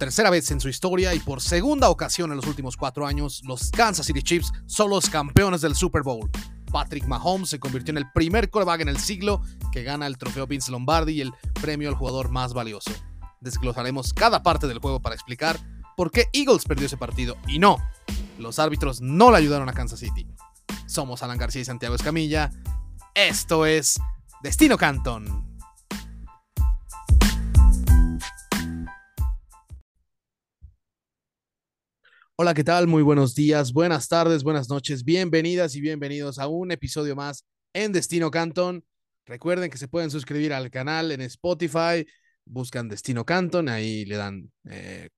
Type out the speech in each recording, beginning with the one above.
tercera vez en su historia y por segunda ocasión en los últimos cuatro años, los Kansas City Chiefs son los campeones del Super Bowl. Patrick Mahomes se convirtió en el primer quarterback en el siglo que gana el trofeo Vince Lombardi y el premio al jugador más valioso. Desglosaremos cada parte del juego para explicar por qué Eagles perdió ese partido y no, los árbitros no le ayudaron a Kansas City. Somos Alan García y Santiago Escamilla. Esto es Destino Canton. Hola, ¿qué tal? Muy buenos días, buenas tardes, buenas noches, bienvenidas y bienvenidos a un episodio más en Destino Canton. Recuerden que se pueden suscribir al canal en Spotify, buscan Destino Canton, ahí le dan eh,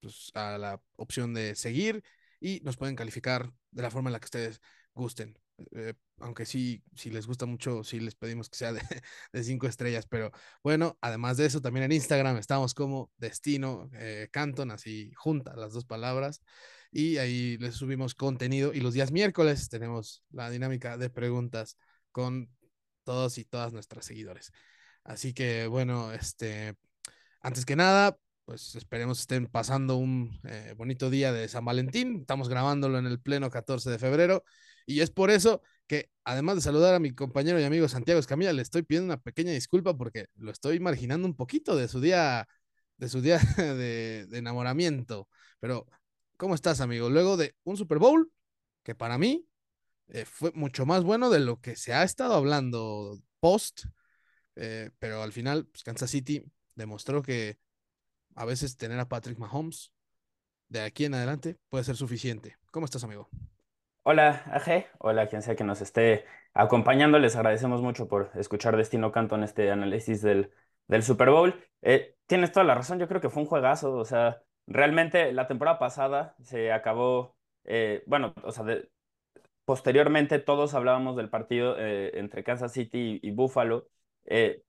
pues, a la opción de seguir y nos pueden calificar de la forma en la que ustedes gusten. Eh, aunque sí, si les gusta mucho, sí les pedimos que sea de, cinco estrellas, pero bueno, además de eso, también en Instagram estamos como Destino eh, Canton, así juntas las dos palabras, y ahí les subimos contenido y los días miércoles tenemos la dinámica de preguntas con todos y todas nuestras seguidores. Así que bueno, este, antes que nada, pues esperemos estén pasando un eh, bonito día de San Valentín. Estamos grabándolo en el pleno 14 de febrero y es por eso que, además de saludar a mi compañero y amigo Santiago Escamilla, le estoy pidiendo una pequeña disculpa porque lo estoy marginando un poquito de su día, de su día de, enamoramiento. Pero, ¿cómo estás, amigo? Luego de un Super Bowl que para mí eh, fue mucho más bueno de lo que se ha estado hablando post, eh, pero al final, pues, Kansas City demostró que a veces tener a Patrick Mahomes de aquí en adelante puede ser suficiente. ¿Cómo estás, amigo? Hola, AG. Hola, quien sea que nos esté acompañando. Les agradecemos mucho por escuchar Destino Canto en este análisis del, del Super Bowl. Eh, tienes toda la razón, yo creo que fue un juegazo. O sea, realmente la temporada pasada se acabó, eh, bueno, o sea, posteriormente todos hablábamos del partido eh, entre Kansas City y, Buffalo.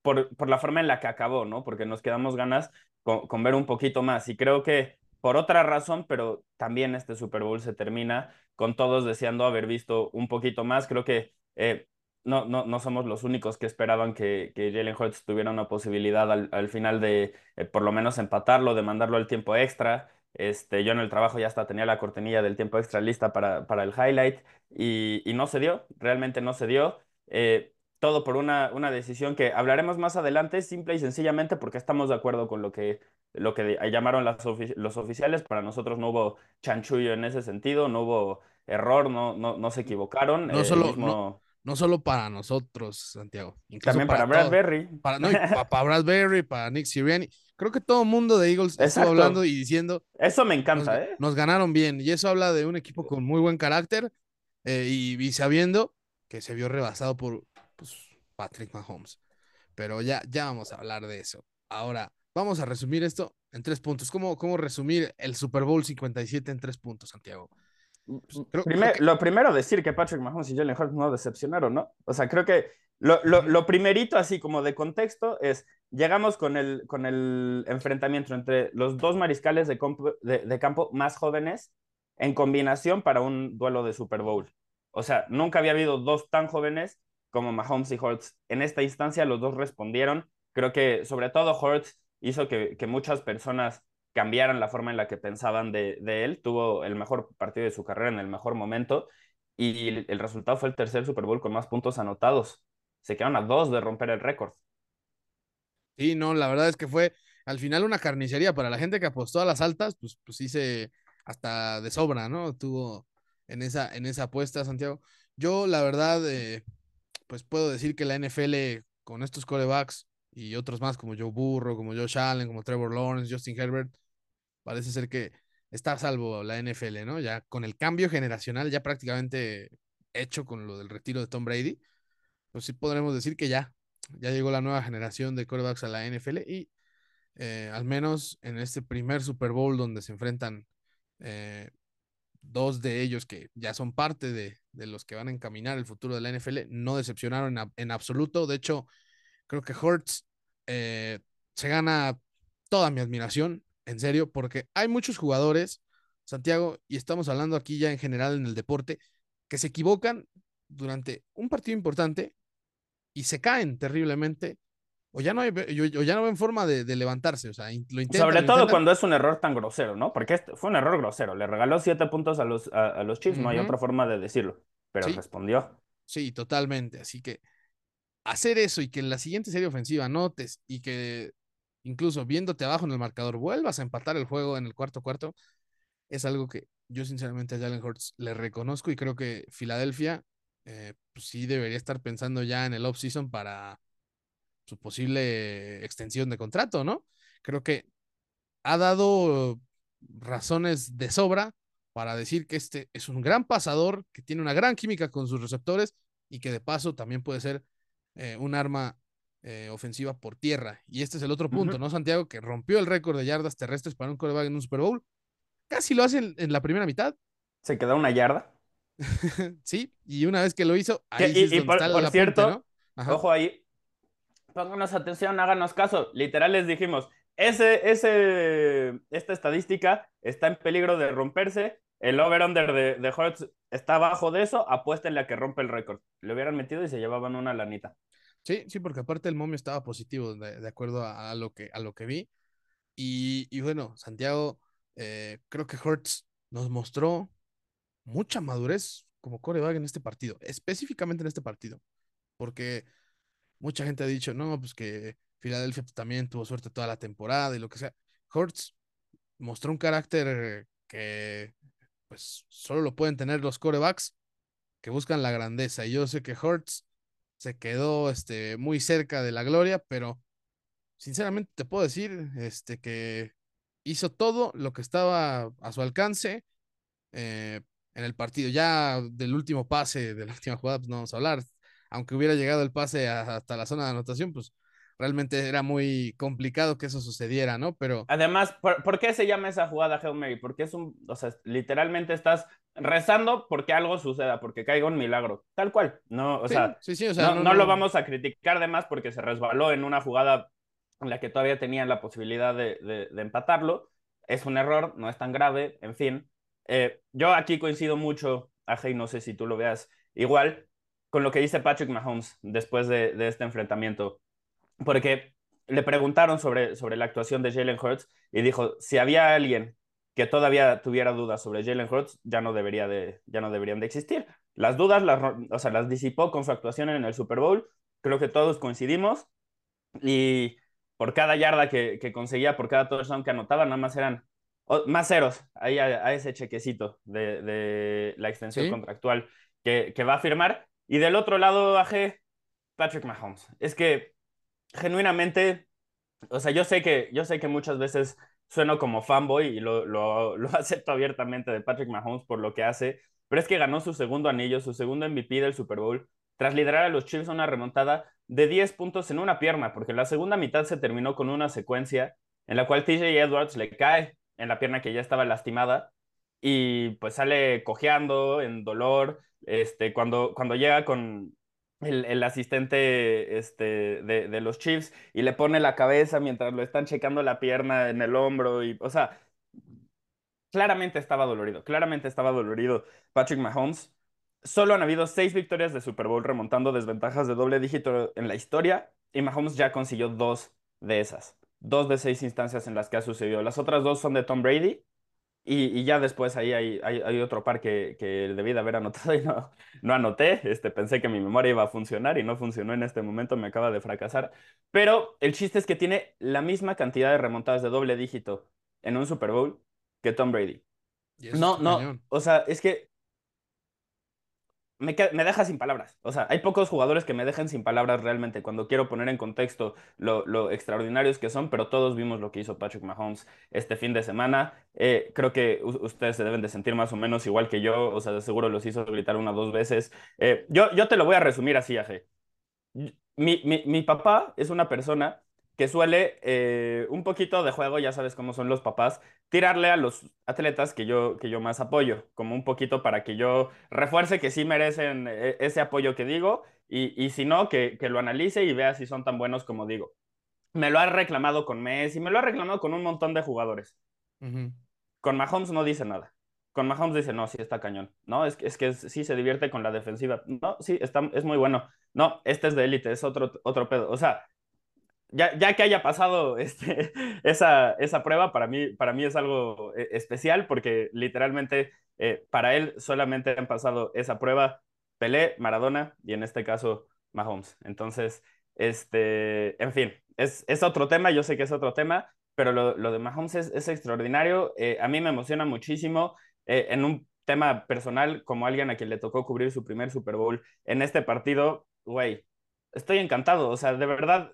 por, por, la forma en la que acabó, ¿no? Porque nos quedamos ganas con, con ver un poquito más. Y creo que por otra razón, pero también este Super Bowl se termina con todos deseando haber visto un poquito más. Creo que eh, no, no, no somos los únicos que esperaban que, que Jalen Hurts tuviera una posibilidad al, final de eh, por lo menos empatarlo, de mandarlo al tiempo extra. Este, yo en el trabajo ya hasta tenía la cortinilla del tiempo extra lista para, para el highlight y, y no se dio, realmente no se dio. Eh, todo por una, una decisión que hablaremos más adelante, simple y sencillamente porque estamos de acuerdo con lo que, lo que llamaron las los oficiales. Para nosotros no hubo chanchullo en ese sentido, no hubo error, no, no, no se equivocaron. No solo, no, solo para nosotros, Santiago. También para, Bradbury. Para, no, para, Bradbury, para Nick Sirianni. Creo que todo el mundo de Eagles estuvo hablando y diciendo. Eso me encanta, nos, ¿eh? Nos ganaron bien. Y eso habla de un equipo con muy buen carácter eh, y, y sabiendo que se vio rebasado por pues, Patrick Mahomes. Pero ya, ya vamos a hablar de eso. Ahora, vamos a resumir esto en tres puntos. ¿Cómo, cómo resumir el Super Bowl 57 en tres puntos, Santiago? Pues, lo primero, decir que Patrick Mahomes y Jalen Hurts no decepcionaron, ¿no? O sea, creo que lo, lo, lo, primerito, así como de contexto, es llegamos con el, con el enfrentamiento entre los dos mariscales de, de, de campo más jóvenes en combinación para un duelo de Super Bowl. O sea, nunca había habido dos tan jóvenes como Mahomes y Hurts. En esta instancia los dos respondieron. Creo que sobre todo Hurts hizo que, que muchas personas cambiaran la forma en la que pensaban de, de, él. Tuvo el mejor partido de su carrera en el mejor momento y el, resultado fue el tercer Super Bowl con más puntos anotados. Se quedaron a dos de romper el récord. Sí, no, la verdad es que fue al final una carnicería para la gente que apostó a las altas, pues, pues hice hasta de sobra, ¿no? Tuvo en esa, en esa apuesta, Santiago. Yo, la verdad, eh, pues puedo decir que la NFL con estos corebacks y otros más como Joe Burro, como Josh Allen, como Trevor Lawrence, Justin Herbert, parece ser que está a salvo la NFL, ¿no? Ya con el cambio generacional ya prácticamente hecho con lo del retiro de Tom Brady, pues sí podremos decir que ya, ya llegó la nueva generación de corebacks a la NFL y eh, al menos en este primer Super Bowl donde se enfrentan eh, dos de ellos que ya son parte de, de, los que van a encaminar el futuro de la NFL, no decepcionaron en, absoluto. De hecho, creo que Hurts eh, se gana toda mi admiración, en serio, porque hay muchos jugadores, Santiago, y estamos hablando aquí ya en general en el deporte, que se equivocan durante un partido importante y se caen terriblemente o ya no, hay, o ya no ven forma de, de levantarse. O sea, lo intentan. Sobre todo intentan. cuando es un error tan grosero, ¿no? Porque este fue un error grosero. Le regaló siete puntos a los, a, a los Chiefs, no hay otra forma de decirlo. Pero Sí. respondió. Sí, totalmente. Así que hacer eso y que en la siguiente serie ofensiva notes y que incluso viéndote abajo en el marcador vuelvas a empatar el juego en el cuarto cuarto, es algo que yo sinceramente a Jalen Hurts le reconozco y creo que Filadelfia eh, pues sí debería estar pensando ya en el offseason para su posible extensión de contrato, ¿no? Creo que ha dado razones de sobra para decir que este es un gran pasador, que tiene una gran química con sus receptores y que de paso también puede ser eh, un arma eh, ofensiva por tierra. Y este es el otro punto. ¿no? Santiago, que rompió el récord de yardas terrestres para un coreback en un Super Bowl. Casi lo hace en, en la primera mitad, Se quedó una yarda. sí, y una vez que lo hizo, ahí sí y, es y donde por, está cierto, ojo ahí, pónganos atención, háganos caso. Literal les dijimos, ese, ese, esta estadística está en peligro de romperse. El over-under de, de Hurts está abajo de eso. Apuéstenle a que rompe el récord. Le hubieran metido y se llevaban una lanita. Sí, sí, porque aparte el momio estaba positivo, de, acuerdo a, a lo que, a lo que vi. Y, y bueno, Santiago, eh, creo que Hertz nos mostró mucha madurez como coreback en este partido, específicamente en este partido, porque mucha gente ha dicho, no, pues que Filadelfia pues, también tuvo suerte toda la temporada y lo que sea. Hertz mostró un carácter que pues solo lo pueden tener los corebacks que buscan la grandeza. Y yo sé que Hertz se quedó este, muy cerca de la gloria, pero sinceramente te puedo decir este, que hizo todo lo que estaba a su alcance eh, en el partido. Ya del último pase, de la última jugada, pues no vamos a hablar. Aunque hubiera llegado el pase hasta la zona de anotación, pues realmente era muy complicado que eso sucediera, ¿no? Pero Además, ¿por, por qué se llama esa jugada Hail Mary? Porque es un, o sea, literalmente estás rezando porque algo suceda, porque caiga un milagro. Tal cual. No, o sí, sea, sí, sí, o sea, no, no lo vamos a criticar de más porque se resbaló en una jugada en la que todavía tenían la posibilidad de, de, de empatarlo. Es un error, no es tan grave, en fin. Eh, yo aquí coincido mucho, Aje, y no sé si tú lo veas igual, con lo que dice Patrick Mahomes después de, de este enfrentamiento. Porque le preguntaron sobre, sobre la actuación de Jalen Hurts y dijo, si había alguien que todavía tuviera dudas sobre Jalen Hurts, ya no, debería de, ya no deberían de existir. Las dudas las, o sea, las disipó con su actuación en el Super Bowl, creo que todos coincidimos, y por cada yarda que, que conseguía, por cada touchdown que anotaba, nada más eran oh, más ceros ahí a, a ese chequecito de, de, la extensión Sí. contractual que, que va a firmar. Y del otro lado, AG, Patrick Mahomes. Es que genuinamente, o sea, yo sé que, yo sé que muchas veces sueno como fanboy y lo, lo, lo, acepto abiertamente de Patrick Mahomes por lo que hace, pero es que ganó su segundo anillo, su segundo MVP del Super Bowl, tras liderar a los Chiefs a una remontada de 10 puntos en una pierna, porque la segunda mitad se terminó con una secuencia en la cual TJ Edwards le cae en la pierna que ya estaba lastimada y pues sale cojeando en dolor, este, cuando, cuando llega con, el, el, asistente este, de, de, los Chiefs y le pone la cabeza mientras lo están checando la pierna en el hombro y, o sea, claramente estaba dolorido, claramente estaba dolorido Patrick Mahomes. Solo han habido seis victorias de Super Bowl remontando desventajas de doble dígito en la historia y Mahomes ya consiguió dos de esas, dos de seis instancias en las que ha sucedido. Las otras dos son de Tom Brady y, y, ya después ahí hay, hay, hay, otro par que, que debí de haber anotado y no, no anoté. Este, pensé que mi memoria iba a funcionar y no funcionó en este momento, me acaba de fracasar. Pero el chiste es que tiene la misma cantidad de remontadas de doble dígito en un Super Bowl que Tom Brady. No, no, cañón. o sea, es que me, me, deja sin palabras. O sea, hay pocos jugadores que me dejan sin palabras realmente cuando quiero poner en contexto lo, lo extraordinarios que son, pero todos vimos lo que hizo Patrick Mahomes este fin de semana. Eh, creo que ustedes se deben de sentir más o menos igual que yo, o sea, de seguro los hizo gritar una o dos veces. Eh, yo, yo te lo voy a resumir así, Aje. Mi, mi, mi papá es una persona que suele eh, un poquito de juego, ya sabes cómo son los papás, tirarle a los atletas que yo, que yo más apoyo, como un poquito para que yo refuerce que sí merecen eh, ese apoyo que digo y, y si no, que, que, lo analice y vea si son tan buenos como digo. Me lo ha reclamado con Messi, me lo ha reclamado con un montón de jugadores. Uh -huh. Con Mahomes no dice nada. Con Mahomes dice, no, sí está cañón. No, es, es que sí se divierte con la defensiva. No, sí, está, es muy bueno. No, este es de élite, es otro, otro pedo. O sea, ya, ya que haya pasado este, esa, esa prueba, para mí, para mí es algo eh, especial porque literalmente eh, para él solamente han pasado esa prueba Pelé, Maradona y en este caso Mahomes. Entonces, este, en fin, es, es otro tema, yo sé que es otro tema, pero lo, de Mahomes es, es extraordinario. Eh, a mí me emociona muchísimo en un tema personal como alguien a quien le tocó cubrir su primer Super Bowl en este partido, güey, estoy encantado. O sea, de verdad,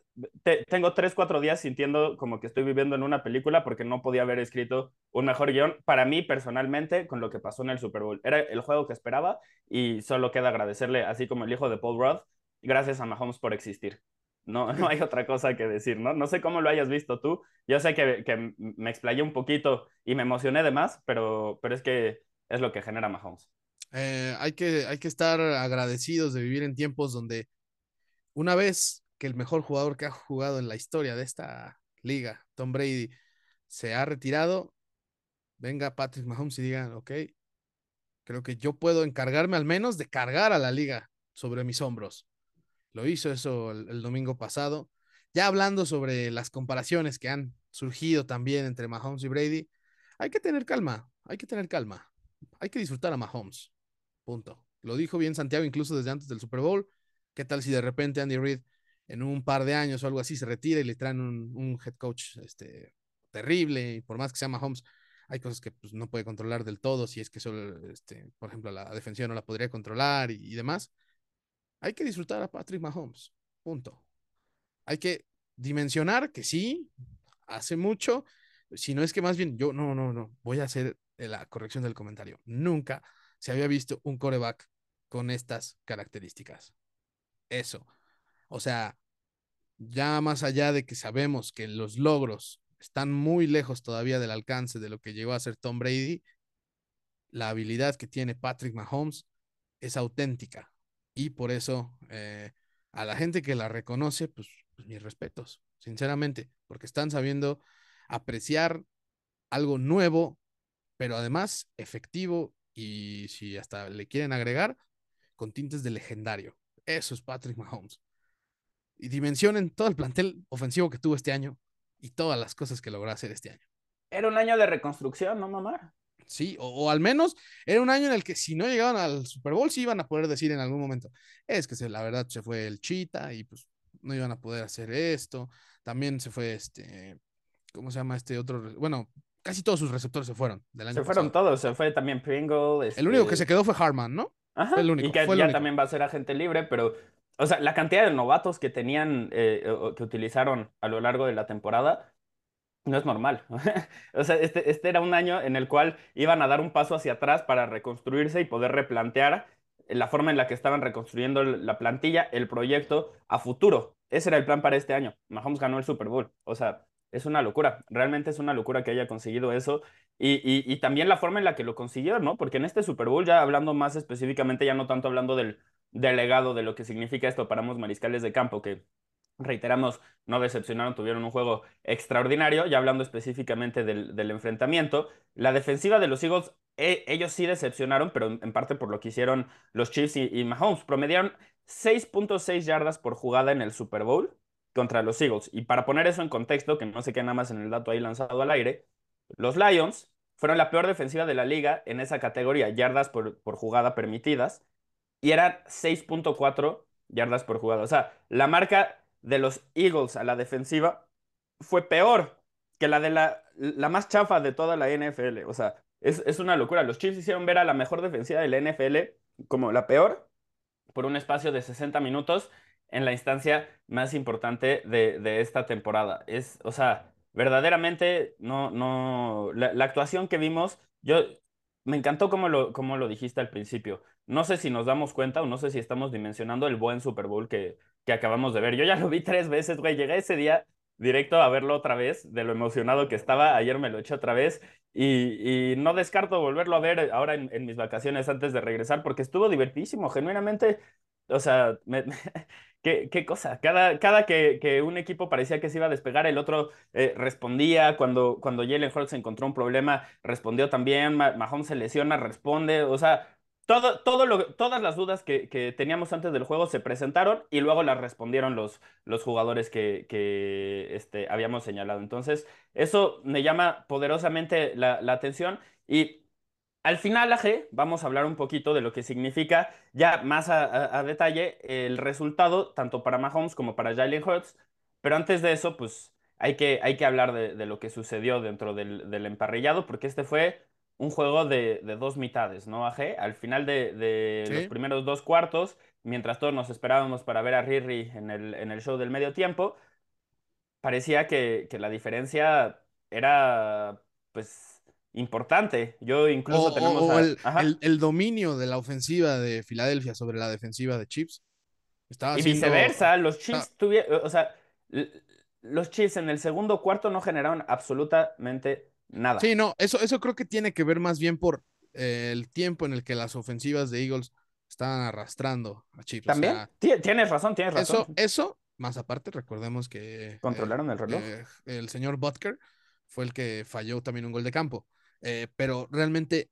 tengo tres, cuatro días sintiendo como que estoy viviendo en una película porque no podía haber escrito un mejor guion para mí personalmente con lo que pasó en el Super Bowl. Era el juego que esperaba y solo queda agradecerle, así como el hijo de Paul Roth, gracias a Mahomes por existir. No, no hay otra cosa que decir, ¿no? No sé cómo lo hayas visto tú. Yo sé que, que me explayé un poquito y me emocioné de más, pero, pero es que es lo que genera Mahomes. Eh, hay, que, hay que estar agradecidos de vivir en tiempos donde una vez que el mejor jugador que ha jugado en la historia de esta liga, Tom Brady, se ha retirado, venga Patrick Mahomes y digan, ok, creo que yo puedo encargarme al menos de cargar a la liga sobre mis hombros. Lo hizo eso el, domingo pasado. Ya hablando sobre las comparaciones que han surgido también entre Mahomes y Brady, hay que tener calma, hay que tener calma. Hay que disfrutar a Mahomes. Punto. Lo dijo bien Santiago incluso desde antes del Super Bowl. ¿Qué tal si de repente Andy Reid en un par de años o algo así se retira y le traen un, head coach este, terrible? Y por más que sea Mahomes, hay cosas que pues, no puede controlar del todo. Si es que solo, este, por ejemplo, la defensiva no la podría controlar y, y demás. Hay que disfrutar a Patrick Mahomes. Punto. Hay que dimensionar que sí, hace mucho. Si no es que más bien yo, no, no, no, voy a hacer la corrección del comentario. Nunca se había visto un coreback con estas características eso. O sea, ya más allá de que sabemos que los logros están muy lejos todavía del alcance de lo que llegó a ser Tom Brady, la habilidad que tiene Patrick Mahomes es auténtica. Y por eso eh, a la gente que la reconoce, pues, pues mis respetos, sinceramente, porque están sabiendo apreciar algo nuevo, pero además efectivo y si hasta le quieren agregar, con tintes de legendario. Eso es Patrick Mahomes. Y dimensionen todo el plantel ofensivo que tuvo este año y todas las cosas que logró hacer este año. Era un año de reconstrucción, ¿no, mamá? Sí, o, al menos era un año en el que si no llegaban al Super Bowl, sí iban a poder decir en algún momento, es que se, la verdad se fue el Chita y pues no iban a poder hacer esto. También se fue este, ¿cómo se llama este otro? Bueno, casi todos sus receptores se fueron del año Se fueron todos, se fue también Pringle. El único que este se quedó fue Harman, ¿no? El único, y que ya también va a ser agente libre, pero, o sea, la cantidad de novatos que tenían, eh, que utilizaron a lo largo de la temporada, no es normal. o sea, este, este era un año en el cual iban a dar un paso hacia atrás para reconstruirse y poder replantear la forma en la que estaban reconstruyendo la plantilla, el proyecto a futuro. Ese era el plan para este año. Mahomes ganó el Super Bowl. O sea, es una locura. Realmente es una locura que haya conseguido eso. Y, también la forma en la que lo consiguió, ¿no? Porque en este Super Bowl, ya hablando más específicamente, ya no tanto hablando del, delegado de lo que significa esto para ambos mariscales de campo, que reiteramos, no decepcionaron, tuvieron un juego extraordinario. Ya hablando específicamente del, del enfrentamiento, la defensiva de los Eagles, e, ellos sí decepcionaron, pero en parte por lo que hicieron los Chiefs y, y Mahomes. Promediaron 6.6 yardas por jugada en el Super Bowl contra los Eagles. Y para poner eso en contexto, que no se quede nada más en el dato ahí lanzado al aire, los Lions fueron la peor defensiva de la liga en esa categoría, yardas por, por jugada permitidas, y eran 6.4 yardas por jugada. O sea, la marca de los Eagles a la defensiva fue peor que la de la, la más chafa de toda la NFL. O sea, es, es una locura. Los Chiefs hicieron ver a la mejor defensiva de la NFL como la peor por un espacio de 60 minutos en la instancia más importante de, esta temporada. Es, o sea, verdaderamente, no, no, la, actuación que vimos, yo, me encantó como lo, como lo dijiste al principio. No sé si nos damos cuenta o no sé si estamos dimensionando el buen Super Bowl que, que acabamos de ver. Yo ya lo vi tres veces, güey. Llegué ese día directo a verlo otra vez, de lo emocionado que estaba. Ayer me lo eché otra vez y, y no descarto volverlo a ver ahora en, en, mis vacaciones antes de regresar porque estuvo divertísimo. Genuinamente o sea, ¿qué, qué, cosa. Cada, cada que, que, un equipo parecía que se iba a despegar, el otro eh, respondía. Cuando, cuando Jalen Hurts encontró un problema, respondió también. Mahomes se lesiona, responde. O sea, todo, todo lo, todas las dudas que, que, teníamos antes del juego se presentaron y luego las respondieron los, los jugadores que, que este, habíamos señalado. Entonces, eso me llama poderosamente la, la atención y al final, AG, vamos a hablar un poquito de lo que significa ya más a, a, detalle el resultado, tanto para Mahomes como para Jalen Hurts. Pero antes de eso, pues hay que, hay que hablar de, de lo que sucedió dentro del, del emparrillado, porque este fue un juego de, dos mitades, ¿no, AG? Al final de, los primeros dos cuartos, mientras todos nos esperábamos para ver a Riri en el, en el show del medio tiempo, parecía que, la diferencia era, pues, importante. Yo incluso tenemos el, dominio de la ofensiva de Filadelfia sobre la defensiva de Chiefs. Estaba y viceversa, los Chiefs tuvieron, o sea, los Chiefs en el segundo cuarto no generaron absolutamente nada. Sí, no, eso, eso creo que tiene que ver más bien por eh, el tiempo en el que las ofensivas de Eagles estaban arrastrando a Chiefs. También, tienes razón, tienes razón. Eso, eso, más aparte, recordemos que... Eh, Controlaron el reloj. Eh, el señor Butker fue el que falló también un gol de campo. Pero realmente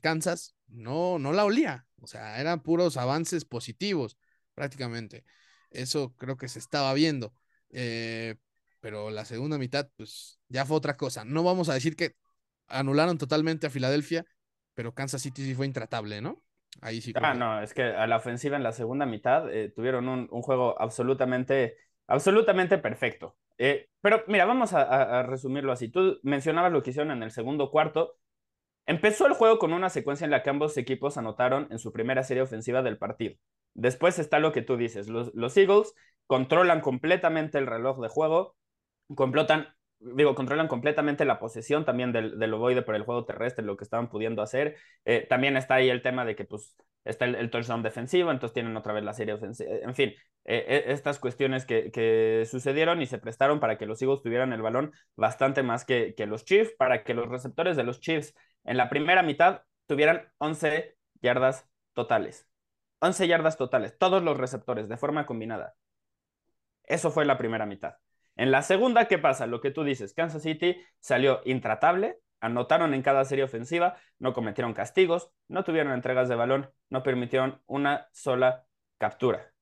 Kansas no, no la olía. O sea, eran puros avances positivos, prácticamente. Eso creo que se estaba viendo. Eh, pero la segunda mitad, pues ya fue otra cosa. No vamos a decir que anularon totalmente a Filadelfia, pero Kansas City sí fue intratable, ¿no? Ahí sí. Ah, no, es que a la ofensiva en la segunda mitad eh, tuvieron un, juego absolutamente, absolutamente perfecto. Eh, pero mira, vamos a, resumirlo así. Tú mencionabas lo que hicieron en el segundo cuarto. Empezó el juego con una secuencia en la que ambos equipos anotaron en su primera serie ofensiva del partido. Después está lo que tú dices. Los, Eagles controlan completamente el reloj de juego, complotan, digo, controlan completamente la posesión también del, del ovoide por el juego terrestre, lo que estaban pudiendo hacer. Eh, también está ahí el tema de que, pues, está el, touchdown defensivo, entonces tienen otra vez la serie ofensiva. En fin, eh, eh, estas cuestiones que, que, sucedieron y se prestaron para que los Eagles tuvieran el balón bastante más que, que los Chiefs, para que los receptores de los Chiefs en la primera mitad tuvieran 11 yardas totales. 11 yardas totales, todos los receptores de forma combinada. Eso fue la primera mitad. En la segunda, ¿qué pasa? Lo que tú dices, Kansas City salió intratable, anotaron en cada serie ofensiva, no cometieron castigos, no tuvieron entregas de balón, no permitieron una sola captura.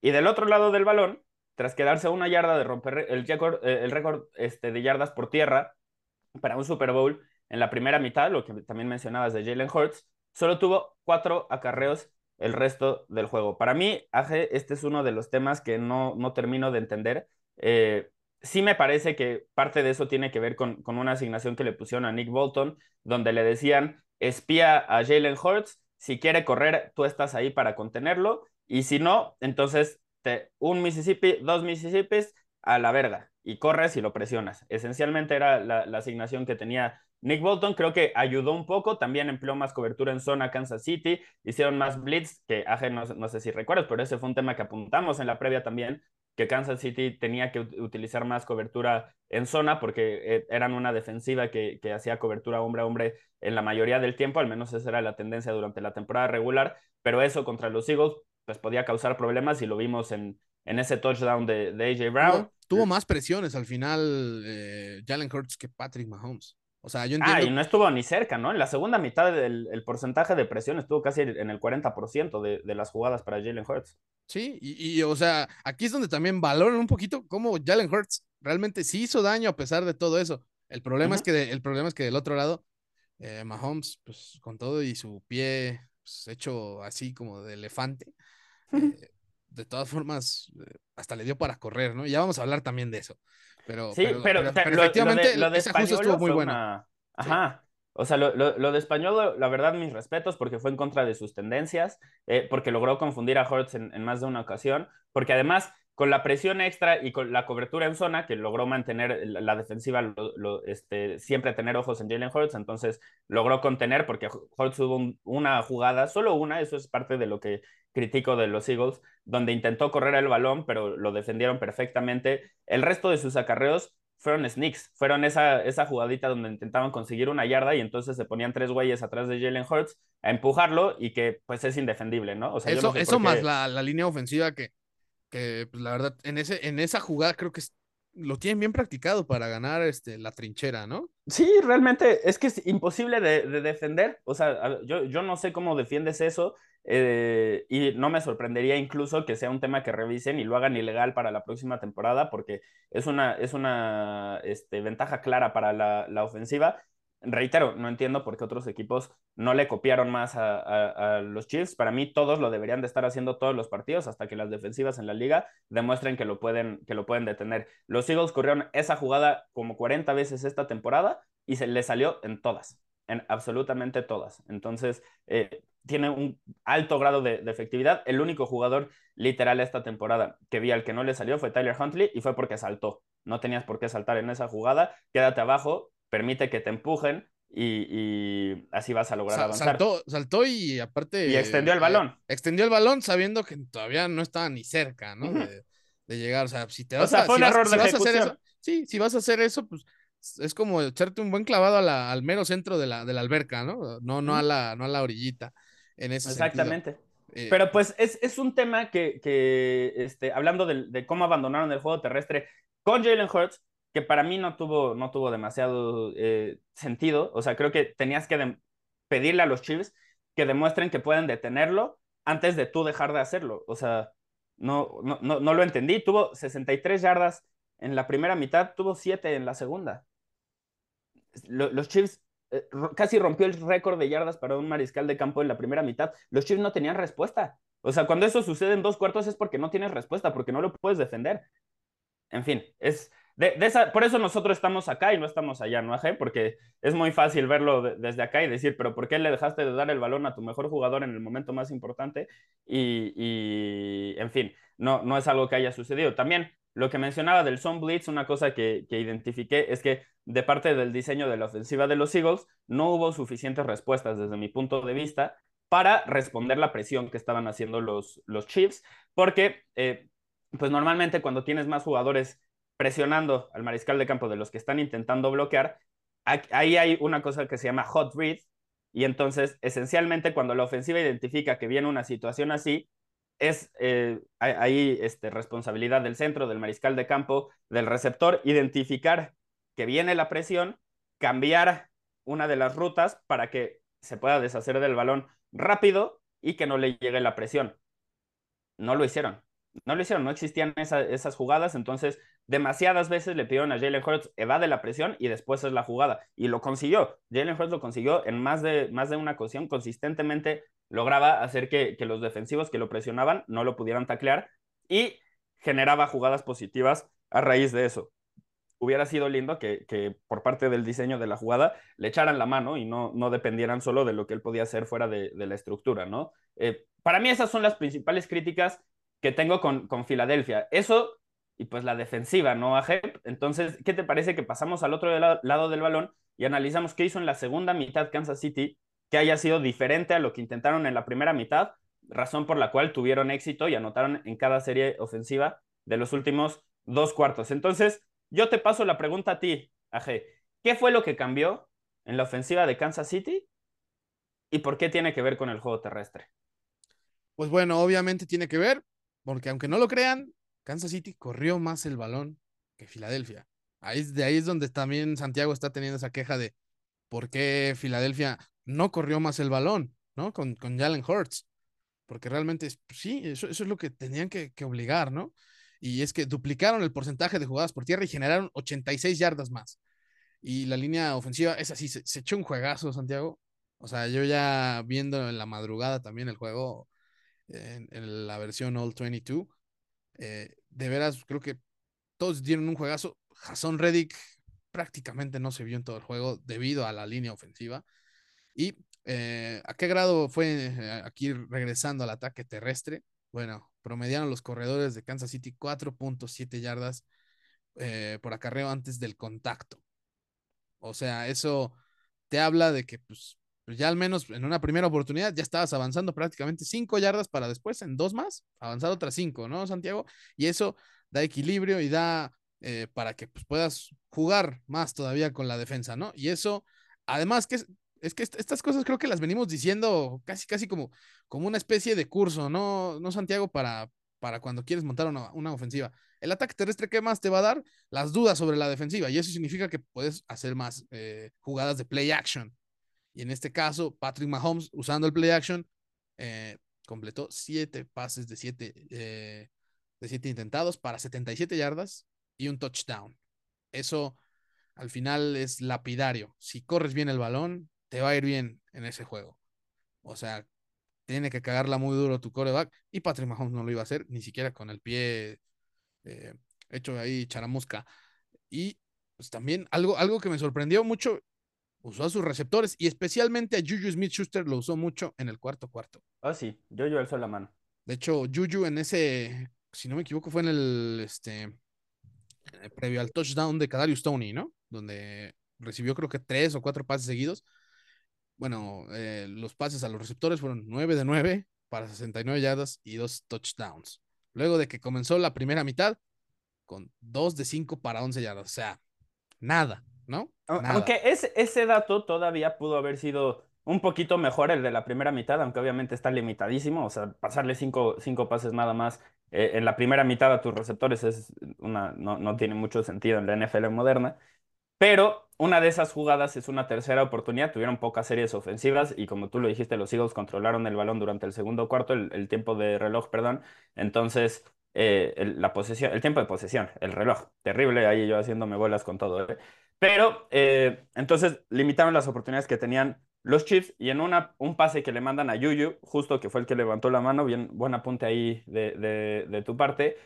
Y del otro lado del balón, tras quedarse a una yarda de romper el récord, eh, el récord este, de yardas por tierra para un Super Bowl en la primera mitad, lo que también mencionabas de Jalen Hurts, solo tuvo cuatro acarreos el resto del juego. Para mí, Aje, este es uno de los temas que no, no termino de entender. Eh, sí me parece que parte de eso tiene que ver con, con, una asignación que le pusieron a Nick Bolton, donde le decían, espía a Jalen Hurts, si quiere correr, tú estás ahí para contenerlo, y si no, entonces te, un Mississippi, dos Mississippis, a la verga, y corres y lo presionas. Esencialmente era la, asignación que tenía Nick Bolton creo que ayudó un poco, también empleó más cobertura en zona Kansas City, hicieron más blitz, que Aje no, no, sé si recuerdas, pero ese fue un tema que apuntamos en la previa también, que Kansas City tenía que utilizar más cobertura en zona porque eh, eran una defensiva que, que hacía cobertura hombre a hombre en la mayoría del tiempo, al menos esa era la tendencia durante la temporada regular, pero eso contra los Eagles pues podía causar problemas y lo vimos en, en ese touchdown de, de AJ Brown. Tuvo, más presiones al final eh, Jalen Hurts que Patrick Mahomes. O sea, yo entiendo. Ah, y no estuvo ni cerca, ¿no? En la segunda mitad del el porcentaje de presión estuvo casi en el 40% de, de las jugadas para Jalen Hurts. Sí, y, y, o sea, aquí es donde también valoran un poquito cómo Jalen Hurts realmente sí hizo daño a pesar de todo eso. El problema, es, que el problema es que del otro lado, eh, Mahomes, pues con todo y su pie pues, hecho así como de elefante, eh, de todas formas, eh, hasta le dio para correr, ¿no? Y ya vamos a hablar también de eso. Pero, sí, pero, efectivamente lo de, ese ajuste estuvo muy bueno. Ajá. O sea, lo, lo, de español, la verdad, mis respetos, porque fue en contra de sus tendencias, eh, porque logró confundir a en, en, más de una ocasión, porque además, con la presión extra y con la cobertura en zona, que logró mantener la, defensiva, lo, este, siempre tener ojos en Jalen Hurts, entonces logró contener, porque Hurts tuvo una jugada, solo una, eso es parte de lo que critico de los Eagles, donde intentó correr el balón, pero lo defendieron perfectamente. El resto de sus acarreos fueron sneaks, fueron esa, esa jugadita donde intentaban conseguir una yarda y entonces se ponían tres güeyes atrás de Jalen Hurts a empujarlo y que pues es indefendible, ¿no? O sea, eso, eso más la, la, línea ofensiva que, que pues, la verdad, en, ese, en esa jugada creo que lo tienen bien practicado para ganar este, la trinchera, ¿no? Sí, realmente es que es imposible de, defender. O sea, yo, yo, no sé cómo defiendes eso eh, y no me sorprendería incluso que sea un tema que revisen y lo hagan ilegal para la próxima temporada porque es una, es una este, ventaja clara para la, la ofensiva reitero, no entiendo por qué otros equipos no le copiaron más a, los Chiefs. Para mí, todos lo deberían de estar haciendo todos los partidos hasta que las defensivas en la liga demuestren que lo pueden, que lo pueden detener. Los Eagles corrieron esa jugada como 40 veces esta temporada y se le salió en todas, en absolutamente todas. Entonces, eh, tiene un alto grado de, de, efectividad. El único jugador literal esta temporada que vi al que no le salió fue Tyler Huntley y fue porque saltó. No tenías por qué saltar en esa jugada. Quédate abajo permite que te empujen y, así vas a lograr avanzar. Saltó, saltó y aparte... Y extendió el eh, balón. extendió el balón sabiendo que todavía no estaba ni cerca, ¿no? de, llegar, o sea, si te vas, o sea, fue un error de vas a hacer eso, sí, si vas a hacer eso, pues es como echarte un buen clavado al mero centro de la, de la alberca, ¿no? No, no, a la, no a la orillita. En ese Exactamente. Eh, Pero pues es, es, un tema que, que este, hablando de, de, cómo abandonaron el juego terrestre con Jalen Hurts, que para mí no tuvo, no tuvo demasiado eh, sentido. O sea, creo que tenías que pedirle a los Chiefs que demuestren que pueden detenerlo antes de tú dejar de hacerlo. O sea, no, no, no, lo entendí. Tuvo 63 yardas en la primera mitad, tuvo 7 en la segunda. los Chiefs eh, casi rompió el récord de yardas para un mariscal de campo en la primera mitad. Los Chiefs no tenían respuesta. O sea, cuando eso sucede en dos cuartos es porque no tienes respuesta, porque no lo puedes defender. En fin, es, de, por eso nosotros estamos acá y no estamos allá, ¿no, Aje? Porque es muy fácil verlo desde acá y decir, pero ¿por qué le dejaste de dar el balón a tu mejor jugador en el momento más importante? Y, en fin, no, no es algo que haya sucedido. También lo que mencionaba del Son Blitz, una cosa que, que identifiqué es que de parte del diseño de la ofensiva de los Eagles, no hubo suficientes respuestas desde mi punto de vista para responder la presión que estaban haciendo los, los Chiefs, porque eh, pues normalmente cuando tienes más jugadores presionando al mariscal de campo de los que están intentando bloquear, ahí hay una cosa que se llama hot read, y entonces esencialmente cuando la ofensiva identifica que viene una situación así, es eh, ahí este, responsabilidad del centro, del mariscal de campo, del receptor, identificar que viene la presión, cambiar una de las rutas para que se pueda deshacer del balón rápido y que no le llegue la presión. No lo hicieron. No lo hicieron, no existían esas jugadas, entonces demasiadas veces le pidieron a Jalen Hurts evade la presión y después es la jugada. Y lo consiguió. Jalen Hurts lo consiguió en más de, más de una ocasión. Consistentemente lograba hacer que, los defensivos que lo presionaban no lo pudieran taclear y generaba jugadas positivas a raíz de eso. Hubiera sido lindo que, por parte del diseño de la jugada le echaran la mano y no, no dependieran solo de lo que él podía hacer fuera de, de la estructura, ¿no? Eh, para mí esas son las principales críticas que tengo con, con Filadelfia. Eso y pues la defensiva, ¿no, Ajep? Entonces, ¿qué te parece que pasamos al otro lado del balón y analizamos qué hizo en la segunda mitad Kansas City que haya sido diferente a lo que intentaron en la primera mitad, razón por la cual tuvieron éxito y anotaron en cada serie ofensiva de los últimos dos cuartos. Entonces, yo te paso la pregunta a ti, Aje. ¿Qué fue lo que cambió en la ofensiva de Kansas City y por qué tiene que ver con el juego terrestre? Pues bueno, obviamente tiene que ver, porque aunque no lo crean, Kansas City corrió más el balón que Filadelfia. Ahí, de ahí es donde también Santiago está teniendo esa queja de por qué Filadelfia no corrió más el balón, ¿no? Con, con Jalen Hurts. Porque realmente, sí, eso, eso, es lo que tenían que, obligar, ¿no? Y es que duplicaron el porcentaje de jugadas por tierra y generaron 86 yardas más. Y la línea ofensiva es así, se, echó un juegazo, Santiago. O sea, yo ya viendo en la madrugada también el juego en, la versión All 22, eh, de veras, creo que todos dieron un juegazo. Jason Reddick prácticamente no se vio en todo el juego debido a la línea ofensiva. ¿Y eh, a qué grado fue eh, aquí regresando al ataque terrestre? Bueno, promediaron los corredores de Kansas City 4.7 yardas por acarreo antes del contacto. O sea, eso te habla de que pues, pues ya al menos en una primera oportunidad ya estabas avanzando prácticamente cinco yardas para después en dos más, avanzar otras cinco, ¿no, Santiago? Y eso da equilibrio y da eh, para que pues, puedas jugar más todavía con la defensa, ¿no? Y eso, además que es, que estas cosas creo que las venimos diciendo casi, casi como, como una especie de curso, ¿no? ¿No, Santiago? Para, para cuando quieres montar una, ofensiva. El ataque terrestre, ¿qué más te va a dar? Las dudas sobre la defensiva. Y eso significa que puedes hacer más eh, jugadas de play action. Y en este caso, Patrick Mahomes, usando el play action, eh, completó siete pases de siete, eh, de siete intentados para 77 yardas y un touchdown. Eso al final es lapidario. Si corres bien el balón, te va a ir bien en ese juego. O sea, tiene que cagarla muy duro tu coreback y Patrick Mahomes no lo iba a hacer, ni siquiera con el pie eh, hecho ahí charamusca. Y pues también algo, algo que me sorprendió mucho, usó a sus receptores y especialmente a Juju Smith Schuster lo usó mucho en el cuarto cuarto. Ah, sí, Juju alzó la mano. De hecho, Juju en ese, si no me equivoco, fue en el este eh, previo al touchdown de Kadarius Tony, ¿no? Donde recibió creo que tres o cuatro pases seguidos bueno, eh, los pases a los receptores fueron 9 de 9 para 69 yardas y dos touchdowns. Luego de que comenzó la primera mitad con 2 de 5 para 11 yardas. O sea, nada, ¿no? Aunque ese, ese dato todavía pudo haber sido un poquito mejor el de la primera mitad, aunque obviamente está limitadísimo. O sea, pasarle 5 cinco, pases nada más eh, en la primera mitad a tus receptores es una, no, no tiene mucho sentido en la NFL moderna. Pero una de esas jugadas es una tercera oportunidad. Tuvieron pocas series ofensivas y como tú lo dijiste, los Eagles controlaron el balón durante el segundo cuarto, el, tiempo de reloj, perdón. Entonces, eh, el, la posesión, el tiempo de posesión, el reloj, terrible, ahí yo haciéndome bolas con todo. ¿eh? Pero eh, entonces limitaron las oportunidades que tenían los Chiefs y en una, un pase que le mandan a Yuyu, justo que fue el que levantó la mano, bien, buen apunte ahí de, de tu parte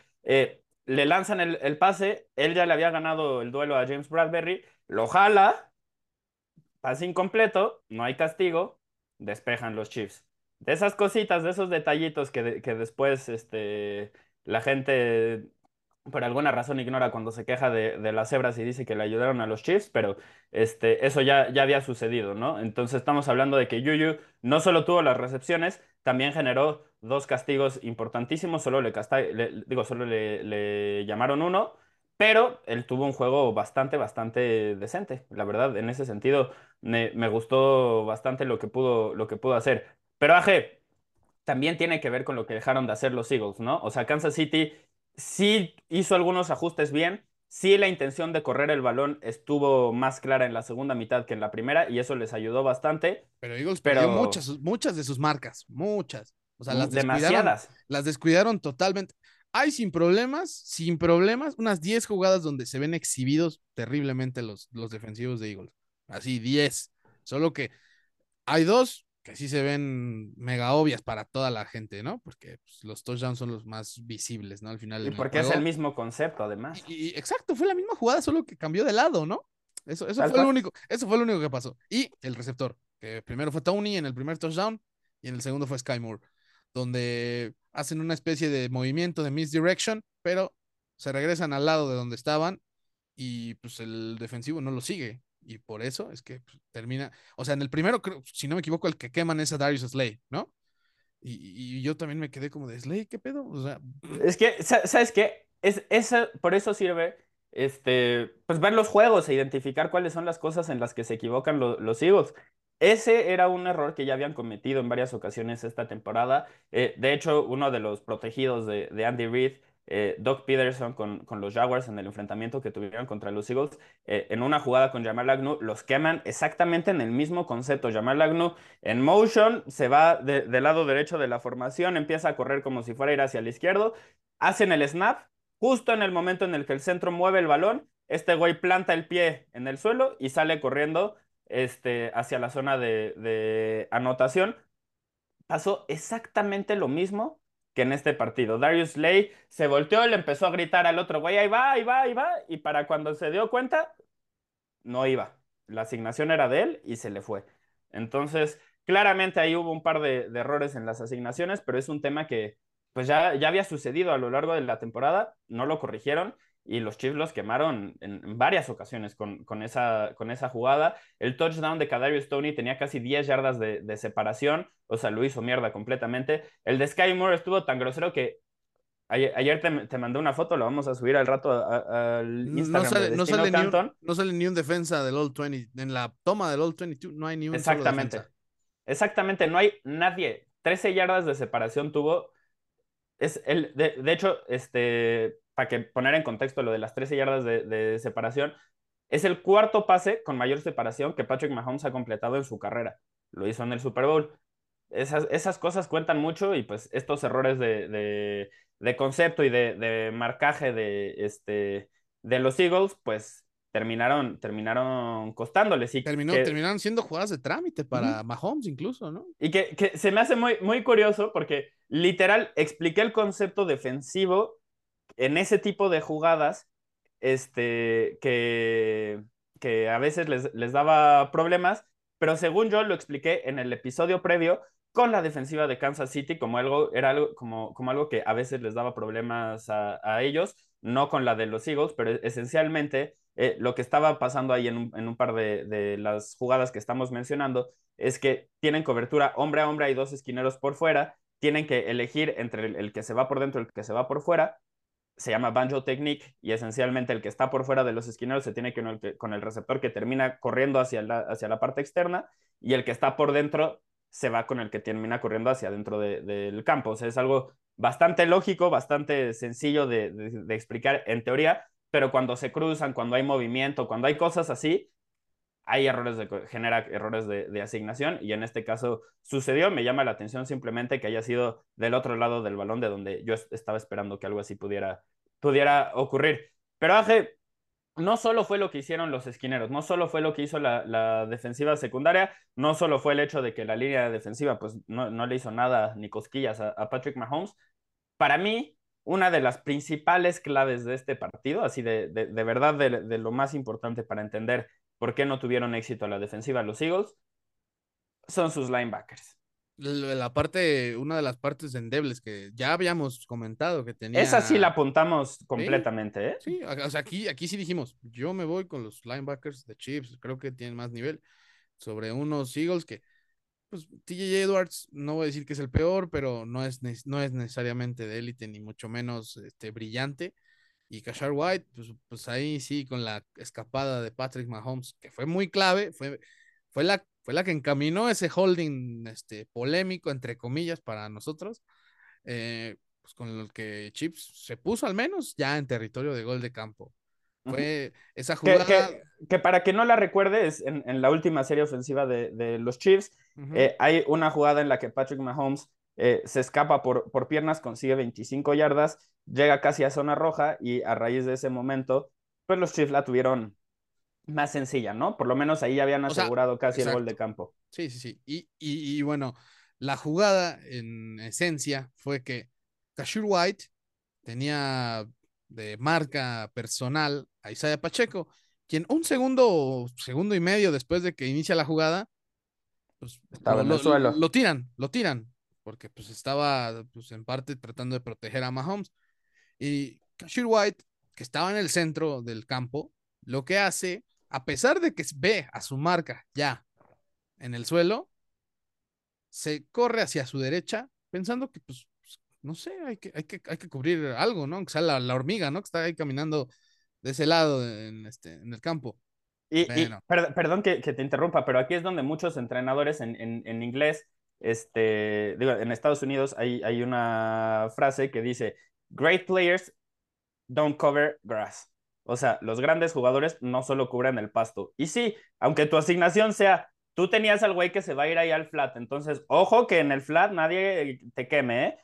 le lanzan el, pase, él ya le había ganado el duelo a James Bradbury, lo jala, pase incompleto, no hay castigo, despejan los Chiefs. De esas cositas, de esos detallitos que, que después este, la gente por alguna razón ignora cuando se queja de, las cebras y dice que le ayudaron a los Chiefs, pero este, eso ya, ya había sucedido, ¿no? Entonces estamos hablando de que Yuyu no solo tuvo las recepciones, también generó dos castigos importantísimos, solo le, digo, solo le, llamaron uno, pero él tuvo un juego bastante, bastante decente, la verdad, en ese sentido me, me gustó bastante lo que pudo, lo que pudo hacer. Pero Aje, también tiene que ver con lo que dejaron de hacer los Eagles, ¿no? O sea, Kansas City sí hizo algunos ajustes bien, sí la intención de correr el balón estuvo más clara en la segunda mitad que en la primera y eso les ayudó bastante. Pero Eagles pero... muchas, muchas de sus marcas, muchas. O sea, las descuidaron, las descuidaron totalmente. Hay sin problemas, sin problemas, unas 10 jugadas donde se ven exhibidos terriblemente los, los defensivos de Eagles. Así, 10. Solo que hay dos que sí se ven mega obvias para toda la gente, ¿no? Porque pues, los touchdowns son los más visibles, ¿no? Al final. Y porque es el mismo concepto, además. Y, exacto, fue la misma jugada, solo que cambió de lado, ¿no? Eso, eso fue lo único, eso fue lo único que pasó. Y el receptor, que primero fue Tony en el primer touchdown y en el segundo fue Sky Moore, donde hacen una especie de movimiento de misdirection, pero se regresan al lado de donde estaban y pues el defensivo no lo sigue. Y por eso es que pues, termina, o sea, en el primero, si no me equivoco, el que queman es a Darius Slay, ¿no? Y, yo también me quedé como de Slay, ¿qué pedo? O sea, es que, ¿sabes qué? Es, por eso sirve este, pues ver los juegos e identificar cuáles son las cosas en las que se equivocan los Eagles. Ese era un error que ya habían cometido en varias ocasiones esta temporada. Eh, de hecho, uno de los protegidos de, de Andy Reid eh, Doug Peterson con, los Jaguars en el enfrentamiento que tuvieron contra los Eagles, eh, en una jugada con Jamal Agnew, los queman exactamente en el mismo concepto. Jamal Agnew en motion se va del lado derecho de la formación, empieza a correr como si fuera a ir hacia el izquierdo, hacen el snap, justo en el momento en el que el centro mueve el balón, este güey planta el pie en el suelo y sale corriendo este, hacia la zona de anotación. Pasó exactamente lo mismo que en este partido. Darius Lay se volteó y le empezó a gritar al otro güey, ahí va, ahí va, ahí va, y para cuando se dio cuenta, no iba. La asignación era de él y se le fue. Entonces, claramente ahí hubo un par de, errores en las asignaciones, pero es un tema que pues ya, ya había sucedido a lo largo de la temporada, no lo corrigieron y los Chiefs los quemaron en, varias ocasiones con, con, esa, con esa jugada. El touchdown de Kadarius Stoney tenía casi 10 yardas de, separación, o sea, lo hizo mierda completamente. El de Sky Moore estuvo tan grosero que ayer, te, mandé una foto, lo vamos a subir al rato al Instagram no sale, no sale, ni un, no sale ni un defensa del All 20, en la toma del All 22 no hay ni un Exactamente. Exactamente, no hay nadie. 13 yardas de separación tuvo es el, de, de hecho, este, para que poner en contexto lo de las 13 yardas de, de, separación, es el cuarto pase con mayor separación que Patrick Mahomes ha completado en su carrera. Lo hizo en el Super Bowl. Esas, esas cosas cuentan mucho y pues estos errores de, de, de concepto y de, marcaje de, este, de los Eagles, pues terminaron, terminaron costándoles. Y Terminó, terminaron siendo jugadas de trámite para Mahomes incluso, ¿no? Y que, que, se me hace muy, muy curioso porque literal expliqué el concepto defensivo en ese tipo de jugadas este, que, que a veces les, les daba problemas, pero según yo lo expliqué en el episodio previo, con la defensiva de Kansas City como algo, era algo, como, como algo que a veces les daba problemas a, a ellos, no con la de los Eagles, pero esencialmente eh, lo que estaba pasando ahí en un, en un par de, de, las jugadas que estamos mencionando es que tienen cobertura hombre a hombre, hay dos esquineros por fuera, tienen que elegir entre el, el que se va por dentro y el que se va por fuera, se llama banjo technique y esencialmente el que está por fuera de los esquineros se tiene que el, con el receptor que termina corriendo hacia la, hacia la parte externa y el que está por dentro se va con el que termina corriendo hacia dentro de, del campo. O sea, es algo bastante lógico, bastante sencillo de, explicar en teoría, pero cuando se cruzan, cuando hay movimiento, cuando hay cosas así, hay errores de, genera errores de, de, asignación y en este caso sucedió. Me llama la atención simplemente que haya sido del otro lado del balón de donde yo estaba esperando que algo así pudiera, pudiera ocurrir. Pero Aje, no solo fue lo que hicieron los esquineros, no solo fue lo que hizo la, la, defensiva secundaria, no solo fue el hecho de que la línea defensiva pues no, no le hizo nada ni cosquillas a, a, Patrick Mahomes. Para mí, una de las principales claves de este partido, así de, de, de verdad de, de, lo más importante para entender por qué no tuvieron éxito a la defensiva los Eagles, son sus linebackers la parte, una de las partes endebles que ya habíamos comentado que tenía. Esa sí la apuntamos completamente, ¿eh? Sí, o sea, aquí, aquí sí dijimos, yo me voy con los linebackers de Chiefs, creo que tienen más nivel sobre unos Eagles que, pues, TJ Edwards, no voy a decir que es el peor, pero no es, no es necesariamente de élite, ni mucho menos este, brillante. Y Cashar White, pues, pues ahí sí, con la escapada de Patrick Mahomes, que fue muy clave, fue, fue la fue la que encaminó ese holding este, polémico, entre comillas, para nosotros, eh, pues con el que Chips se puso al menos ya en territorio de gol de campo. Fue esa jugada. Que, que, que, para que no la recuerdes, en, en la última serie ofensiva de, de los Chiefs, uh -huh. eh, hay una jugada en la que Patrick Mahomes eh, se escapa por, por piernas, consigue 25 yardas, llega casi a zona roja y a raíz de ese momento, pues los Chiefs la tuvieron más sencilla, ¿no? Por lo menos ahí ya habían asegurado o sea, casi exacto. el gol de campo. Sí, sí, sí. Y, y, y, bueno, la jugada en esencia fue que Kashir White tenía de marca personal a Isaiah Pacheco, quien un segundo, segundo y medio después de que inicia la jugada, pues estaba lo, en el suelo. Lo, lo, tiran, lo tiran, porque pues estaba pues, en parte tratando de proteger a Mahomes. Y Kashir White, que estaba en el centro del campo, lo que hace a pesar de que ve a su marca ya en el suelo, se corre hacia su derecha pensando que, pues, pues, no sé, hay que, hay que, hay que cubrir algo, ¿no? Que sea la, la, hormiga, ¿no? Que está ahí caminando de ese lado en, este, en el campo. Y, bueno. y per, perdón que, que, te interrumpa, pero aquí es donde muchos entrenadores en, en, en inglés, este, digo, en Estados Unidos hay, hay una frase que dice, great players don't cover grass. O sea, los grandes jugadores no solo cubren el pasto. Y sí, aunque tu asignación sea, tú tenías al güey que se va a ir ahí al flat, entonces, ojo que en el flat nadie te queme, ¿eh?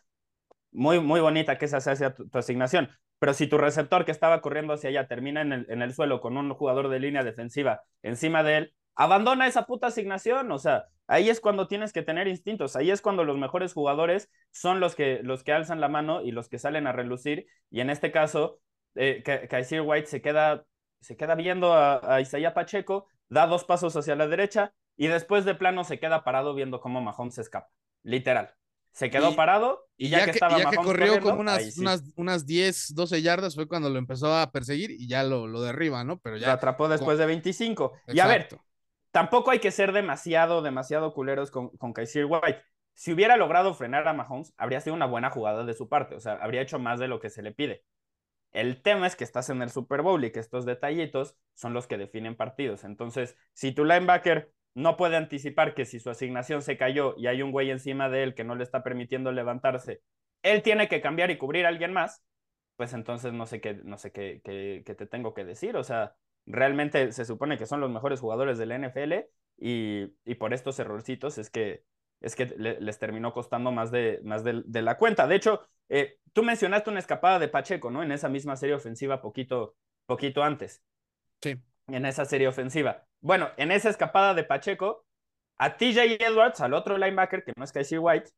Muy, muy bonita que esa sea tu, tu asignación. Pero si tu receptor que estaba corriendo hacia allá termina en el, en el suelo con un jugador de línea defensiva encima de él, abandona esa puta asignación. O sea, ahí es cuando tienes que tener instintos. Ahí es cuando los mejores jugadores son los que, los que alzan la mano y los que salen a relucir. Y en este caso, eh, Kaiser White se queda, se queda viendo a, a Isaiah Pacheco, da dos pasos hacia la derecha y después de plano se queda parado viendo cómo Mahomes se escapa. Literal. Se quedó y, parado y ya, ya que, que, estaba ya que corrió como unas, sí. unas, unas 10, 12 yardas fue cuando lo empezó a perseguir y ya lo, lo derriba, ¿no? Pero ya. Lo atrapó después de 25. Exacto. Y a ver, tampoco hay que ser demasiado, demasiado culeros con, con Kaiser White. Si hubiera logrado frenar a Mahomes, habría sido una buena jugada de su parte. O sea, habría hecho más de lo que se le pide. El tema es que estás en el Super Bowl y que estos detallitos son los que definen partidos. Entonces, si tu linebacker no puede anticipar que si su asignación se cayó y hay un güey encima de él que no le está permitiendo levantarse, él tiene que cambiar y cubrir a alguien más, pues entonces no sé qué, no sé qué, qué, te tengo que decir. O sea, realmente se supone que son los mejores jugadores de la NFL y, y por estos errorcitos es que, es que les terminó costando más de, más de, la cuenta. De hecho, eh, tú mencionaste una escapada de Pacheco, ¿no? En esa misma serie ofensiva poquito, poquito antes. Sí. En esa serie ofensiva. Bueno, en esa escapada de Pacheco, a TJ Edwards, al otro linebacker, que no es Casey White,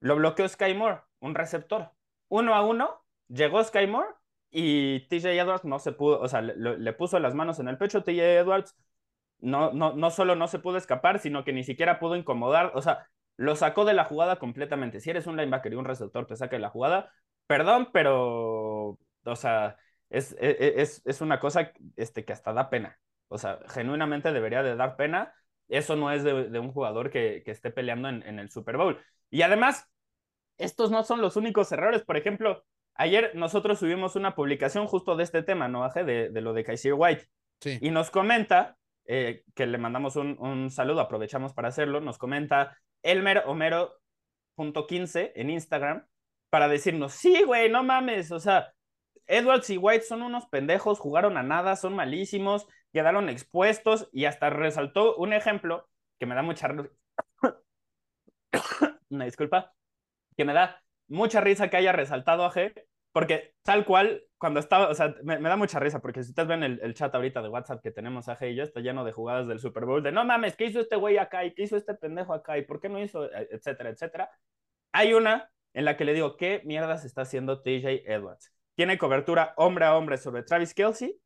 lo bloqueó Sky Moore, un receptor. Uno a uno, llegó Sky Moore y TJ Edwards no se pudo, o sea, le, puso las manos en el pecho. TJ Edwards no, no, no solo no se pudo escapar, sino que ni siquiera pudo incomodar, o sea, lo sacó de la jugada completamente. Si eres un linebacker y un receptor te saca de la jugada, perdón, pero, o sea, es, e, e, es, es, una cosa este, que hasta da pena. O sea, genuinamente debería de dar pena. Eso no es de, un jugador que, que esté peleando en, en, el Super Bowl. Y además, estos no son los únicos errores. Por ejemplo, ayer nosotros subimos una publicación justo de este tema, ¿no? De, de lo de Kaiser White. Sí. Y nos comenta, eh, que le mandamos un, un, saludo, aprovechamos para hacerlo, nos comenta Elmer Homero.15 en Instagram para decirnos, sí, güey, no mames, o sea, Edwards y White son unos pendejos, jugaron a nada, son malísimos, quedaron expuestos y hasta resaltó un ejemplo que me da mucha una disculpa, que me da mucha risa que haya resaltado a G, porque tal cual, cuando estaba, o sea, me, da mucha risa, porque si ustedes ven el, chat ahorita de WhatsApp que tenemos a G y yo, está lleno de jugadas del Super Bowl, de no mames, ¿qué hizo este güey acá? ¿Y qué hizo este pendejo acá? ¿Y por qué no hizo? E, etcétera, etcétera. Hay una en la que le digo, ¿qué mierdas está haciendo TJ Edwards? Tiene cobertura hombre a hombre sobre Travis Kelsey,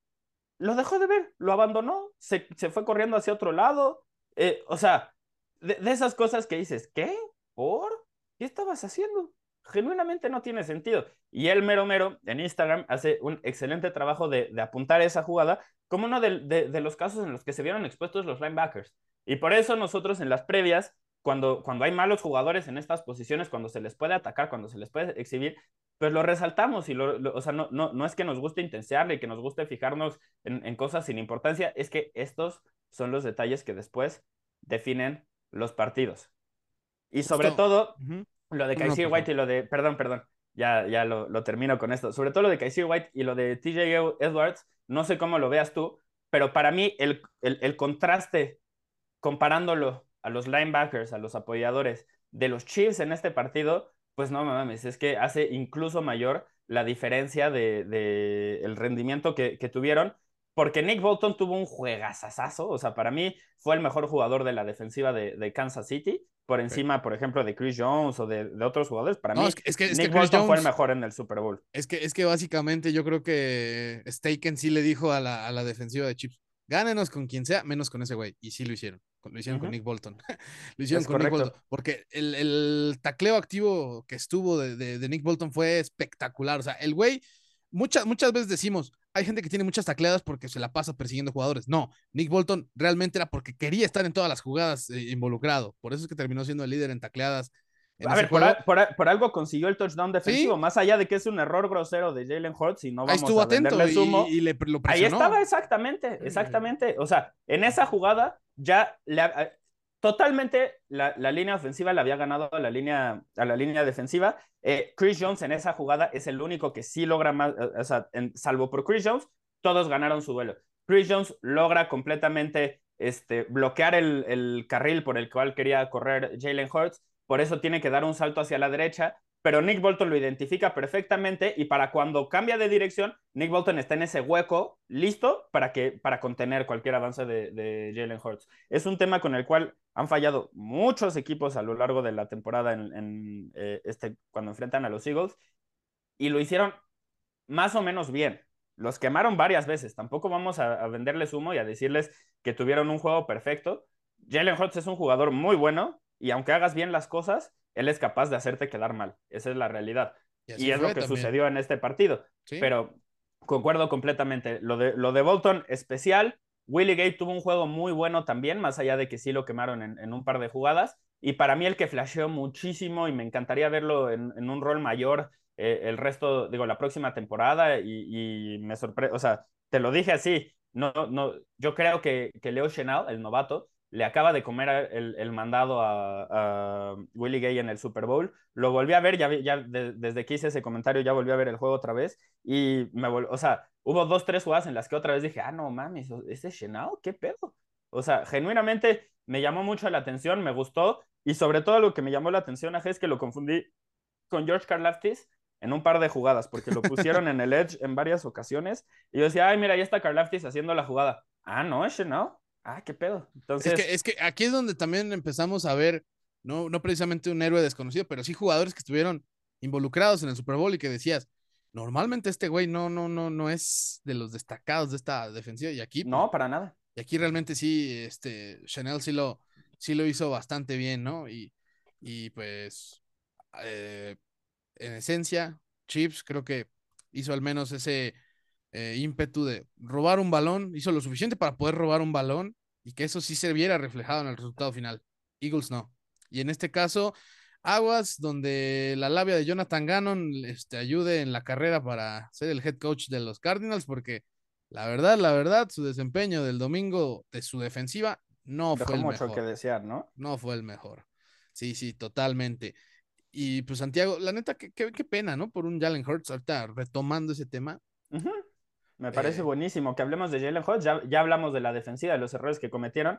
lo dejó de ver, lo abandonó, se, se fue corriendo hacia otro lado. Eh, o sea, de, de, esas cosas que dices, ¿qué? ¿Por? ¿Qué estabas haciendo? Genuinamente no tiene sentido. Y el mero mero en Instagram hace un excelente trabajo de, de apuntar esa jugada como uno de, de, los casos en los que se vieron expuestos los linebackers. Y por eso nosotros en las previas, cuando, cuando hay malos jugadores en estas posiciones, cuando se les puede atacar, cuando se les puede exhibir, pues lo resaltamos y lo, o sea, no, no, no, es que nos guste intensearle y que nos guste fijarnos en, en, cosas sin importancia, es que estos son los detalles que después definen los partidos. Y sobre todo, lo de Kaiser White y lo de, perdón, perdón, ya, ya lo, lo, termino con esto. Sobre todo lo de Kaiser White y lo de TJ Edwards, no sé cómo lo veas tú, pero para mí el, el, el contraste comparándolo a los linebackers, a los apoyadores de los Chiefs en este partido, pues no mames, es que hace incluso mayor la diferencia de, de el rendimiento que, que, tuvieron porque Nick Bolton tuvo un juegazazazo, o sea, para mí fue el mejor jugador de la defensiva de, Kansas City, por encima, por ejemplo, de Chris Jones o de, otros jugadores. Para mí, es que, Nick Bolton fue el mejor en el Super Bowl. Es que, es que básicamente yo creo que Staken sí le dijo a la, a la defensiva de Chips, gánenos con quien sea, menos con ese güey. Y sí lo hicieron. Lo hicieron con Nick Bolton. lo hicieron con Nick Bolton. Porque el, el, tacleo activo que estuvo de, de, Nick Bolton fue espectacular. O sea, el güey, muchas, muchas veces decimos, hay gente que tiene muchas tacleadas porque se la pasa persiguiendo jugadores. No, Nick Bolton realmente era porque quería estar en todas las jugadas eh, involucrado. Por eso es que terminó siendo el líder en tacleadas. a ver, por, algo consiguió el touchdown defensivo, más allá de que es un error grosero de Jalen Hurts y no vamos Ahí estuvo a atento y, le, lo Ahí estaba exactamente, exactamente. O sea, en esa jugada ya le, totalmente la, la, línea ofensiva le había ganado a la línea, a la línea defensiva. Eh, Chris Jones en esa jugada es el único que sí logra más, eh, o sea, salvo por Chris Jones, todos ganaron su duelo. Chris Jones logra completamente este, bloquear el, el carril por el cual quería correr Jalen Hurts, por eso tiene que dar un salto hacia la derecha pero Nick Bolton lo identifica perfectamente y para cuando cambia de dirección, Nick Bolton está en ese hueco listo para, que, para contener cualquier avance de, Jalen Hurts. Es un tema con el cual han fallado muchos equipos a lo largo de la temporada en, eh, este, cuando enfrentan a los Eagles y lo hicieron más o menos bien. Los quemaron varias veces. Tampoco vamos a, a venderles humo y a decirles que tuvieron un juego perfecto. Jalen Hurts es un jugador muy bueno y aunque hagas bien las cosas, él es capaz de hacerte quedar mal. Esa es la realidad. Y, es lo que sucedió en este partido. Pero concuerdo completamente. Lo de, lo de Bolton, especial. Willie Gate tuvo un juego muy bueno también, más allá de que sí lo quemaron en, un par de jugadas. Y para mí el que flasheó muchísimo y me encantaría verlo en, un rol mayor eh, el resto, digo, la próxima temporada y, me sorprende, o sea, te lo dije así, no, no, yo creo que, que Leo Chenal, el novato, le acaba de comer el, mandado a, Willie Gay en el Super Bowl. Lo volví a ver, ya, ya desde que hice ese comentario ya volví a ver el juego otra vez y me o sea, hubo dos, tres jugadas en las que otra vez dije, ah, no mames, ¿ese Shenao? ¿Qué pedo? O sea, genuinamente me llamó mucho la atención, me gustó y sobre todo lo que me llamó la atención es que lo confundí con George Karlaftis en un par de jugadas, porque lo pusieron en el edge en varias ocasiones. Y yo decía, ay, mira, ahí está Karlaftis haciendo la jugada. Ah, no, ese no. Ah, qué pedo. Entonces... Es que, es que aquí es donde también empezamos a ver, no, no precisamente un héroe desconocido, pero sí jugadores que estuvieron involucrados en el Super Bowl y que decías, normalmente este güey no, no, no, no es de los destacados de esta defensiva. Y aquí. No, para nada. Y aquí realmente sí, este, Chanel sí lo, sí lo hizo bastante bien, ¿no? Y, y pues, eh, en esencia, Chips creo que hizo al menos ese eh, ímpetu de robar un balón, hizo lo suficiente para poder robar un balón y que eso sí se viera reflejado en el resultado final. Eagles no. Y en este caso, Aguas, donde la labia de Jonathan Gannon este, ayude en la carrera para ser el head coach de los Cardinals, porque la verdad, la verdad, su desempeño del domingo de su defensiva no fue el mucho que desear, ¿no? No fue el mejor. Sí, sí, totalmente. Y pues Santiago, la neta, qué, qué, pena, ¿no? Por un Jalen Hurts, ahorita retomando ese tema. Me parece eh. buenísimo que hablemos de Jalen Hurts, ya, ya, hablamos de la defensiva, de los errores que cometieron.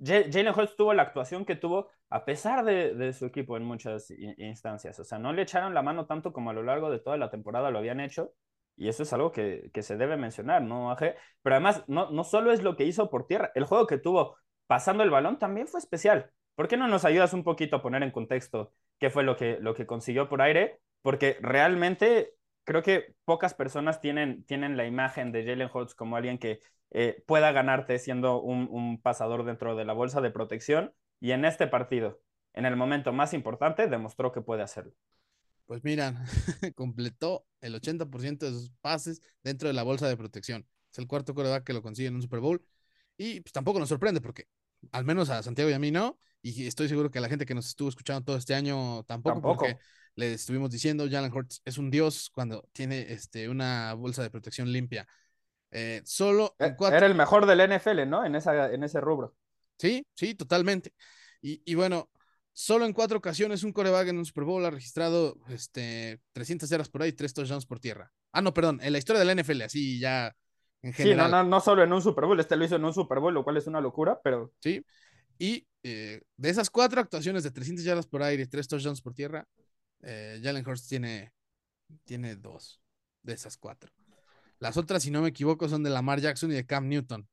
Jalen Hurts tuvo la actuación que tuvo a pesar de, de su equipo en muchas instancias. O sea, no le echaron la mano tanto como a lo largo de toda la temporada lo habían hecho. Y eso es algo que, que se debe mencionar, ¿no, Pero además, no, no solo es lo que hizo por tierra, el juego que tuvo pasando el balón también fue especial. ¿Por qué no nos ayudas un poquito a poner en contexto qué fue lo que, lo que consiguió por aire? Porque realmente creo que pocas personas tienen, tienen la imagen de Jalen Hurts como alguien que eh, pueda ganarte siendo un, un, pasador dentro de la bolsa de protección. Y en este partido, en el momento más importante, demostró que puede hacerlo. Pues miran, completó el 80% de sus pases dentro de la bolsa de protección. Es el cuarto coreback que lo consigue en un Super Bowl. Y pues tampoco nos sorprende porque al menos a Santiago y a mí no. Y estoy seguro que a la gente que nos estuvo escuchando todo este año tampoco, porque le estuvimos diciendo, Jalen Hurts es un dios cuando tiene este, una bolsa de protección limpia. Eh, solo en cuatro... Era el mejor del NFL, ¿no? En, esa, en ese rubro. Sí, sí, totalmente. Y, y bueno, Solo en cuatro ocasiones un coreback en un Super Bowl ha registrado este, 300 yardas por ahí, tres touchdowns por tierra. Ah, no, perdón, en la historia de la NFL, así ya en general. Sí, no, no, no solo en un Super Bowl, este lo hizo en un Super Bowl, lo cual es una locura, pero. Sí, y eh, de esas cuatro actuaciones de 300 yardas por aire y tres touchdowns por tierra, eh, Jalen Hurst tiene, tiene dos de esas cuatro. Las otras, si no me equivoco, son de Lamar Jackson y de Cam Newton.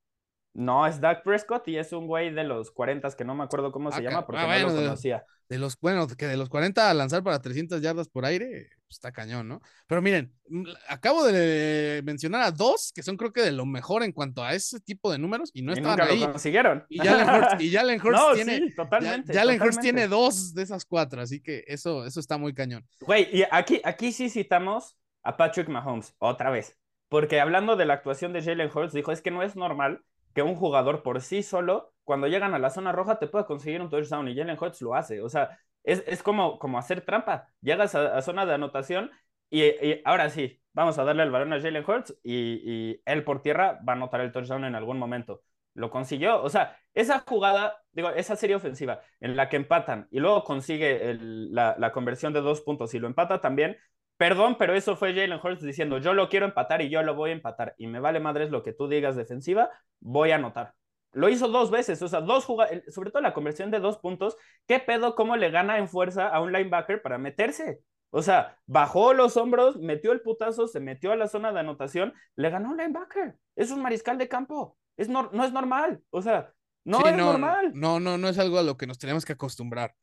No, es Doug Prescott y es un güey de los 40 que no me acuerdo cómo se llama porque ah, no lo conocía. De, los, bueno, que de los 40 a lanzar para 300 yardas por aire, pues, está cañón, ¿no? Pero miren, mm, acabo de mencionar a dos que son creo que de lo mejor en cuanto a ese tipo de números y no y estaban ahí. Lo consiguieron. Y Jalen Hurts, y Jalen Hurts tiene, sí, totalmente, Jalen Hurts tiene dos de esas cuatro, así que eso, eso está muy cañón. Güey, y aquí, aquí sí citamos a Patrick Mahomes, otra vez. Porque hablando de la actuación de Jalen Hurts, dijo, es que no es normal que un jugador por sí solo, cuando llegan a la zona roja, te pueda conseguir un touchdown y Jalen Hurts lo hace. O sea, es, como, como hacer trampa. Llegas a, zona de anotación y, ahora sí, vamos a darle el balón a Jalen Hurts y, él por tierra va a anotar el touchdown en algún momento. Lo consiguió. O sea, esa jugada, digo, esa serie ofensiva en la que empatan y luego consigue la, la conversión de dos puntos y lo empata también, Perdón, pero eso fue Jalen Hurts diciendo, yo lo quiero empatar y yo lo voy a empatar. Y me vale madres lo que tú digas defensiva, voy a anotar. Lo hizo dos veces, o sea, dos jugadas, sobre todo la conversión de dos puntos. ¿Qué pedo cómo le gana en fuerza a un linebacker para meterse? O sea, bajó los hombros, metió el putazo, se metió a la zona de anotación, le ganó un linebacker. Es un mariscal de campo. Es no, no es normal. O sea, no es normal. No, no, no es algo a lo que nos tenemos que acostumbrar.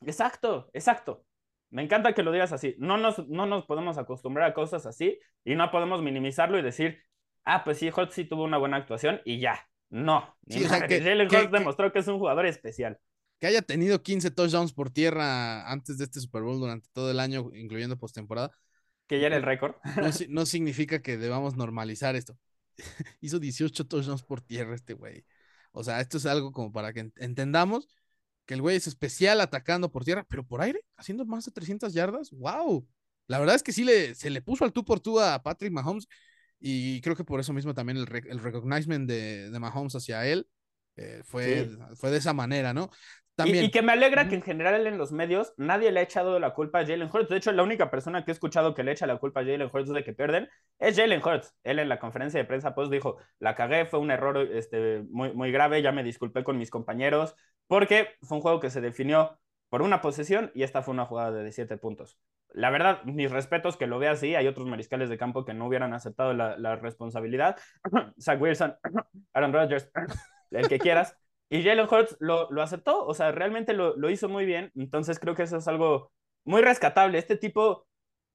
Exacto, exacto. Me encanta que lo digas así. No nos, no nos podemos acostumbrar a cosas así y no podemos minimizarlo y decir, ah, pues sí, Hot sí tuvo una buena actuación y ya. No. Sí, o sea, que, Jalen demostró que es un jugador especial. Que haya tenido 15 touchdowns por tierra antes de este Super Bowl durante todo el año, incluyendo postemporada. Que ya era el récord. No, significa que debamos normalizar esto. Hizo 18 touchdowns por tierra este güey. O sea, esto es algo como para que entendamos que el güey es especial atacando por tierra, pero por aire, haciendo más de 300 yardas. ¡Wow! La verdad es que sí le, se le puso al tú por tú a Patrick Mahomes y creo que por eso mismo también el, el recognizement de, de, Mahomes hacia él Eh, fue, fue de esa manera, ¿no? También. Y, que me alegra que en general en los medios nadie le ha echado la culpa a Jalen Hurts. De hecho, la única persona que he escuchado que le echa la culpa a Jalen Hurts de que pierden es Jalen Hurts. Él en la conferencia de prensa pues dijo, la cagué, fue un error este, muy, muy grave, ya me disculpé con mis compañeros, porque fue un juego que se definió por una posesión y esta fue una jugada de 17 puntos. La verdad, mis respetos que lo vea así. Hay otros mariscales de campo que no hubieran aceptado la, la responsabilidad. Zach Wilson, Aaron Rodgers, el que quieras. Y Jalen Hurts lo, lo, aceptó, o sea, realmente lo, lo, hizo muy bien. Entonces creo que eso es algo muy rescatable. Este tipo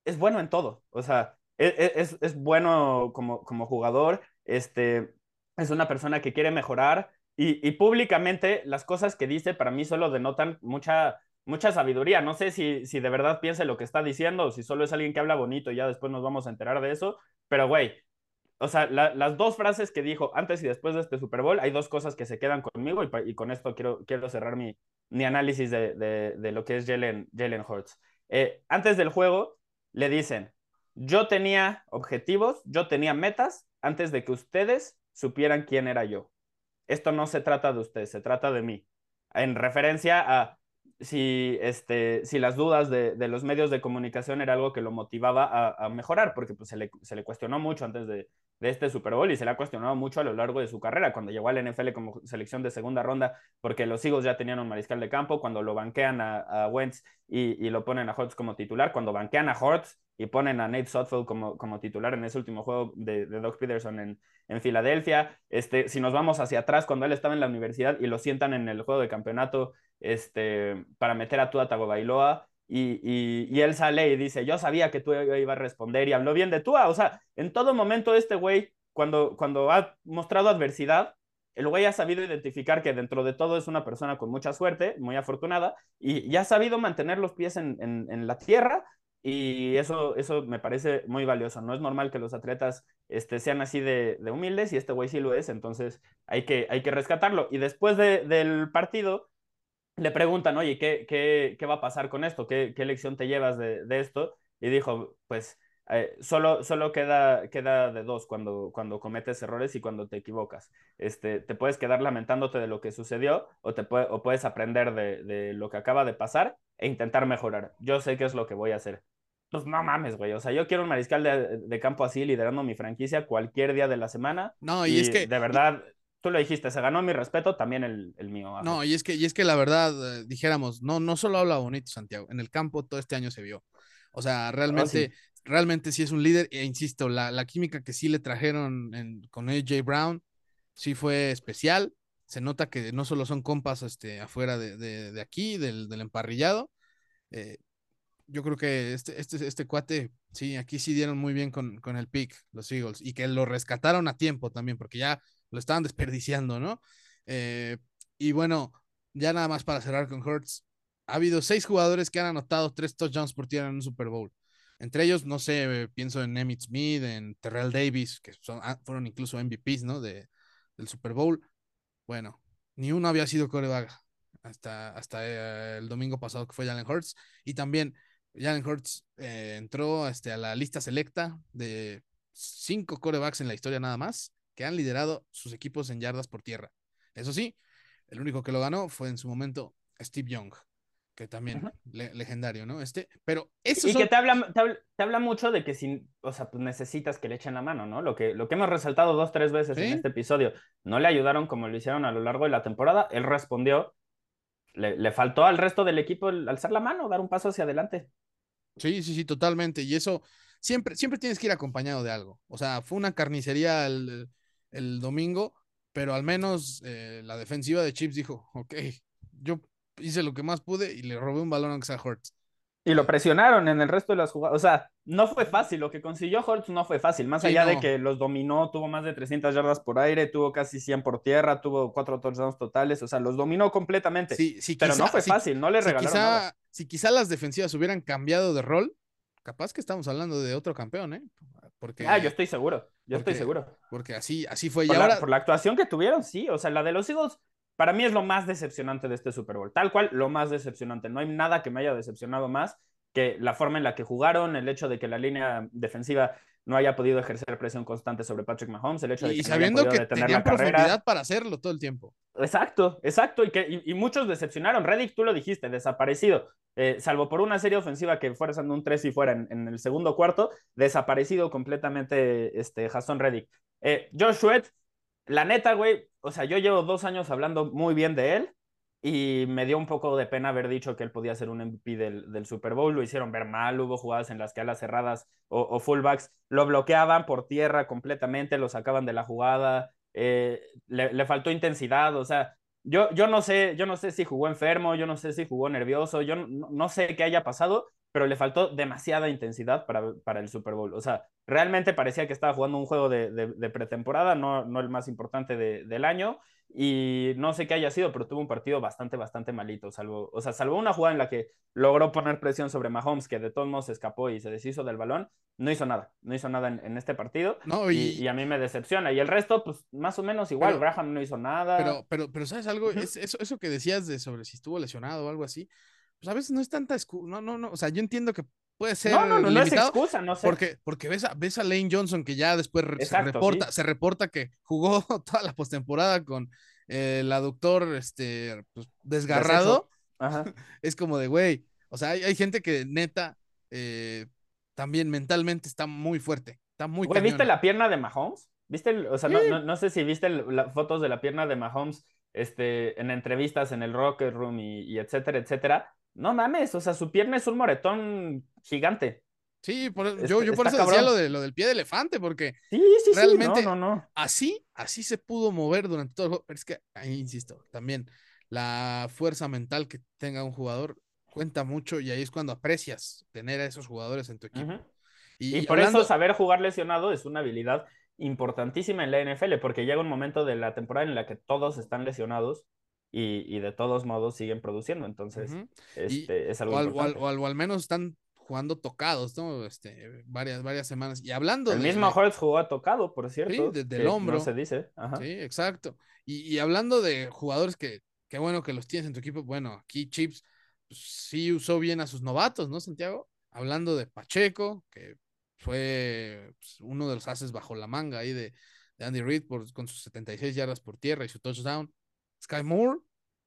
es bueno en todo, o sea, e, e, es, es, bueno como, como jugador, este, es una persona que quiere mejorar y, y, públicamente las cosas que dice para mí solo denotan mucha, mucha sabiduría. No sé si, si de verdad piensa lo que está diciendo o si solo es alguien que habla bonito y ya después nos vamos a enterar de eso, pero güey, o sea, las dos frases que dijo antes y después de este Super Bowl, hay dos cosas que se quedan conmigo y, con esto quiero, quiero cerrar mi, mi análisis de, de, lo que es Jalen, Jalen Hurts. Eh, antes del juego, le dicen, yo tenía objetivos, yo tenía metas antes de que ustedes supieran quién era yo. Esto no se trata de ustedes, se trata de mí. En referencia a si, este, si las dudas de, de los medios de comunicación era algo que lo motivaba a, a mejorar, porque pues, se, le, se le cuestionó mucho antes de, de este Super Bowl y se le ha cuestionado mucho a lo largo de su carrera, cuando llegó al NFL como selección de segunda ronda, porque los Eagles ya tenían un mariscal de campo, cuando lo banquean a, Wentz y, lo ponen a Hortz como titular, cuando banquean a Hortz y ponen a Nate Sotfield como, como titular en ese último juego de, Doug Peterson en, en Filadelfia, este, si nos vamos hacia atrás, cuando él estaba en la universidad y lo sientan en el juego de campeonato este, para meter a Tua Tagovailoa, y, y, y, él sale y dice, yo sabía que tú iba a responder y habló bien de Tua. O sea, en todo momento este güey, cuando, cuando ha mostrado adversidad, el güey ha sabido identificar que dentro de todo es una persona con mucha suerte, muy afortunada, y, ya ha sabido mantener los pies en, en, la tierra. Y eso, eso me parece muy valioso. No es normal que los atletas este, sean así de, de humildes y este güey sí lo es, entonces hay que, hay que rescatarlo. Y después de, del partido, le preguntan, oye, ¿qué, qué, qué va a pasar con esto? ¿Qué, qué lección te llevas de, de esto? Y dijo, pues eh, solo, solo queda, queda de dos cuando, cuando cometes errores y cuando te equivocas. Este, te puedes quedar lamentándote de lo que sucedió o, te puede, o puedes aprender de, de, lo que acaba de pasar e intentar mejorar. Yo sé qué es lo que voy a hacer. Pues no mames, güey. O sea, yo quiero un mariscal de, de campo así liderando mi franquicia cualquier día de la semana. No, y, y es que... De verdad... Tú lo dijiste, se ganó mi respeto, también el, el mío. No, y es que, y es que la verdad, eh, dijéramos, no, no solo habla bonito Santiago, en el campo todo este año se vio. O sea, realmente, oh, sí. realmente sí es un líder, e insisto, la, la química que sí le trajeron en, con AJ Brown sí fue especial. Se nota que no solo son compas este, afuera de, de, de aquí, del, del emparrillado. Eh, yo creo que este, este, este cuate, sí, aquí sí dieron muy bien con, con el pick, los Eagles, y que lo rescataron a tiempo también, porque ya lo estaban desperdiciando, ¿no? Eh, y bueno, ya nada más para cerrar con Hurts, ha habido seis jugadores que han anotado tres touchdowns por tierra en un Super Bowl. Entre ellos, no sé, pienso en Emmitt Smith, en Terrell Davis, que son, ah, fueron incluso MVPs, ¿no? De, del Super Bowl. Bueno, ni uno había sido coreback hasta, hasta eh, el domingo pasado que fue Jalen Hurts. Y también Jalen Hurts eh, entró este, a la lista selecta de cinco corebacks en la historia nada más que han liderado sus equipos en yardas por tierra. Eso sí, el único que lo ganó fue en su momento Steve Young, que también uh -huh. le legendario, ¿no? Este, pero eso y son... que te habla, te habla, te habla mucho de que si, o sea, pues necesitas que le echen la mano, ¿no? Lo que, lo que hemos resaltado dos, tres veces ¿Sí? en este episodio, no le ayudaron como lo hicieron a lo largo de la temporada, él respondió, le, le faltó al resto del equipo el, alzar la mano, dar un paso hacia adelante. Sí, sí, sí, totalmente. Y eso siempre, siempre tienes que ir acompañado de algo. O sea, fue una carnicería el, el domingo, pero al menos eh, la defensiva de Chips dijo, ok, yo hice lo que más pude y le robé un balón a Xa Hortz. Y lo presionaron en el resto de las jugadas. O sea, no fue fácil. Lo que consiguió Hortz no fue fácil. Más sí, allá no. de que los dominó, tuvo más de 300 yardas por aire, tuvo casi 100 por tierra, tuvo cuatro touchdowns totales. O sea, los dominó completamente. Sí, sí, pero quizá, no fue fácil, no le regalaron quizá, nada. Si quizá las defensivas hubieran cambiado de rol, capaz que estamos hablando de otro campeón, ¿eh? Porque, ah, yo estoy seguro, yo porque, estoy seguro. Porque así, así fue. Por, y la, ahora... por la actuación que tuvieron, sí. O sea, la de los Eagles, para mí es lo más decepcionante de este Super Bowl. Tal cual, lo más decepcionante. No hay nada que me haya decepcionado más que la forma en la que jugaron, el hecho de que la línea defensiva no haya podido ejercer presión constante sobre Patrick Mahomes, el hecho de que y sabiendo no que tenían profundidad para hacerlo todo el tiempo. Exacto, exacto, y, que, y, muchos decepcionaron. Reddick, tú lo dijiste, desaparecido, eh, salvo por una serie ofensiva que fuerzando un 3 y fuera en, el segundo cuarto, desaparecido completamente este, Jason Reddick. Eh, Josh Sweat, la neta, güey, o sea, yo llevo dos años hablando muy bien de él y me dio un poco de pena haber dicho que él podía ser un MVP del, Super Bowl. Lo hicieron ver mal, hubo jugadas en las que alas cerradas o, fullbacks lo bloqueaban por tierra completamente, lo sacaban de la jugada eh, le, faltó intensidad, o sea, yo, yo, no sé, yo no sé si jugó enfermo, yo no sé si jugó nervioso, yo no, sé qué haya pasado, pero le faltó demasiada intensidad para, para el Super Bowl. O sea, realmente parecía que estaba jugando un juego de, de, pretemporada, no, no el más importante del año, y no sé qué haya sido, pero tuvo un partido bastante, bastante malito, salvo, o sea, salvo una jugada en la que logró poner presión sobre Mahomes, que de todos modos escapó y se deshizo del balón, no hizo nada, no hizo nada en, este partido, no, y... a mí me decepciona, y el resto, pues, más o menos igual, Graham no hizo nada. Pero, pero, pero, ¿sabes algo? es, eso, eso que decías de sobre si estuvo lesionado o algo así, pues a veces no es tanta no, no, no, o sea, yo entiendo que puede ser no, no, no, no es excusa, no sé. Porque, porque ves, a, ves a Lane Johnson que ya después se, reporta, se reporta que jugó toda la postemporada con el aductor este, pues, desgarrado. es como de, güey, o sea, hay, gente que neta eh, también mentalmente está muy fuerte, está muy Güey, ¿viste la pierna de Mahomes? ¿Viste? o sea, no, no, sé si viste las fotos de la pierna de Mahomes este, en entrevistas en el Rocket Room y, y etcétera, etcétera no mames, o sea, su pierna es un moretón gigante. Sí, yo, yo por eso decía lo, de, lo del pie de elefante, porque sí, sí, realmente no, no, no. así, así se pudo mover durante todo el juego. Pero es que, ahí insisto, también la fuerza mental que tenga un jugador cuenta mucho y ahí es cuando aprecias tener a esos jugadores en tu equipo. Y, por eso saber jugar lesionado es una habilidad importantísima en la NFL, porque llega un momento de la temporada en la que todos están lesionados y, de todos modos siguen produciendo. Entonces, este, es algo o, importante. O, al, menos están jugando tocados, ¿no? Este, varias, varias semanas. Y hablando. El mismo Holtz jugó tocado, por cierto. Sí, desde el hombro. No se dice. Sí, exacto. Y, hablando de jugadores que, qué bueno que los tienes en tu equipo. Bueno, aquí Chips pues, sí usó bien a sus novatos, ¿no, Santiago? Hablando de Pacheco, que fue pues, uno de los haces bajo la manga ahí de, de Andy Reid por, con sus 76 yardas por tierra y su touchdown. Sky Moore,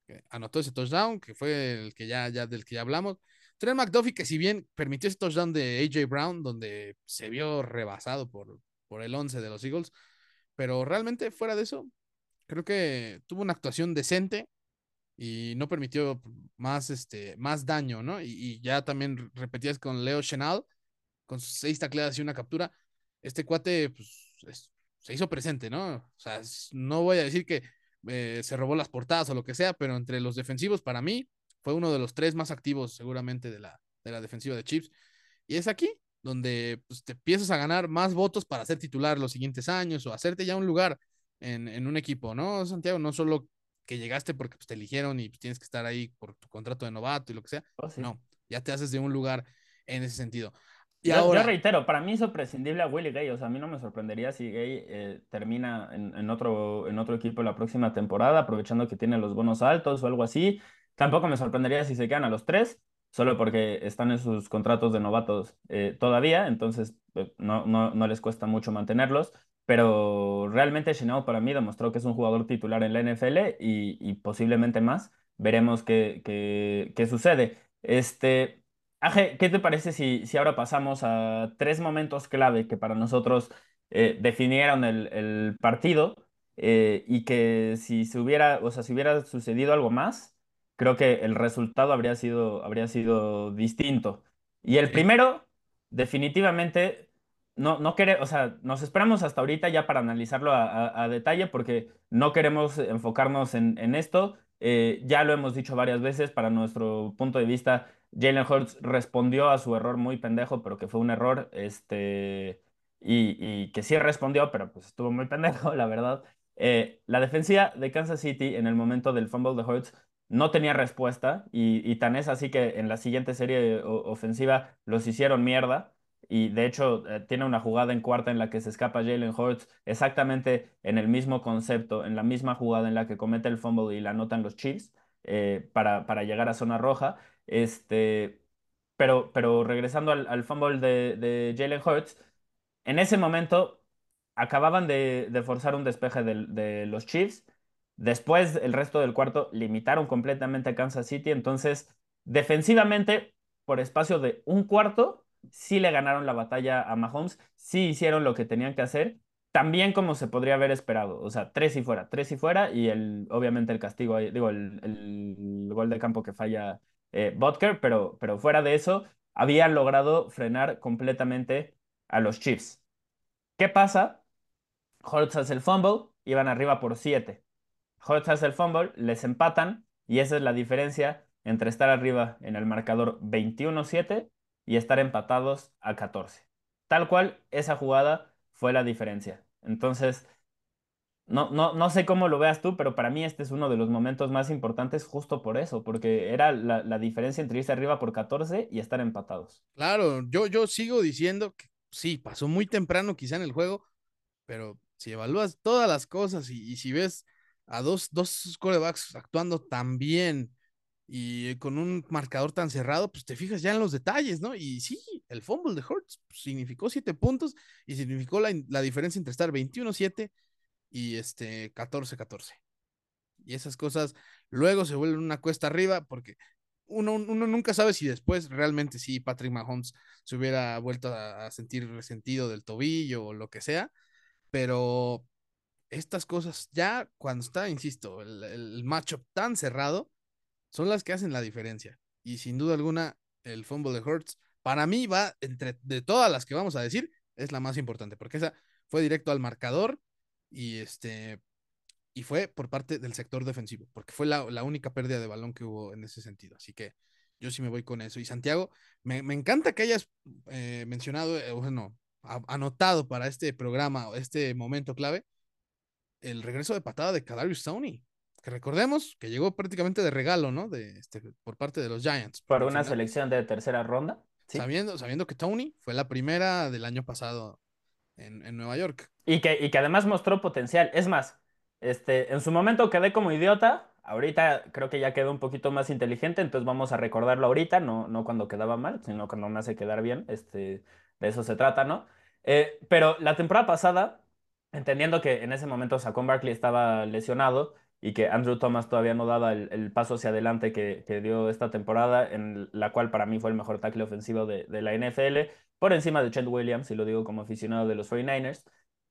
que anotó ese touchdown, que fue el que ya, ya del que ya hablamos. Trent McDuffie, que si bien permitió ese touchdown de AJ Brown, donde se vio rebasado por, por el 11 de los Eagles, pero realmente fuera de eso, creo que tuvo una actuación decente y no permitió más, este, más daño, ¿no? Y, ya también repetías con Leo Chenal, con sus seis tacleadas y una captura. Este cuate, pues, se hizo presente, ¿no? O sea, no voy a decir que eh, se robó las portadas o lo que sea, pero entre los defensivos, para mí, fue uno de los tres más activos seguramente de la, de la defensiva de Chips. Y es aquí donde pues, te empiezas a ganar más votos para ser titular los siguientes años o hacerte ya un lugar en, un equipo, ¿no, Santiago? No solo que llegaste porque pues, te eligieron y pues, tienes que estar ahí por tu contrato de novato y lo que sea. Oh, no, ya te haces de un lugar en ese sentido. Y yo, reitero, para mí es prescindible a Willie Gay. O sea, a mí no me sorprendería si Gay eh, termina en, otro, en otro equipo la próxima temporada, aprovechando que tiene los bonos altos o algo así. Tampoco me sorprendería si se quedan a los tres, solo porque están en sus contratos de novatos eh, todavía, entonces eh, no, no, no, les cuesta mucho mantenerlos. Pero realmente Chenao para mí demostró que es un jugador titular en la NFL y, y posiblemente más. Veremos qué, qué, qué sucede. Este, Aje, ¿qué te parece si, si ahora pasamos a tres momentos clave que para nosotros eh, definieron el, partido eh, y que si se hubiera, o sea, si hubiera sucedido algo más, creo que el resultado habría sido, habría sido distinto. Y el primero, definitivamente, no, no o sea, nos esperamos hasta ahorita ya para analizarlo a, detalle porque no queremos enfocarnos en, en esto. Eh, ya lo hemos dicho varias veces, para nuestro punto de vista Jalen Hurts respondió a su error muy pendejo, pero que fue un error, este, y, que sí respondió, pero pues estuvo muy pendejo, la verdad. Eh, la defensiva de Kansas City en el momento del fumble de Hurts no tenía respuesta y, tan es así que en la siguiente serie ofensiva los hicieron mierda y de hecho eh, tiene una jugada en cuarta en la que se escapa Jalen Hurts exactamente en el mismo concepto, en la misma jugada en la que comete el fumble y la anotan los Chiefs eh, para, para llegar a zona roja este, pero, pero regresando al, fumble de, de Jalen Hurts, en ese momento acababan de, forzar un despeje de, los Chiefs. Después, el resto del cuarto limitaron completamente a Kansas City. Entonces, defensivamente, por espacio de un cuarto, sí le ganaron la batalla a Mahomes, sí hicieron lo que tenían que hacer, también como se podría haber esperado. O sea, tres y fuera, tres y fuera, y el, obviamente el castigo, digo, el, gol de campo que falla eh, Butker, pero, pero fuera de eso, habían logrado frenar completamente a los Chiefs. ¿Qué pasa? Holtz hace el fumble, iban arriba por 7. Hace el fumble, les empatan, y esa es la diferencia entre estar arriba en el marcador 21-7 y estar empatados a 14. Tal cual, esa jugada fue la diferencia. Entonces, no, no, no sé cómo lo veas tú, pero para mí este es uno de los momentos más importantes justo por eso, porque era la, la diferencia entre irse arriba por 14 y estar empatados. Claro, yo, yo sigo diciendo que sí, pasó muy temprano quizá en el juego, pero si evalúas todas las cosas y si ves a dos, dos corebacks actuando tan bien y con un marcador tan cerrado, pues te fijas ya en los detalles, ¿no? Y sí, el fumble de Hurts significó siete puntos y significó la, la diferencia entre estar 21-7 y este 14-14. Y esas cosas luego se vuelven una cuesta arriba porque uno, uno, nunca sabe si después realmente sí Patrick Mahomes se hubiera vuelto a, a sentir resentido del tobillo o lo que sea, pero estas cosas ya cuando está, insisto, el, el matchup tan cerrado, son las que hacen la diferencia. Y sin duda alguna, el fumble de Hurts, para mí va entre de todas las que vamos a decir, es la más importante, porque esa fue directo al marcador y este y fue por parte del sector defensivo, porque fue la, la única pérdida de balón que hubo en ese sentido. Así que yo sí me voy con eso. Y Santiago, me, me encanta que hayas eh, mencionado, eh, bueno, anotado para este programa, este momento clave, el regreso de patada de Kadarius Stoney que recordemos que llegó prácticamente de regalo, ¿no? De, este, por parte de los Giants. Por una final, selección de tercera ronda. ¿sí? Sabiendo, sabiendo que Tony fue la primera del año pasado en, en Nueva York. Y que, y que además mostró potencial. Es más, este, en su momento quedé como idiota. Ahorita creo que ya quedó un poquito más inteligente, entonces vamos a recordarlo ahorita, no, no cuando quedaba mal, sino cuando me hace quedar bien. Este, de eso se trata, ¿no? Eh, pero la temporada pasada, entendiendo que en ese momento Saquon Barkley estaba lesionado, y que Andrew Thomas todavía no daba el, el paso hacia adelante que, que, dio esta temporada, en la cual para mí fue el mejor tackle ofensivo de, de la NFL, por encima de Chet Williams, y lo digo como aficionado de los 49ers.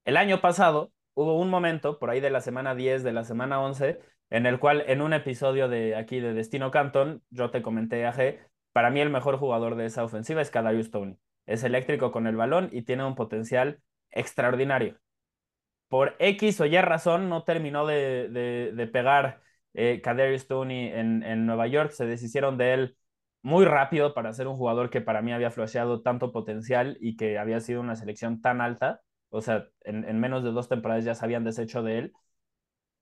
El año pasado hubo un momento, por ahí de la semana 10, de la semana 11, en el cual en un episodio de aquí de Destino Canton, yo te comenté a G, para mí el mejor jugador de esa ofensiva es Kadarius Toney. Es eléctrico con el balón y tiene un potencial extraordinario por X o Y razón no terminó de, de, pegar eh, Stoney en, en, Nueva York. Se deshicieron de él muy rápido para ser un jugador que para mí había flasheado tanto potencial y que había sido una selección tan alta. O sea, en, en, menos de dos temporadas ya se habían deshecho de él.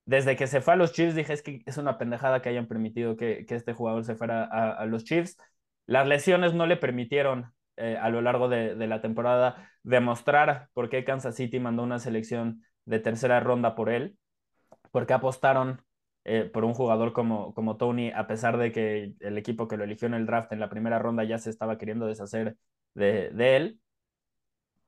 Desde que se fue a los Chiefs dije es que es una pendejada que hayan permitido que, que este jugador se fuera a, a, los Chiefs. Las lesiones no le permitieron eh, a lo largo de, de la temporada demostrar por qué Kansas City mandó una selección de tercera ronda por él, porque apostaron eh, por un jugador como, como Tony, a pesar de que el equipo que lo eligió en el draft en la primera ronda ya se estaba queriendo deshacer de, de él.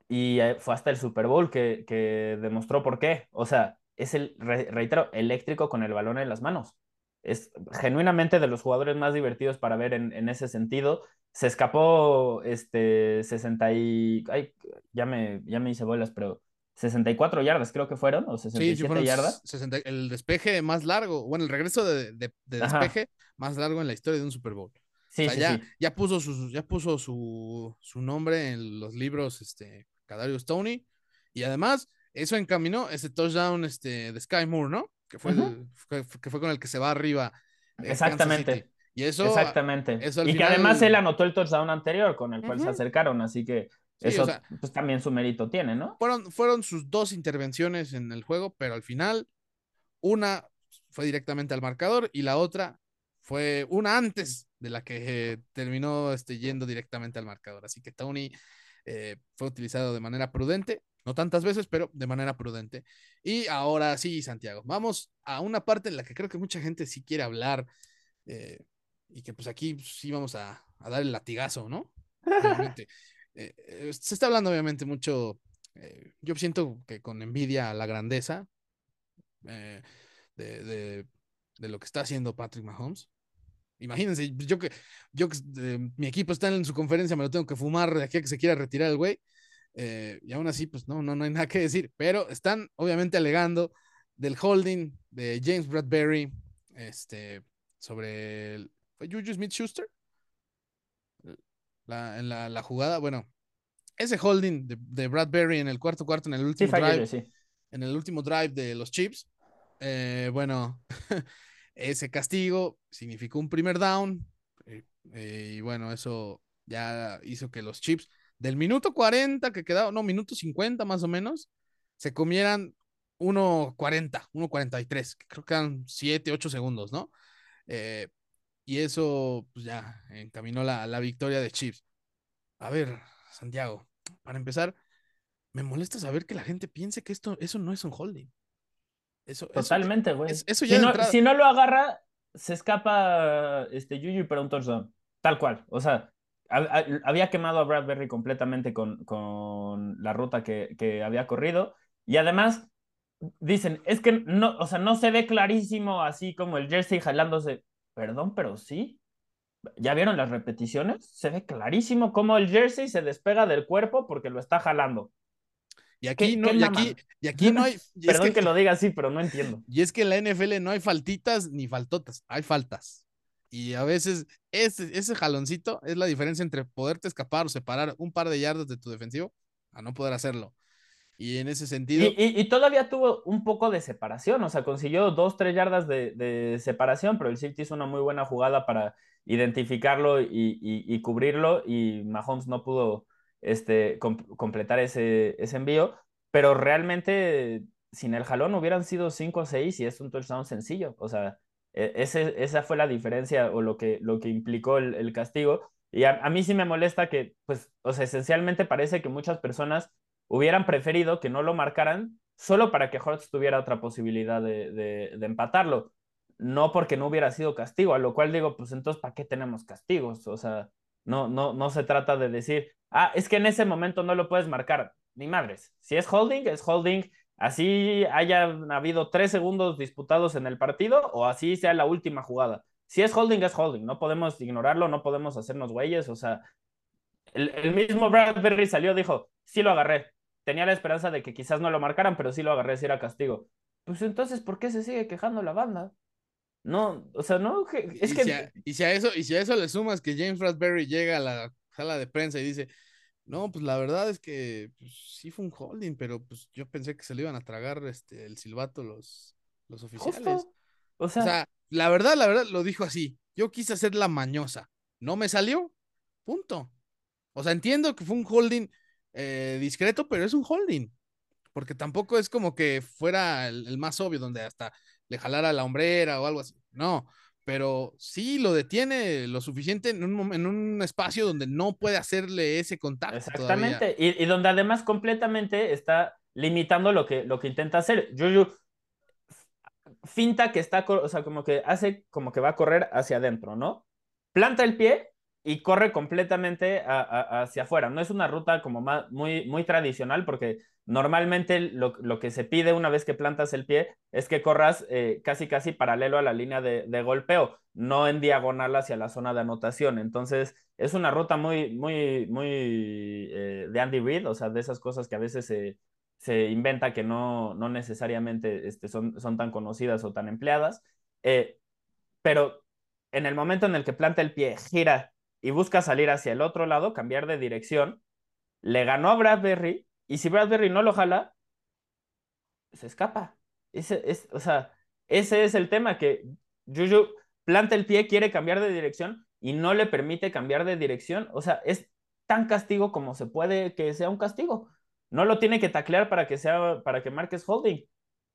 Y eh, fue hasta el Super Bowl que, que, demostró por qué. O sea, es el, re, reitero, eléctrico con el balón en las manos. Es genuinamente de los jugadores más divertidos para ver en, en ese sentido. Se escapó este 60 y... Ay, ya me, ya me hice bolas, pero 64 yardas, creo que fueron, o 67 sí, yardas. 60, el despeje más largo, bueno, el regreso de, de, de despeje Ajá. más largo en la historia de un Super Bowl. Sí, o sea, sí, ya, sí. ya, puso, su, ya puso su, su nombre en los libros, este, Kadarius Stoney, y además eso encaminó ese touchdown este, de Sky Moore, ¿no? Que fue, uh -huh. el, que fue con el que se va arriba. Eh, Exactamente. Y eso. Exactamente. Eso y final... que además él anotó el touchdown anterior con el cual uh -huh. se acercaron, así que Sí, Eso o sea, pues también su mérito tiene, ¿no? Fueron, fueron sus dos intervenciones en el juego, pero al final una fue directamente al marcador y la otra fue una antes de la que eh, terminó este, yendo directamente al marcador. Así que Tony eh, fue utilizado de manera prudente, no tantas veces, pero de manera prudente. Y ahora sí, Santiago, vamos a una parte en la que creo que mucha gente sí quiere hablar eh, y que pues aquí sí vamos a, a dar el latigazo, ¿no? Obviamente. Eh, se está hablando obviamente mucho, eh, yo siento que con envidia a la grandeza eh, de, lo que está haciendo Patrick Mahomes. Imagínense, yo que, yo eh, mi equipo está en su conferencia, me lo tengo que fumar de aquí a que se quiera retirar el güey. Eh, y aún así, pues no, no, no hay nada que decir. Pero están obviamente alegando del holding de James Bradbury este, sobre el, ¿Fue Juju Smith Schuster? La, en la, jugada, bueno, ese holding de, Bradbury en el cuarto cuarto, en el último drive, en el último drive de los Chips, eh, bueno, ese castigo significó un primer down, eh, eh, y bueno, eso ya hizo que los Chips del minuto 40 que quedaba, no, minuto 50 más o menos, se comieran 1.40, 1.43, creo que eran 7, 8 segundos, ¿no? Y eso pues ya encaminó la, la victoria de Chips. A ver, Santiago, para empezar, me molesta saber que la gente piense que esto, eso no es un holding. Eso, Totalmente, güey. si, no, si no lo agarra, se escapa este Yuyu para un touchdown. Tal cual. O sea, había quemado a Bradbury completamente con, con la ruta que, que, había corrido. Y además, dicen, es que no, o sea, no se ve clarísimo así como el jersey jalándose. Perdón, pero sí. ¿Ya vieron las repeticiones? Se ve clarísimo cómo el jersey se despega del cuerpo porque lo está jalando. Y aquí, no, y aquí, y aquí no hay. Perdón que, lo diga así, pero no entiendo. Y es que en la NFL no hay faltitas ni faltotas, hay faltas. Y a veces ese, ese jaloncito es la diferencia entre poderte escapar o separar un par de yardas de tu defensivo a no poder hacerlo. Y en ese sentido. Y, todavía tuvo un poco de separación, o sea, consiguió dos, tres yardas de, separación, pero el City hizo una muy buena jugada para identificarlo y, cubrirlo, y Mahomes no pudo este, completar ese, ese envío, pero realmente sin el jalón hubieran sido cinco o seis y es un touchdown sencillo, o sea, e, ese, esa fue la diferencia o lo que, lo que implicó el, castigo. Y a, a, mí sí me molesta que, pues, o sea, esencialmente parece que muchas personas hubieran preferido que no lo marcaran solo para que Hortz tuviera otra posibilidad de, empatarlo, no porque no hubiera sido castigo, a lo cual digo, pues entonces, ¿para qué tenemos castigos? O sea, no, no, no se trata de decir, ah, es que en ese momento no lo puedes marcar, ni madres, si es holding, es holding, así haya habido tres segundos disputados en el partido o así sea la última jugada. Si es holding, es holding, no podemos ignorarlo, no podemos hacernos güeyes, o sea, el, el mismo Bradbury salió, dijo, sí lo agarré, tenía la esperanza de que quizás no lo marcaran, pero sí lo agarré si era castigo. Pues entonces, ¿por qué se sigue quejando la banda? No, o sea, no, es que... y, si a eso, y si a eso le sumas que James Raspberry llega a la sala de prensa y dice, no, pues la verdad es que pues, sí fue un holding, pero pues yo pensé que se le iban a tragar este, el silbato los, los oficiales. O sea... o sea, la verdad, la verdad, lo dijo así. Yo quise hacer la mañosa. No me salió. Punto. O sea, entiendo que fue un holding eh, discreto, pero es un holding. Porque tampoco es como que fuera el, más obvio, donde hasta le jalara la hombrera o algo así. No, pero sí lo detiene lo suficiente en un, en un espacio donde no puede hacerle ese contacto. Exactamente, y, donde además completamente está limitando lo que, lo que intenta hacer. Juju finta que está, o sea, como que hace como que va a correr hacia adentro, ¿no? Planta el pie y corre completamente hacia afuera. No es una ruta como muy, muy tradicional porque normalmente lo, que se pide una vez que plantas el pie es que corras eh, casi casi paralelo a la línea de, golpeo, no en diagonal hacia la zona de anotación. Entonces es una ruta muy, muy, muy eh, de Andy Reid, o sea, de esas cosas que a veces se, se inventa que no, no necesariamente este, son, son tan conocidas o tan empleadas. Eh, pero en el momento en el que planta el pie, gira y busca salir hacia el otro lado, cambiar de dirección, le ganó a Bradbury y si Bradbury no lo jala, se escapa. Ese, es, o sea, ese es el tema que Juju planta el pie, quiere cambiar de dirección y no le permite cambiar de dirección. O sea, es tan castigo como se puede que sea un castigo. No lo tiene que taclear para que sea, para que marques holding.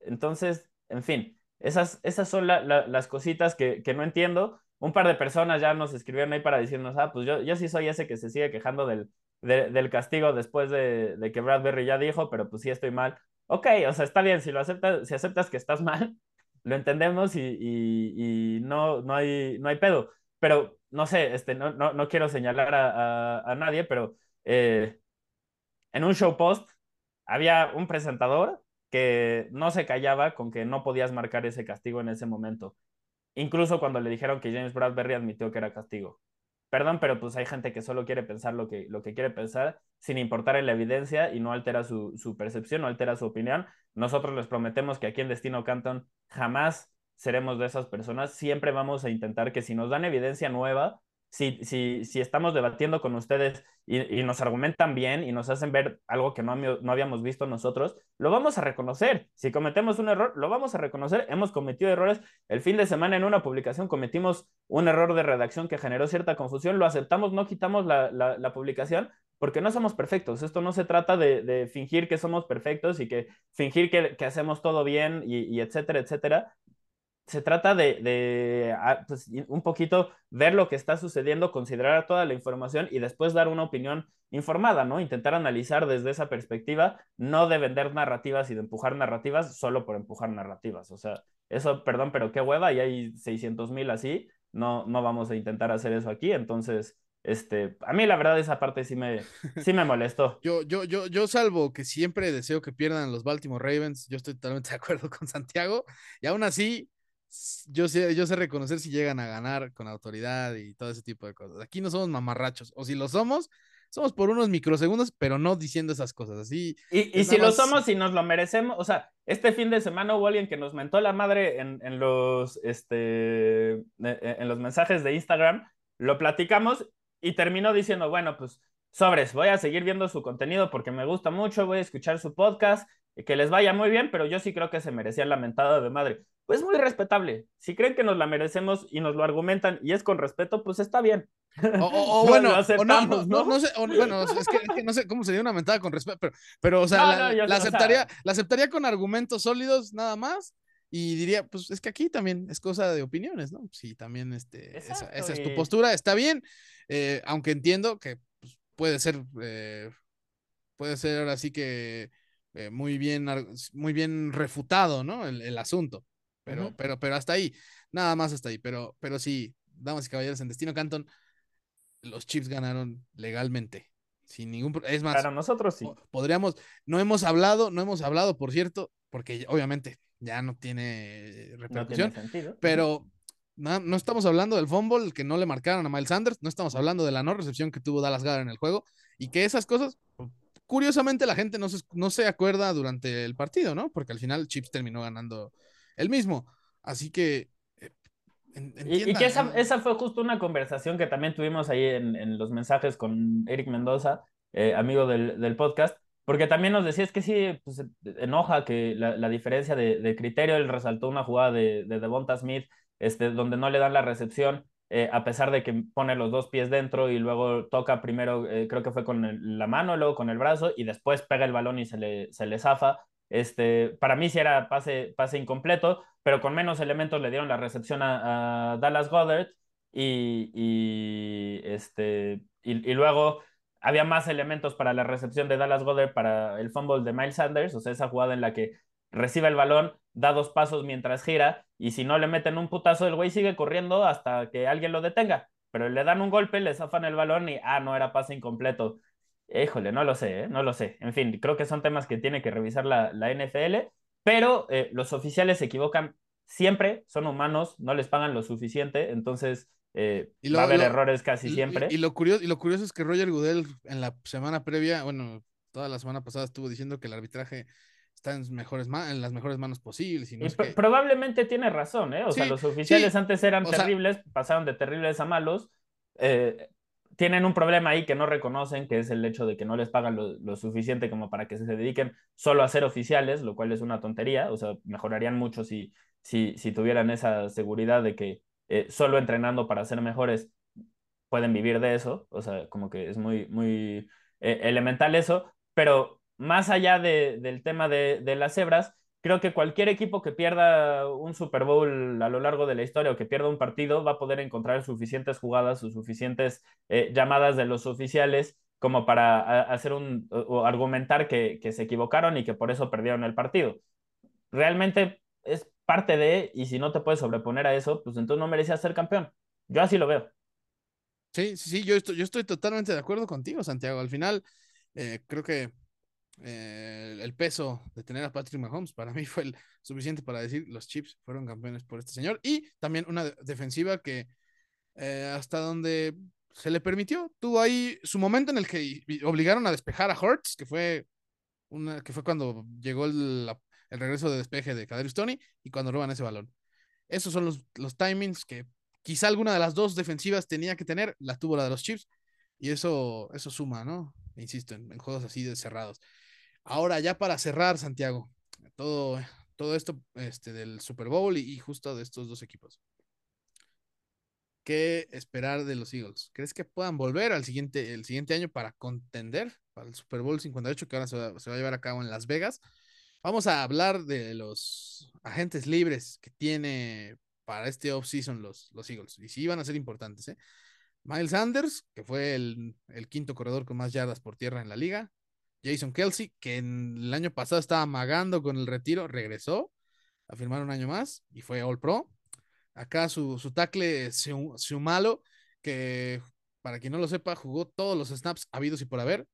Entonces, en fin, esas, esas son las cositas que, que no entiendo un par de personas ya nos escribieron ahí para decirnos, ah, pues yo, yo sí soy ese que se sigue quejando del, del castigo después de, de, que Bradbury ya dijo, pero pues sí estoy mal. Ok, o sea, está bien, si lo aceptas, si aceptas que estás mal, lo entendemos y, y, no, no, hay, no hay pedo. Pero no sé, este, no, no, no quiero señalar a, a, nadie, pero eh, en un show post había un presentador que no se callaba con que no podías marcar ese castigo en ese momento. Incluso cuando le dijeron que James Bradbury admitió que era castigo. Perdón, pero pues hay gente que solo quiere pensar lo que, lo que quiere pensar sin importar en la evidencia y no altera su, su percepción, no altera su opinión. Nosotros les prometemos que aquí en Destino Canton jamás seremos de esas personas. Siempre vamos a intentar que si nos dan evidencia nueva, si, si, si estamos debatiendo con ustedes y, nos argumentan bien y nos hacen ver algo que no, no habíamos visto nosotros, lo vamos a reconocer. Si cometemos un error, lo vamos a reconocer. Hemos cometido errores. El fin de semana en una publicación cometimos un error de redacción que generó cierta confusión. Lo aceptamos, no quitamos la, la, publicación porque no somos perfectos. Esto no se trata de, de fingir que somos perfectos y que fingir que, que hacemos todo bien y, y etcétera, etcétera se trata de, ah, pues, un poquito ver lo que está sucediendo, considerar toda la información y después dar una opinión informada, ¿no? Intentar analizar desde esa perspectiva, no de vender narrativas y de empujar narrativas solo por empujar narrativas. O sea, eso, perdón, pero qué hueva, y hay 600 mil así, no, no vamos a intentar hacer eso aquí, entonces... Este, a mí la verdad esa parte sí me, sí me molestó. yo, yo, yo, yo salvo que siempre deseo que pierdan los Baltimore Ravens, yo estoy totalmente de acuerdo con Santiago, y aún así yo sé, yo sé reconocer si llegan a ganar con autoridad y todo ese tipo de cosas. Aquí no somos mamarrachos, o si lo somos, somos por unos microsegundos, pero no diciendo esas cosas así. Y, si lo somos y nos lo merecemos, o sea, este fin de semana hubo alguien que nos mentó la madre en, en los, este, e, e, en los mensajes de Instagram, lo platicamos y terminó diciendo, bueno, pues sobres, voy a seguir viendo su contenido porque me gusta mucho, voy a escuchar su podcast, que les vaya muy bien, pero yo sí creo que se merecía la mentada de madre pues muy respetable. Si creen que nos la merecemos y nos lo argumentan y es con respeto, pues está bien. O, bueno, no, sé, bueno, es que, no sé cómo sería una mentada con respeto, pero, pero o sea, la, aceptaría, la aceptaría con argumentos sólidos nada más y diría, pues es que aquí también es cosa de opiniones, ¿no? Sí, también este, esa, es tu postura, está bien, eh, aunque entiendo que pues, puede ser, eh, puede ser ahora sí que eh, muy bien, muy bien refutado, ¿no? el asunto. Pero, pero, pero hasta ahí, nada más hasta ahí. Pero, pero sí, damas y caballeros, en Destino Canton, los Chips ganaron legalmente. Sin ningún es más. Para nosotros sí. Podríamos, no hemos hablado, no hemos hablado, por cierto, porque obviamente ya no tiene repercusión. Pero no, no, estamos hablando del fumble que no le marcaron a Miles Sanders, no estamos hablando de la no recepción que tuvo Dallas Goddard en el juego y que esas cosas, curiosamente, la gente no se, no se acuerda durante el partido, ¿no? Porque al final Chips terminó ganando el mismo. Así que... Eh, y, que esa, esa, fue justo una conversación que también tuvimos ahí en, en los mensajes con Eric Mendoza, eh, amigo del, del, podcast, porque también nos decía, es que sí, pues, enoja que la, la diferencia de, de, criterio, él resaltó una jugada de, de Devonta Smith, este, donde no le dan la recepción, eh, a pesar de que pone los dos pies dentro y luego toca primero, creo que fue con la mano, luego con el brazo, y después pega el balón y se le, se le zafa. Este, para mí sí era pase, pase incompleto, pero con menos elementos le dieron la recepción a, Dallas Goddard y, este, y, luego había más elementos para la recepción de Dallas Goddard para el fumble de Miles Sanders, o sea, esa jugada en la que recibe el balón, da dos pasos mientras gira y si no le meten un putazo, el güey sigue corriendo hasta que alguien lo detenga, pero le dan un golpe, le zafan el balón y, ah, no era pase incompleto. Híjole, no lo sé, ¿eh? no lo sé. En fin, creo que son temas que tiene que revisar la, la NFL, pero eh, los oficiales se equivocan siempre, son humanos, no les pagan lo suficiente, entonces eh, va a haber errores casi siempre. Y, lo curioso, y lo curioso es que Roger Goodell en la semana previa, bueno, toda la semana pasada estuvo diciendo que el arbitraje está en, mejores en las mejores manos posibles. Y, Probablemente tiene razón, ¿eh? O sea, los oficiales antes eran terribles, pasaron de terribles a malos. Eh, tienen un problema ahí que no reconocen, que es el hecho de que no les pagan lo, suficiente como para que se dediquen solo a ser oficiales, lo cual es una tontería, o sea, mejorarían mucho si, si, si tuvieran esa seguridad de que eh, solo entrenando para ser mejores pueden vivir de eso, o sea, como que es muy, muy eh, elemental eso, pero más allá de, del tema de, de las cebras, creo que cualquier equipo que pierda un Super Bowl a lo largo de la historia o que pierda un partido va a poder encontrar suficientes jugadas o suficientes eh, llamadas de los oficiales como para hacer un o argumentar que, que, se equivocaron y que por eso perdieron el partido. Realmente es parte de, y si no te puedes sobreponer a eso, pues entonces no merecías ser campeón. Yo así lo veo. Sí, sí, sí, yo estoy, yo estoy totalmente de acuerdo contigo, Santiago. Al final, eh, creo que eh, el peso de tener a Patrick Mahomes para mí fue el suficiente para decir los Chips fueron campeones por este señor. Y también una defensiva que eh, hasta donde se le permitió tuvo ahí su momento en el que obligaron a despejar a Hurts que fue una que fue cuando llegó el, el regreso de despeje de Kadarius Tony y cuando roban ese balón. Esos son los, los timings que quizá alguna de las dos defensivas tenía que tener la tuvo la de los Chips y eso eso suma no insisto en, en juegos así de cerrados Ahora, ya para cerrar, Santiago, todo, todo esto este, del Super Bowl y, justo de estos dos equipos. ¿Qué esperar de los Eagles? ¿Crees que puedan volver al siguiente, el siguiente año para contender para el Super Bowl 58 que ahora se va, a llevar a cabo en Las Vegas? Vamos a hablar de los agentes libres que tiene para este offseason los, los Eagles. Y sí van a ser importantes. ¿eh? Miles Sanders, que fue el, el, quinto corredor con más yardas por tierra en la liga. Jason Kelsey, que en el año pasado estaba amagando con el retiro, regresó a firmar un año más y fue All Pro. Acá su, su tackle Sumalo, que para quien no lo sepa, jugó todos los snaps habidos y por haber.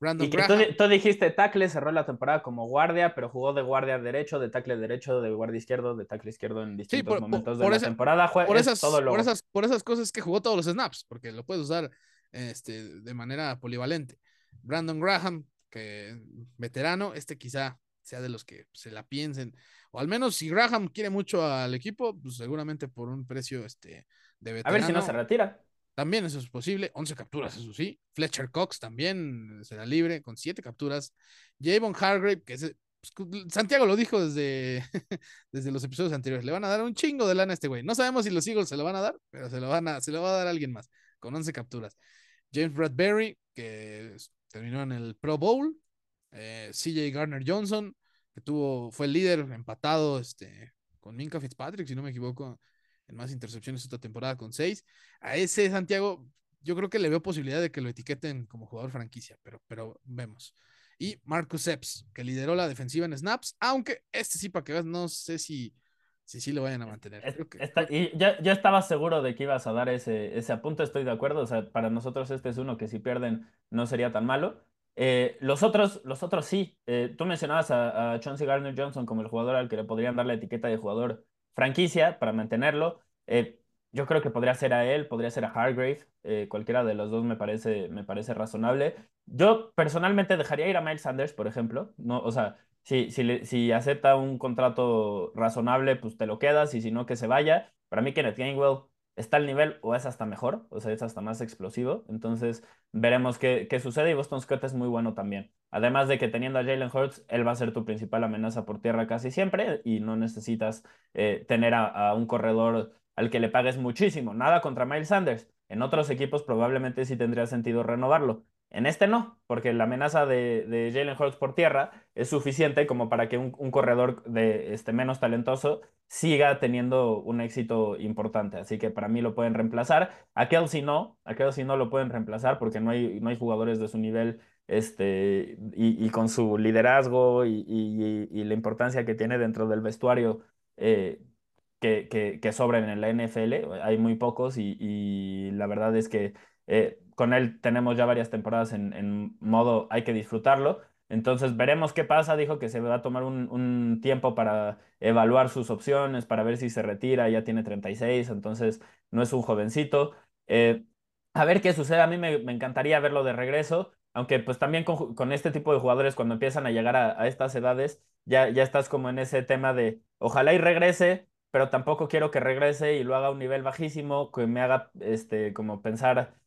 Brandon y que tú, dijiste tackle, cerró la temporada como guardia, pero jugó de guardia derecho, de tackle derecho, de guardia izquierdo, de tackle izquierdo en distintos momentos de la temporada. por, esas, por, esas, por esas cosas que jugó todos los snaps, porque lo puedes usar este, de manera polivalente. Brandon Graham, que veterano, este quizá sea de los que se la piensen, o al menos si Graham quiere mucho al equipo, pues seguramente por un precio este, de veterano. A ver si no se retira. También eso es posible. 11 capturas, eso sí. Fletcher Cox también será libre con 7 capturas. Javon Hargrave, que es, pues, Santiago lo dijo desde, desde los episodios anteriores. Le van a dar un chingo de lana a este güey. No sabemos si los Eagles se lo van a dar, pero se lo, van a, se lo va a dar a alguien más con 11 capturas. James Bradbury, que terminó en el Pro Bowl. Eh, CJ Garner Johnson, que tuvo, fue el líder empatado este, con Minka Fitzpatrick, si no me equivoco, en más intercepciones esta temporada con seis. A ese Santiago, yo creo que le veo posibilidad de que lo etiqueten como jugador franquicia, pero, pero vemos. Y Marcus Epps, que lideró la defensiva en snaps, aunque este sí, para que veas, no sé si sí, sí lo vayan a mantener. y ya, ya, estaba seguro de que ibas a dar ese, ese apunte, estoy de acuerdo. O sea, para nosotros este es uno que si pierden no sería tan malo. Eh, los, otros, los otros sí. Eh, tú mencionabas a, a Chauncey Gardner Johnson como el jugador al que le podrían dar la etiqueta de jugador franquicia para mantenerlo. Eh, yo creo que podría ser a él, podría ser a Hargrave. cualquiera de los dos me parece, me parece razonable. Yo personalmente dejaría ir a Miles Sanders, por ejemplo. No, o sea, si, si, si acepta un contrato razonable, pues te lo quedas y si no, que se vaya. Para mí, Kenneth Gainwell está al nivel o es hasta mejor, o sea, es hasta más explosivo. Entonces, veremos qué, qué sucede y Boston Scott es muy bueno también. Además de que teniendo a Jalen Hurts, él va a ser tu principal amenaza por tierra casi siempre y no necesitas eh, tener a, a un corredor al que le pagues muchísimo. Nada contra Miles Sanders. En otros equipos probablemente sí tendría sentido renovarlo. En este no, porque la amenaza de, de Jalen Hurts por tierra es suficiente como para que un, corredor de este, menos talentoso siga teniendo un éxito importante. Así que para mí lo pueden reemplazar. A Kelsey no, a Kelsey no lo pueden reemplazar porque no hay, no hay jugadores de su nivel este, y, con su liderazgo y, la importancia que tiene dentro del vestuario eh, que, que, sobren en la NFL. Hay muy pocos y, la verdad es que eh, con él tenemos ya varias temporadas en, modo hay que disfrutarlo. Entonces veremos qué pasa. Dijo que se va a tomar un, tiempo para evaluar sus opciones, para ver si se retira. Ya tiene 36, entonces no es un jovencito. Eh, a ver qué sucede. A mí me, encantaría verlo de regreso. Aunque pues también con, este tipo de jugadores cuando empiezan a llegar a, estas edades, ya, ya estás como en ese tema de ojalá y regrese, pero tampoco quiero que regrese y lo haga a un nivel bajísimo, que me haga este, como pensar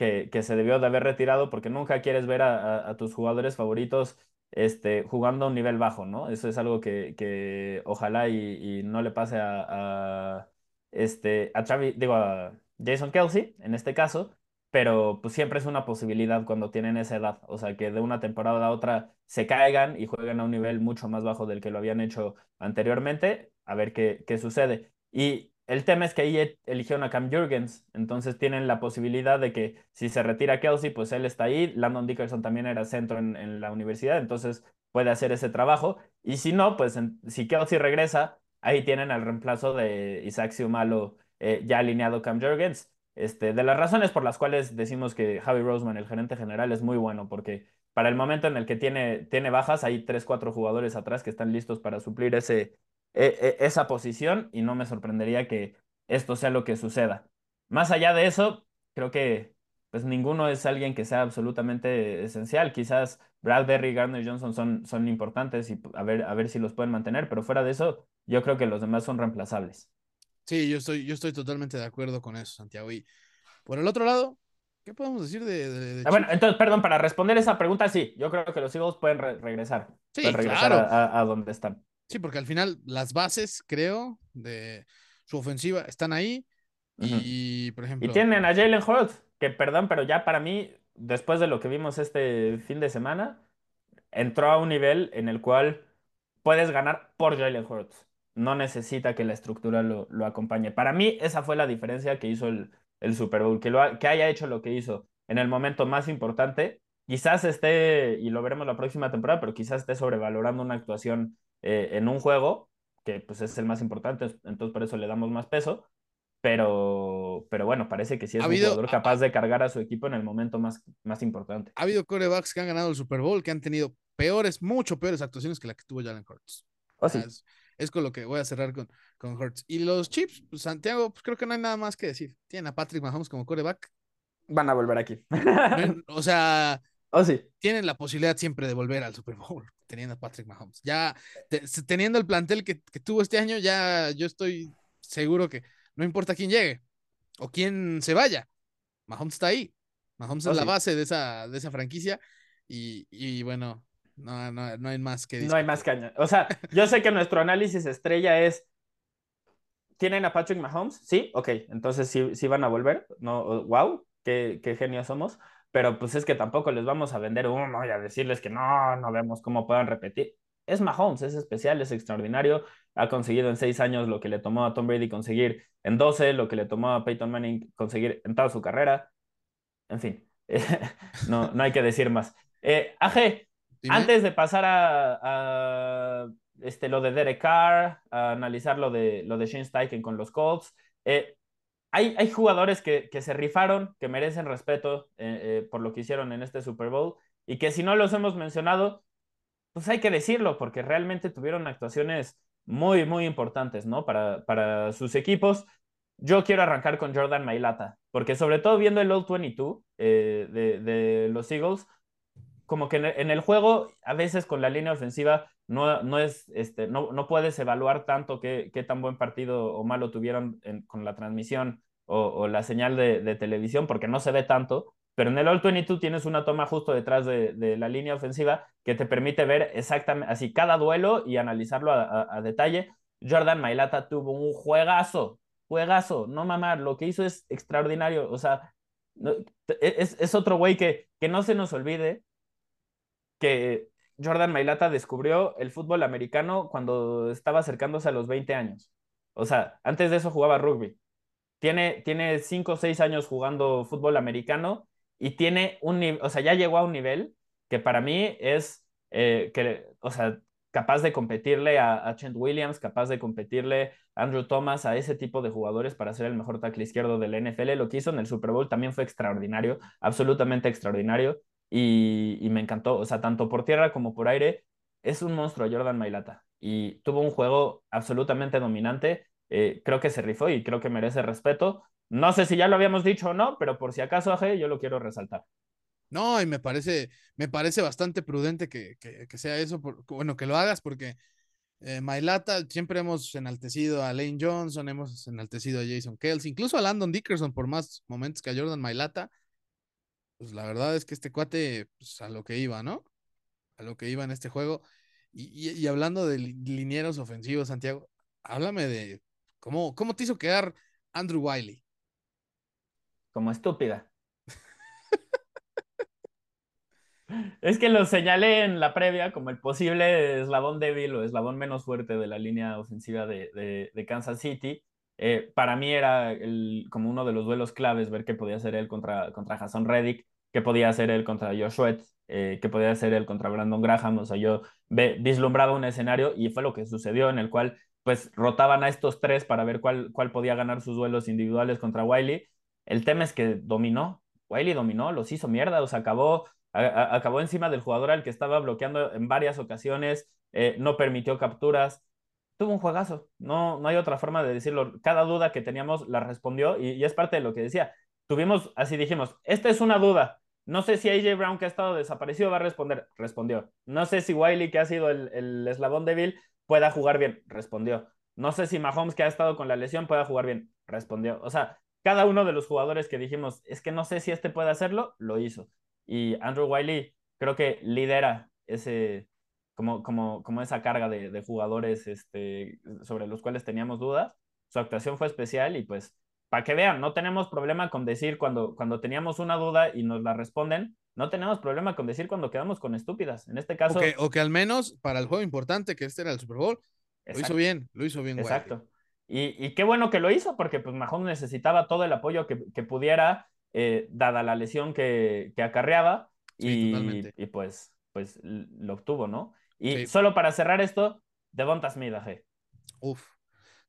que, se debió de haber retirado porque nunca quieres ver a, tus jugadores favoritos este, jugando a un nivel bajo, ¿no? Eso es algo que, ojalá y, no le pase a, este, a digo, a Jason Kelsey en este caso, pero pues siempre es una posibilidad cuando tienen esa edad, o sea, que de una temporada a otra se caigan y jueguen a un nivel mucho más bajo del que lo habían hecho anteriormente, a ver qué, qué sucede. Y el tema es que ahí e, eligieron a Cam Jurgens, entonces tienen la posibilidad de que si se retira Kelsey, pues él está ahí. Landon Dickerson también era centro en, la universidad, entonces puede hacer ese trabajo. Y si no, pues si Kelsey regresa, ahí tienen al reemplazo de Isaac Siumalo eh, ya alineado Cam Jurgens. Este, de las razones por las cuales decimos que Javi Roseman, el gerente general, es muy bueno, porque para el momento en el que tiene, tiene bajas, hay tres, cuatro jugadores atrás que están listos para suplir ese, esa posición y no me sorprendería que esto sea lo que suceda. Más allá de eso, creo que pues ninguno es alguien que sea absolutamente esencial. Quizás Bradbury y Gardner Johnson son, son importantes y a ver, a ver si los pueden mantener, pero fuera de eso, yo creo que los demás son reemplazables. Sí, yo estoy, yo estoy totalmente de acuerdo con eso, Santiago. Y por el otro lado, ¿qué podemos decir de... Ah, bueno, entonces, perdón, para responder esa pregunta, sí, yo creo que los Eagles pueden regresar. Sí, regresar a, donde están. Sí, porque al final las bases, creo, de su ofensiva están ahí. Y, por ejemplo... Y tienen a Jalen Hurts, que perdón, pero ya para mí, después de lo que vimos este fin de semana, entró a un nivel en el cual puedes ganar por Jalen Hurts. No necesita que la estructura lo, acompañe. Para mí, esa fue la diferencia que hizo el, el Super Bowl, que, lo que haya hecho lo que hizo en el momento más importante. Quizás esté, y lo veremos la próxima temporada, pero quizás esté sobrevalorando una actuación eh, en un juego, que pues es el más importante, entonces por eso le damos más peso pero, pero bueno, parece que sí es un jugador capaz de cargar a su equipo en el momento más, más importante. Ha habido corebacks que han ganado el Super Bowl, que han tenido peores, mucho peores actuaciones que la que tuvo Jalen Hurts. Oh, sí. es, con lo que voy a cerrar con, con Hurts. Y los Chips, pues, Santiago, pues creo que no hay nada más que decir. Tienen a Patrick Mahomes como coreback. Van a volver aquí. o sea, oh, sí. tienen la posibilidad siempre de volver al Super Bowl teniendo a Patrick Mahomes. Ya teniendo el plantel que, que tuvo este año, ya yo estoy seguro que no importa quién llegue o quién se vaya. Mahomes está ahí. Mahomes es oh, la base de esa, de esa franquicia. Y, bueno, no, no, no, hay más que No hay más caña. O sea, yo sé que nuestro análisis estrella es. ¿Tienen a Patrick Mahomes? Sí, ok. Entonces sí, sí van a volver. No, wow, qué, qué genios somos. Pero pues es que tampoco les vamos a vender uno y a decirles que no, no vemos cómo puedan repetir es Mahomes, es especial, es extraordinario. Ha conseguido en seis años lo que le tomó a Tom Brady conseguir en 12, lo que le tomó a Peyton Manning conseguir en toda su carrera. En fin, no, no hay que decir más. Eh, AG, antes de pasar a, este, lo de Derek Carr, a analizar lo de, lo de Shane Steichen con los Colts, eh, hay, hay, jugadores que, que, se rifaron, que merecen respeto eh, por lo que hicieron en este Super Bowl y que si no los hemos mencionado, pues hay que decirlo, porque realmente tuvieron actuaciones muy, muy importantes, ¿no? Para, para sus equipos. Yo quiero arrancar con Jordan Mailata, porque sobre todo viendo el All 22 eh, de, de, los Eagles, como que en el, juego, a veces con la línea ofensiva, no, no, es, este, no, no puedes evaluar tanto qué, qué, tan buen partido o malo tuvieron con la transmisión o, la señal de, televisión, porque no se ve tanto, pero en el All 22 tienes una toma justo detrás de, la línea ofensiva que te permite ver exactamente así cada duelo y analizarlo a, detalle. Jordan Mailata tuvo un juegazo, juegazo, no mamar, lo que hizo es extraordinario, o sea, es, otro güey que, que no se nos olvide que Jordan Mailata descubrió el fútbol americano cuando estaba acercándose a los 20 años. O sea, antes de eso jugaba rugby. Tiene, tiene 5 o 6 años jugando fútbol americano y tiene un o sea, ya llegó a un nivel que para mí es, eh, que, o sea, capaz de competirle a, a Trent Williams, capaz de competirle a Andrew Thomas, a ese tipo de jugadores para ser el mejor tackle izquierdo del NFL. Lo que hizo en el Super Bowl también fue extraordinario, absolutamente extraordinario, y, me encantó, o sea, tanto por tierra como por aire, es un monstruo Jordan Mailata, y tuvo un juego absolutamente dominante, eh, creo que se rifó y creo que merece respeto, no sé si ya lo habíamos dicho o no, pero por si acaso, Aje, yo lo quiero resaltar. No, y me parece, me parece bastante prudente que, sea eso, bueno, que lo hagas, porque eh, Mailata siempre hemos enaltecido a Lane Johnson, hemos enaltecido a Jason Kelsey, incluso a Landon Dickerson por más momentos que a Jordan Mailata. Pues la verdad es que este cuate, pues a lo que iba, ¿no? A lo que iba en este juego. Y, y, hablando de linieros ofensivos, Santiago, háblame de cómo, cómo te hizo quedar Andrew Wiley como estúpida. es que lo señalé en la previa como el posible eslabón débil o eslabón menos fuerte de la línea ofensiva de, de, Kansas City. Eh, para mí era como uno de los duelos claves ver qué podía hacer él contra, contra Jason Reddick, qué podía hacer él contra Josh eh, qué podía hacer él contra Brandon Graham. O sea, yo vislumbraba un escenario y fue lo que sucedió en el cual pues rotaban a estos tres para ver cuál, cuál podía ganar sus duelos individuales contra Wiley el tema es que dominó, Wiley dominó, los hizo mierda, o sea, acabó acabó encima del jugador al que estaba bloqueando en varias ocasiones, eh, no permitió capturas. Tuvo un juegazo, no, no hay otra forma de decirlo. Cada duda que teníamos la respondió y, es parte de lo que decía. Tuvimos, así dijimos, esta es una duda, no sé si AJ Brown, que ha estado desaparecido, va a responder. Respondió. No sé si Wiley, que ha sido el, el eslabón débil, pueda jugar bien. Respondió. No sé si Mahomes, que ha estado con la lesión, pueda jugar bien. Respondió. O sea, cada uno de los jugadores que dijimos, es que no sé si este puede hacerlo, lo hizo. Y Andrew Wiley creo que lidera ese, como, como, como esa carga de, de jugadores este, sobre los cuales teníamos dudas. Su actuación fue especial y pues para que vean, no tenemos problema con decir cuando, cuando teníamos una duda y nos la responden, no tenemos problema con decir cuando quedamos con estúpidas. En este caso. O que, al menos para el juego importante, que este era el Super Bowl, lo hizo bien, lo hizo bien. Exacto. Y, y, qué bueno que lo hizo, porque pues Mahomes necesitaba todo el apoyo que, que pudiera, eh, dada la lesión que, que acarreaba. y, y, pues, pues lo obtuvo, ¿no? Y solo para cerrar esto, Devonta Smith, Uf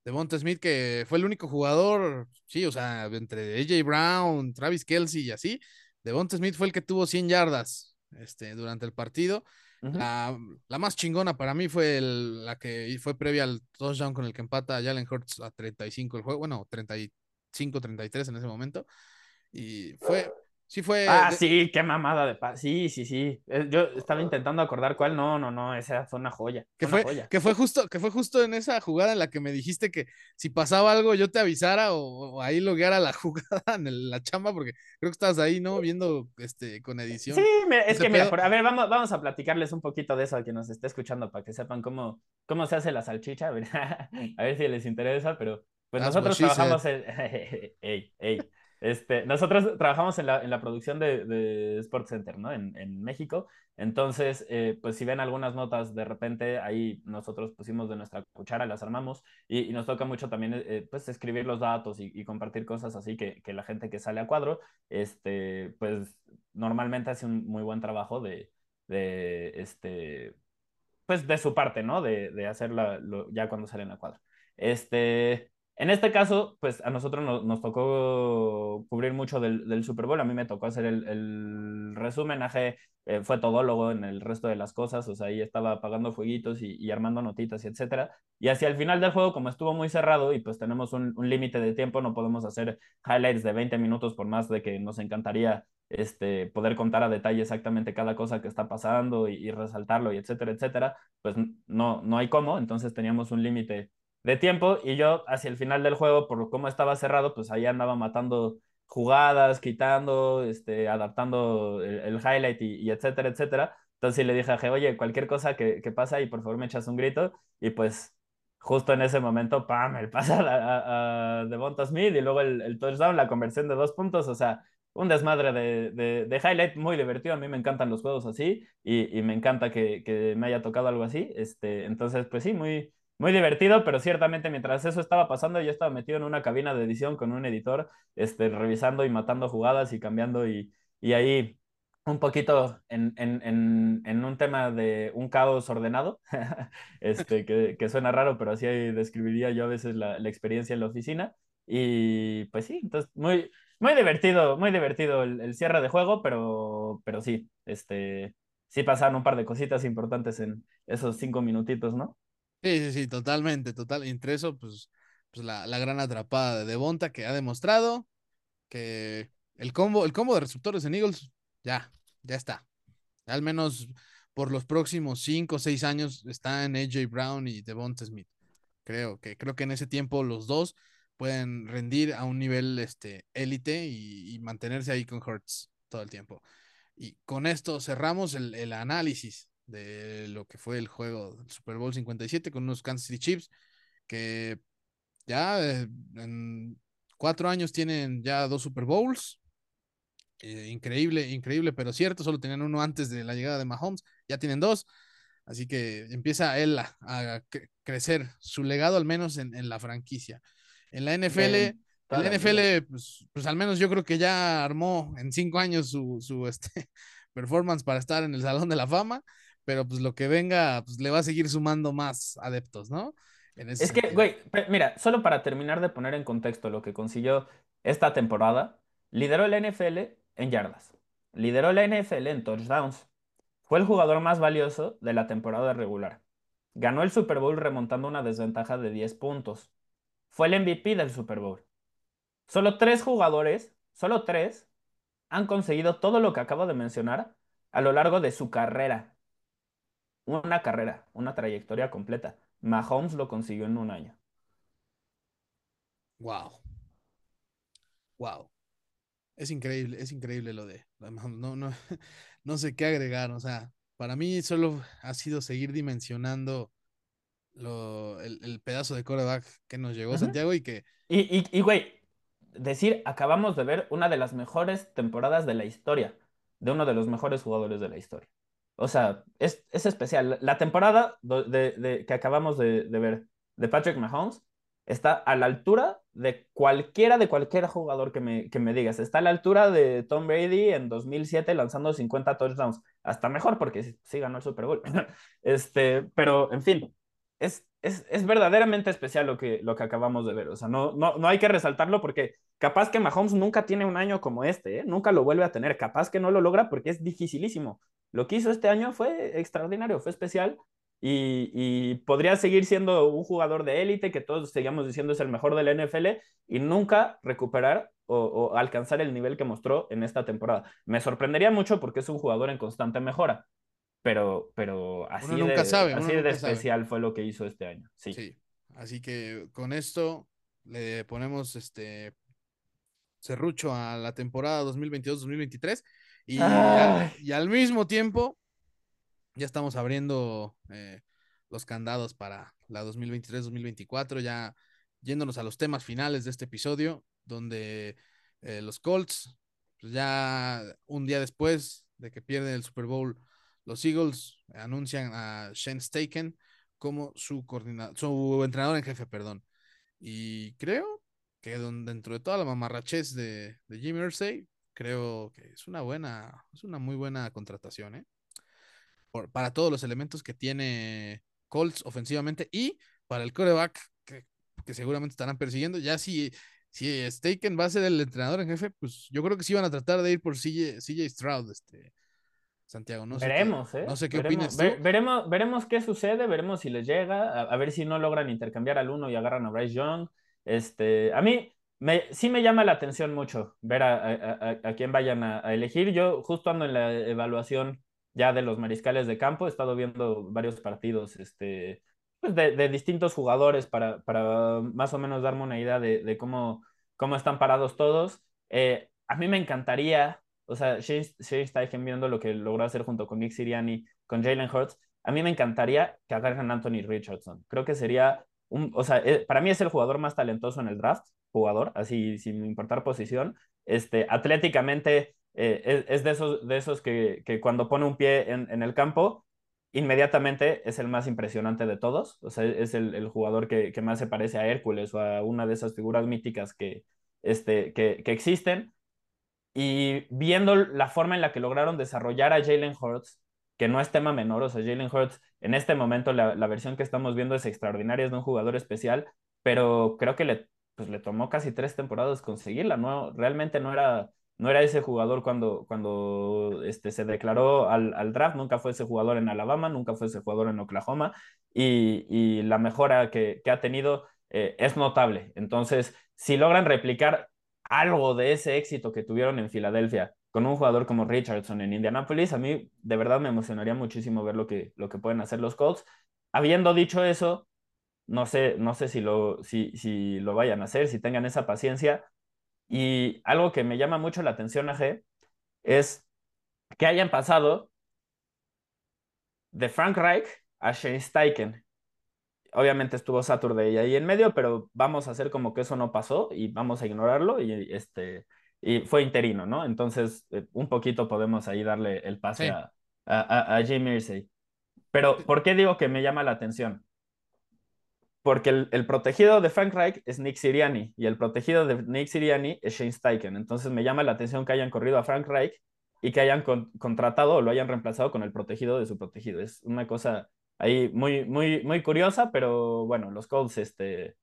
de Monte Smith, que fue el único jugador, sí, o sea, entre AJ Brown, Travis Kelsey y así, Devonta Smith fue el que tuvo 100 yardas este, durante el partido. la, más chingona para mí fue la que fue previa al touchdown con el que empata Jalen Hurts a 35 el juego, bueno, 35, 33 en ese momento. Y fue, Sí fue. Ah, sí, qué mamada de paz. Sí, sí, sí. Eh, yo estaba intentando acordar cuál. No, no, no, esa fue una joya. Que fue, que fue justo, que fue justo en esa jugada en la que me dijiste que si pasaba algo yo te avisara o, ahí logueara la jugada en la chamba, porque creo que estabas ahí, ¿no? Viendo este con edición. Sí, es que mira, a ver, vamos, vamos a platicarles un poquito de eso a quien nos esté escuchando para que sepan cómo, cómo se hace la salchicha. A ver, a ver si les interesa, pero pues nosotros trabajamos en. ey, ey. Este, nosotros trabajamos en la, en la producción de, de Sports Center, ¿no? En, en México. Entonces, eh, pues si ven algunas notas de repente, ahí nosotros pusimos de nuestra cuchara, las armamos y, y nos toca mucho también, eh, pues, escribir los datos y, y, compartir cosas así que, que la gente que sale a cuadro, este, pues, normalmente hace un muy buen trabajo de, de este, pues, de su parte, ¿no? De, de hacerla ya cuando salen a cuadro. Este, en este caso, pues a nosotros nos, tocó cubrir mucho del, Super Bowl. A mí me tocó hacer el, el resumen. AG eh, fue todólogo en el resto de las cosas. O sea, ahí estaba apagando fueguitos y, armando notitas y etcétera. Y hacia el final del juego, como estuvo muy cerrado y pues tenemos un, límite de tiempo, no podemos hacer highlights de 20 minutos por más de que nos encantaría este, poder contar a detalle exactamente cada cosa que está pasando y, y resaltarlo y etcétera, etcétera. Pues no, no hay cómo. Entonces teníamos un límite de tiempo y yo hacia el final del juego, por cómo estaba cerrado, pues ahí andaba matando jugadas, quitando, este, adaptando el, highlight y, etcétera, etcétera. Entonces le dije a oye, cualquier cosa que, que pasa y por favor me echas un grito y pues justo en ese momento, pam, el pasa a, a, Devonta Smith y luego el, el, touchdown, la conversión de dos puntos, o sea, un desmadre de, de, de, highlight muy divertido. A mí me encantan los juegos así y, y me encanta que, que, me haya tocado algo así. Este, entonces, pues sí, muy, muy divertido, pero ciertamente mientras eso estaba pasando, yo estaba metido en una cabina de edición con un editor, este, revisando y matando jugadas y cambiando y, y ahí un poquito en, en, en, un tema de un caos ordenado, este, que, que, suena raro, pero así describiría yo a veces la, la, experiencia en la oficina. Y pues sí, entonces muy, muy divertido, muy divertido el, el, cierre de juego, pero, pero sí, este, sí pasaron un par de cositas importantes en esos cinco minutitos, ¿no? Sí, sí, sí, totalmente, total. Entre eso, pues, pues la, la gran atrapada de Devonta que ha demostrado que el combo, el combo de receptores en Eagles, ya, ya está. Al menos por los próximos cinco o seis años está en AJ Brown y Devonta Smith. Creo que, creo que en ese tiempo los dos pueden rendir a un nivel este élite y, mantenerse ahí con Hurts todo el tiempo. Y con esto cerramos el, el análisis de lo que fue el juego del Super Bowl 57 con unos Kansas City Chiefs que ya eh, en cuatro años tienen ya dos Super Bowls. Eh, increíble, increíble, pero cierto, solo tenían uno antes de la llegada de Mahomes, ya tienen dos. Así que empieza él a, crecer su legado, al menos en, en la franquicia. En la NFL, en la NFL, pues, pues, al menos yo creo que ya armó en cinco años su, su este, performance para estar en el Salón de la Fama pero pues lo que venga, pues le va a seguir sumando más adeptos, ¿no? es que, güey, mira, solo para terminar de poner en contexto lo que consiguió esta temporada, lideró el NFL en yardas, lideró la NFL en touchdowns. Fue el jugador más valioso de la temporada regular. Ganó el Super Bowl remontando una desventaja de 10 puntos. Fue el MVP del Super Bowl. Solo tres jugadores, solo tres, han conseguido todo lo que acabo de mencionar a lo largo de su carrera. Una carrera, una trayectoria completa. Mahomes lo consiguió en un año. Wow. Wow. Es increíble, es increíble lo de no, no, no sé qué agregar. O sea, para mí solo ha sido seguir dimensionando lo, el, pedazo de coreback que nos llegó Santiago y que. Y, y, güey, decir, acabamos de ver una de las mejores temporadas de la historia, de uno de los mejores jugadores de la historia. O sea, es, es especial. La temporada de, de, que acabamos de, ver de Patrick Mahomes está a la altura de cualquiera de cualquier jugador que me, que me digas. Está a la altura de Tom Brady en 2007 lanzando 50 touchdowns. Hasta mejor porque sí, ganó el Super Bowl. este, pero, en fin, es, es, es, verdaderamente especial lo que, lo que acabamos de ver. O sea, no, no, no hay que resaltarlo porque capaz que Mahomes nunca tiene un año como este, ¿eh? nunca lo vuelve a tener. Capaz que no lo logra porque es dificilísimo. Lo que hizo este año fue extraordinario, fue especial y, podría seguir siendo un jugador de élite que todos seguíamos diciendo es el mejor del NFL y nunca recuperar o, alcanzar el nivel que mostró en esta temporada. Me sorprendería mucho porque es un jugador en constante mejora, pero, pero así, de, así de especial fue lo que hizo este año. Sí. sí. Así que con esto le ponemos este serrucho a la temporada 2022-2023 y, y al mismo tiempo ya estamos abriendo eh, los candados para la 2023-2024, ya yéndonos a los temas finales de este episodio, donde eh, los Colts, pues ya un día después de que pierden el Super Bowl, los Eagles anuncian a Shane Staken como su, su entrenador en jefe, perdón. Y creo que dentro de toda la mamarrachez de, de Jimmy Irsay, creo que es una buena, es una muy buena contratación, ¿eh? para todos los elementos que tiene Colts ofensivamente y para el coreback que, seguramente estarán persiguiendo. Ya si, si Staken va a ser el entrenador en jefe, pues yo creo que sí van a tratar de ir por CJ, CJ Stroud, este, Santiago. No veremos, sé ¿eh? No sé qué veremos, opinas veremos, veremos qué sucede, veremos si les llega, a, ver si no logran intercambiar al uno y agarran a Bryce Young. Este, a mí me, sí me llama la atención mucho ver a, quién vayan a, elegir. Yo justo ando en la evaluación ya de los mariscales de campo. He estado viendo varios partidos este, pues de, distintos jugadores para, más o menos darme una idea de, cómo, cómo están parados todos. Eh, a mí me encantaría, o sea, Shane Steichen viendo lo que logró hacer junto con Nick Siriani, con Jalen Hurts, a mí me encantaría que agarren a Anthony Richardson. Creo que sería o sea, eh, para mí es el jugador más talentoso en el draft, jugador, así sin importar posición. Este, atléticamente eh, es, de esos, de esos que, que cuando pone un pie en, el campo, inmediatamente es el más impresionante de todos. O sea, es el, el jugador que, que, más se parece a Hércules o a una de esas figuras míticas que, este, que, que existen. Y viendo la forma en la que lograron desarrollar a Jalen Hurts, que no es tema menor, o sea, Jalen Hurts, en este momento la, la, versión que estamos viendo es extraordinaria, es de un jugador especial, pero creo que le, pues, le tomó casi tres temporadas conseguirla, ¿no? Realmente no era no era ese jugador cuando, cuando este, se declaró al, draft, nunca fue ese jugador en Alabama, nunca fue ese jugador en Oklahoma y, y la mejora que, que ha tenido eh, es notable. Entonces, si logran replicar algo de ese éxito que tuvieron en Filadelfia con un jugador como Richardson en Indianapolis, a mí de verdad me emocionaría muchísimo ver lo que, lo que pueden hacer los Colts. Habiendo dicho eso, no sé, no sé si lo, si, si lo vayan a hacer, si tengan esa paciencia, y algo que me llama mucho la atención, AG, es que hayan pasado de Frank Reich a Shane Steichen. Obviamente estuvo Saturday ahí en medio, pero vamos a hacer como que eso no pasó y vamos a ignorarlo y, este, y fue interino, ¿no? Entonces, eh, un poquito podemos ahí darle el pase a, a, a Jim Irsay. Pero, ¿por qué digo que me llama la atención? Porque el, protegido de Frank Reich es Nick Siriani y el protegido de Nick Siriani es Shane Steichen. Entonces me llama la atención que hayan corrido a Frank Reich y que hayan contratado o lo hayan reemplazado con el protegido de su protegido. Es una cosa ahí muy, muy, muy curiosa, pero bueno, los Colts, este,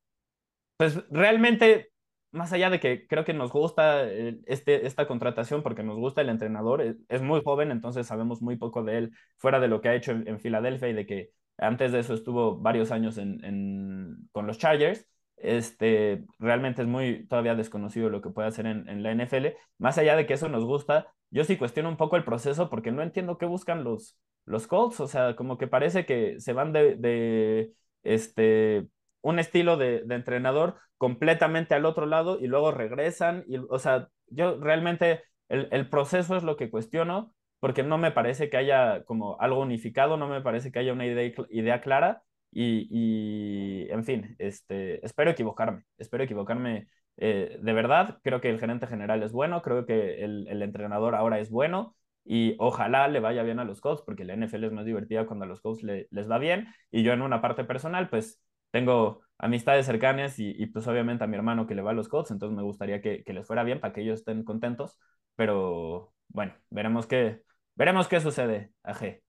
pues realmente más allá de que creo que nos gusta eh, este, esta contratación porque nos gusta el entrenador, es, muy joven, entonces sabemos muy poco de él fuera de lo que ha hecho en, Filadelfia y de que antes de eso estuvo varios años en, con los Chargers. Este, realmente es muy todavía desconocido lo que puede hacer en, la NFL. Más allá de que eso nos gusta, yo sí cuestiono un poco el proceso porque no entiendo qué buscan los, los Colts. O sea, como que parece que se van de, este, un estilo de, entrenador completamente al otro lado y luego regresan. Y, o sea, yo realmente el, proceso es lo que cuestiono porque no me parece que haya como algo unificado, no me parece que haya una idea, idea clara y, en fin, este, espero equivocarme, espero equivocarme eh, de verdad. Creo que el gerente general es bueno, creo que el, entrenador ahora es bueno y ojalá le vaya bien a los Colts porque la NFL es más divertida cuando a los Colts les va bien y yo en una parte personal pues tengo amistades cercanas y, pues obviamente a mi hermano que le va a los Colts, entonces me gustaría que, les fuera bien para que ellos estén contentos, pero bueno, veremos qué, veremos qué sucede, AG.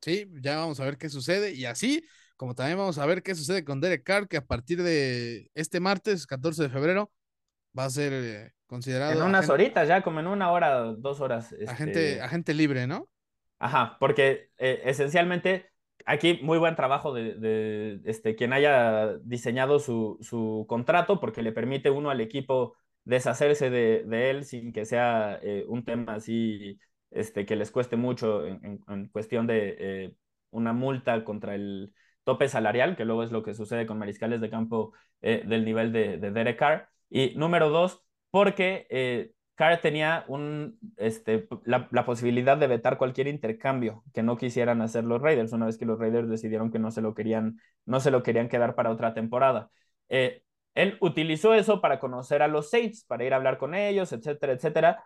Sí, ya vamos a ver qué sucede y así como también vamos a ver qué sucede con Derek Carr, que a partir de este martes, 14 de febrero, va a ser eh, considerado. En unas horitas, ya como en una hora, dos horas. Agente, este agente libre, ¿no? Ajá, porque eh, esencialmente aquí muy buen trabajo de, este, quien haya diseñado su, contrato, porque le permite uno al equipo deshacerse de, él sin que sea eh, un tema así este, que les cueste mucho en, cuestión de eh, una multa contra el tope salarial, que luego es lo que sucede con mariscales de campo eh, del nivel de, de Derek Carr. Y número dos, porque Carr tenía un, este, la, posibilidad de vetar cualquier intercambio que no quisieran hacer los Raiders, una vez que los Raiders decidieron que no se lo querían, no se lo querían quedar para otra temporada. Eh, él utilizó eso para conocer a los Saints, para ir a hablar con ellos, etcétera, etcétera.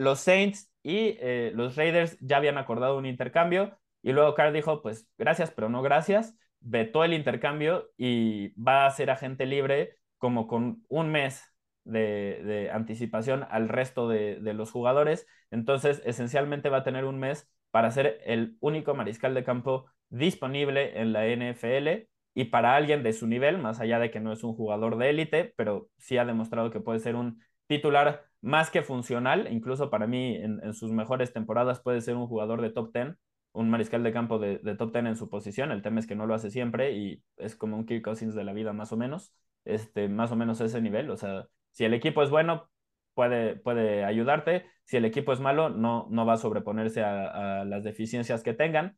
Los Saints y eh, los Raiders ya habían acordado un intercambio y luego Carr dijo, pues gracias, pero no gracias, vetó el intercambio y va a ser agente libre como con un mes de, anticipación al resto de, los jugadores. Entonces, esencialmente va a tener un mes para ser el único mariscal de campo disponible en la NFL y para alguien de su nivel, más allá de que no es un jugador de élite, pero sí ha demostrado que puede ser un titular más que funcional, incluso para mí en, sus mejores temporadas puede ser un jugador de top 10, un mariscal de campo de, top 10 en su posición, el tema es que no lo hace siempre y es como un Kirk Cousins de la vida más o menos, este, más o menos ese nivel, o sea, si el equipo es bueno, puede, puede ayudarte. Si el equipo es malo, no, no va a sobreponerse a, las deficiencias que tengan.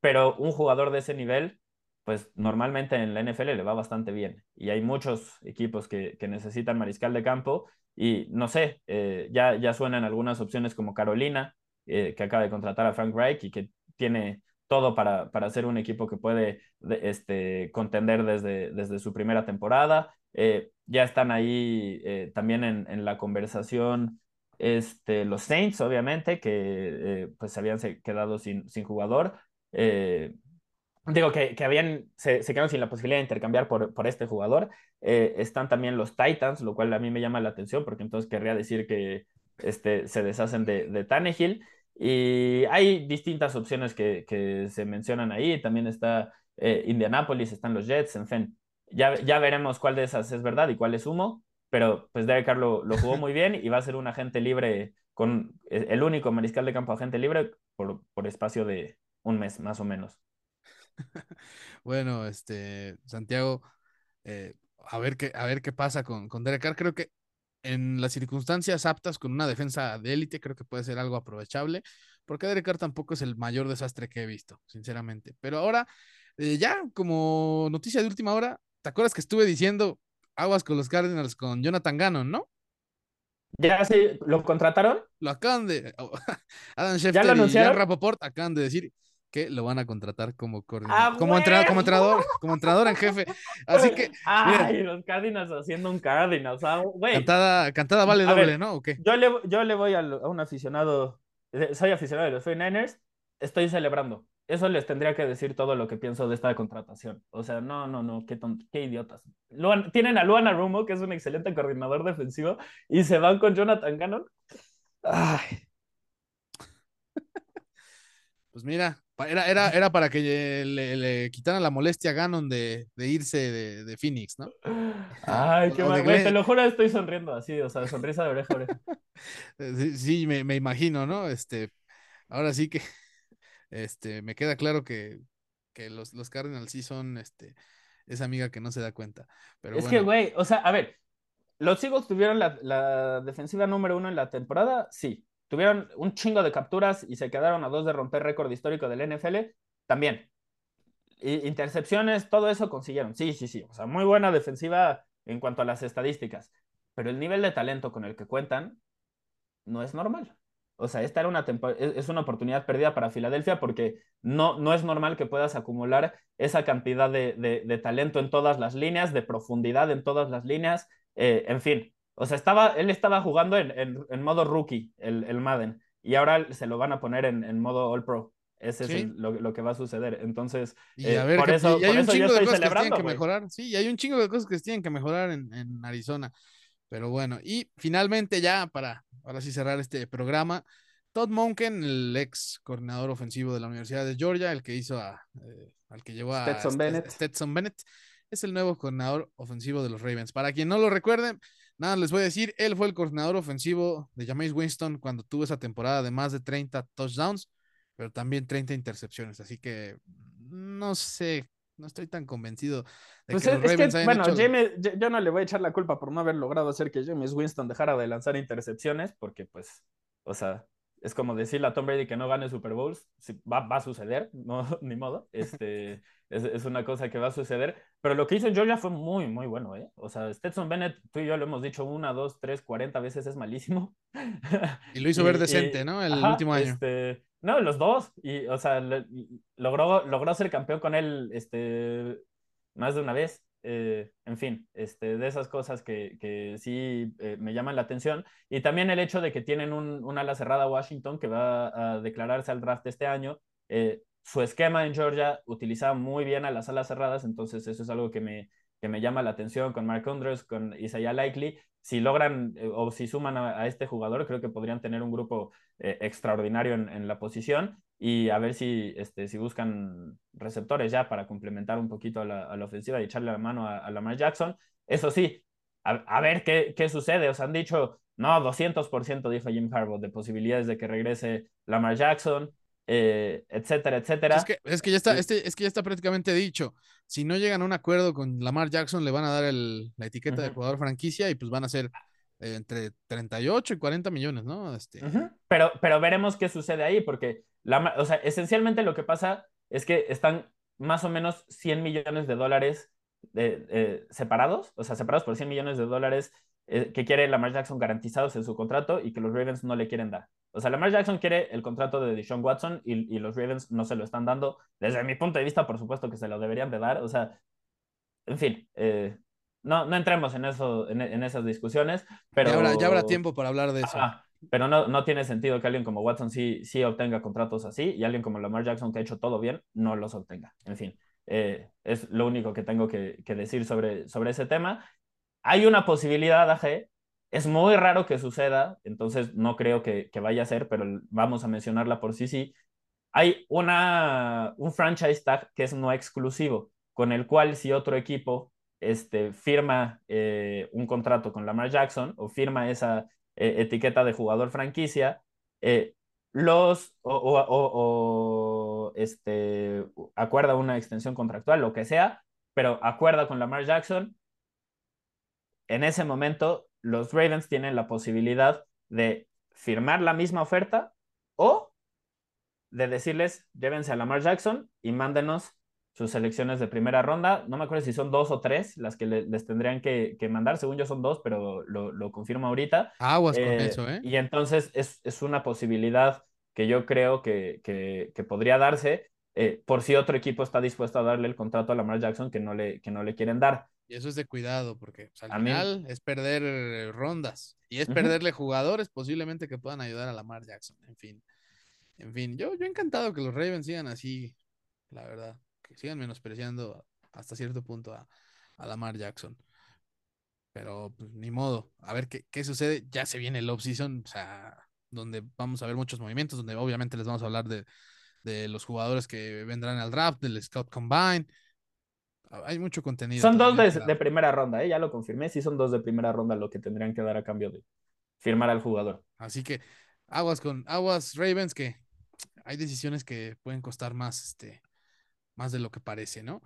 Pero un jugador de ese nivel, pues normalmente en la NFL le va bastante bien. Y hay muchos equipos que, necesitan mariscal de campo. Y no sé, eh, ya, ya suenan algunas opciones como Carolina, eh, que acaba de contratar a Frank Reich y que tiene todo para, para ser un equipo que puede este, contender desde, desde su primera temporada. Eh, ya están ahí también en, la conversación este, los Saints, obviamente, que pues se habían quedado sin, sin jugador. Digo que, que habían, se, quedaron sin la posibilidad de intercambiar por, por este jugador. están también los Titans, lo cual a mí me llama la atención porque entonces querría decir que este, se deshacen de, de Tannehill. Y hay distintas opciones que, que se mencionan ahí. También está Indianapolis, están los Jets, en fin ya, veremos cuál de esas es verdad y cuál es humo, pero pues Derek Carr lo, jugó muy bien y va a ser un agente libre con e, el único mariscal de campo agente libre por, por espacio de un mes más o menos. bueno, este, Santiago, eh, a, ver qué, a ver qué pasa con, con Derek Carr. Creo que en las circunstancias aptas con una defensa de élite, creo que puede ser algo aprovechable, porque Derek Carr tampoco es el mayor desastre que he visto, sinceramente. Pero ahora, eh, ya como noticia de última hora, ¿Te acuerdas que estuve diciendo aguas con los Cardinals con Jonathan Gannon, no? Ya sí, ¿lo contrataron? Lo acaban de. Adam Schefter ¿Ya lo y Jan Rapoport acaban de decir que lo van a contratar como coordinador, ah, como, entrenador, como entrenador, como entrenador en jefe. Así que. Ay, los Cardinals haciendo un Cardinals. Cantada, cantada vale doble, ¿no? ¿O qué? Yo le, yo le voy a, a, un aficionado, soy aficionado de los 49ers, estoy celebrando eso les tendría que decir todo lo que pienso de esta contratación. O sea, no, no, no, qué, qué idiotas. tienen a Luana Rumo, que es un excelente coordinador defensivo, y se van con Jonathan Gannon. Ay. Pues mira, era, era, era para que le, quitaran la molestia a Ganon de, irse de, Phoenix, ¿no? Ay, qué mal, te lo juro, estoy sonriendo así, o sea, sonrisa de oreja a oreja. Sí, me, me, imagino, ¿no? Este, ahora sí que este, me queda claro que, los, los Cardinals sí son este, esa amiga que no se da cuenta. Pero es que, güey, o sea, a ver, los Eagles tuvieron la, la defensiva número uno en la temporada, sí. Tuvieron un chingo de capturas y se quedaron a dos de romper récord histórico del NFL, también. intercepciones, todo eso consiguieron. Sí, sí, sí. O sea, muy buena defensiva en cuanto a las estadísticas. Pero el nivel de talento con el que cuentan no es normal. O sea, esta era una es una oportunidad perdida para Filadelfia porque no, no es normal que puedas acumular esa cantidad de, talento en todas las líneas, de profundidad en todas las líneas. Eh, en fin, o sea, estaba, él estaba jugando en, modo rookie, el, el, Madden, y ahora se lo van a poner en, modo All Pro. Ese es lo, que va a suceder. Entonces, y a ver, por eso, hay un chingo de cosas que tienen que mejorar. Sí, y hay un chingo de cosas que tienen que mejorar en, Arizona. Pero bueno, y finalmente ya para ahora sí cerrar este programa, Todd Monken, el ex coordinador ofensivo de la Universidad de Georgia, el que hizo a, eh, al que llevó a Stetson Bennett. Stetson Bennett, es el nuevo coordinador ofensivo de los Ravens. Para quien no lo recuerde, Nada, les voy a decir, él fue el coordinador ofensivo de Jameis Winston cuando tuvo esa temporada de más de 30 touchdowns, pero también 30 intercepciones. Así que no sé, no estoy tan convencido de pues que los Ravens que, bueno, yo, no le voy a echar la culpa por no haber logrado hacer que James Winston dejara de lanzar intercepciones, porque pues, o sea, es como decirle a Tom Brady que no gane Super Bowls, va, va a suceder, no, ni modo, este, es, es, una cosa que va a suceder, pero lo que hizo Georgia fue muy, muy bueno, ¿eh? O sea, Stetson Bennett, tú y yo lo hemos dicho una, dos, tres, cuarenta veces, es malísimo. Y lo hizo ver decente, ¿no? El último año. Este, no, los dos, y, o sea, logró, logró ser campeón con él, este, más de una vez. Eh, en fin, este, de esas cosas que, que sí eh, me llaman la atención. Y también el hecho de que tienen un, un ala cerrada Washington que va a declararse al draft este año. Eh, su esquema en Georgia utilizaba muy bien a las alas cerradas, entonces eso es algo que me, que me llama la atención con Mark Andrews, con Isaiah Likely. Si logran o si suman a, este jugador, creo que podrían tener un grupo extraordinario en, en, la posición y a ver si, este, si buscan receptores ya para complementar un poquito a la, a la ofensiva y echarle la mano a, Lamar Jackson. Eso sí, a, ver qué, qué, sucede. Os han dicho, no, 200% dijo Jim Harbaugh de posibilidades de que regrese Lamar Jackson, eh, etcétera, etcétera. Es que, es que, ya está, este, es que ya está prácticamente dicho. Si no llegan a un acuerdo con Lamar Jackson, le van a dar el, la etiqueta de jugador franquicia y pues van a ser entre 38 y 40 millones, ¿no? Este... pero, pero veremos qué sucede ahí, porque la, o sea, esencialmente lo que pasa es que están más o menos 100 millones de dólares eh, separados, o sea, separados por 100 millones de dólares eh, que quiere Lamar Jackson garantizados en su contrato y que los Ravens no le quieren dar. O sea, Lamar Jackson quiere el contrato de Deshaun Watson y, y los Ravens no se lo están dando. Desde mi punto de vista, por supuesto que se lo deberían de dar. O sea, en fin, eh, no, no entremos en, eso, en, esas discusiones, pero... Ya habrá, tiempo para hablar de eso. pero no, no tiene sentido que alguien como Watson sí, sí obtenga contratos así y alguien como Lamar Jackson que ha hecho todo bien no los obtenga. En fin, eh, es lo único que tengo que, decir sobre, sobre ese tema. Hay una posibilidad, AG, es muy raro que suceda, entonces no creo que, que vaya a ser, pero vamos a mencionarla por sí sí. Hay una, un franchise tag que es no exclusivo, con el cual si otro equipo este, firma eh, un contrato con Lamar Jackson o firma esa eh, etiqueta de jugador franquicia, eh, los o, este, acuerda una extensión contractual, lo que sea, pero acuerda con Lamar Jackson, en ese momento los Ravens tienen la posibilidad de firmar la misma oferta o de decirles, llévense a Lamar Jackson y mándenos sus selecciones de primera ronda. No me acuerdo si son dos o tres las que les tendrían que, mandar. Según yo son dos, pero lo, confirmo ahorita. Aguas con eh, eso, ¿eh? Y entonces es, una posibilidad que yo creo que, que, podría darse eh, por si otro equipo está dispuesto a darle el contrato a Lamar Jackson que no le, que no le quieren dar. Y eso es de cuidado, porque pues, al final es perder rondas y es perderle jugadores posiblemente que puedan ayudar a Lamar Jackson. En fin, en fin, yo, yo encantado que los Ravens sigan así, la verdad sigan menospreciando hasta cierto punto a, a Lamar Jackson. Pero pues, ni modo, a ver qué, qué sucede. Ya se viene el off-season, o sea, donde vamos a ver muchos movimientos, donde obviamente les vamos a hablar de, de los jugadores que vendrán al draft, del Scout Combine. Hay mucho contenido. Son dos de, primera ronda, ¿eh? ya lo confirmé. Sí, son dos de primera ronda lo que tendrían que dar a cambio de firmar al jugador. Así que aguas con aguas Ravens, que hay decisiones que pueden costar más, este, más de lo que parece, ¿no?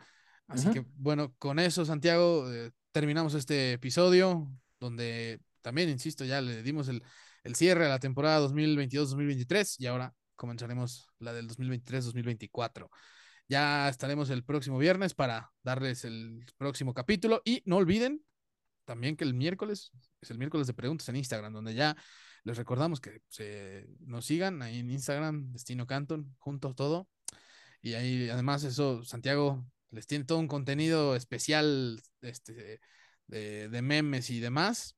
Así que bueno, con eso, Santiago, eh, terminamos este episodio donde también, insisto, ya le dimos el, el cierre a la temporada 2022-2023 y ahora comenzaremos la del 2023-2024. Ya estaremos el próximo viernes para darles el próximo capítulo y no olviden también que el miércoles es el miércoles de preguntas en Instagram, donde ya les recordamos que se nos sigan ahí en Instagram, Destino Canton, juntos todo. Y ahí además eso, Santiago les tiene todo un contenido especial este, de, de memes y demás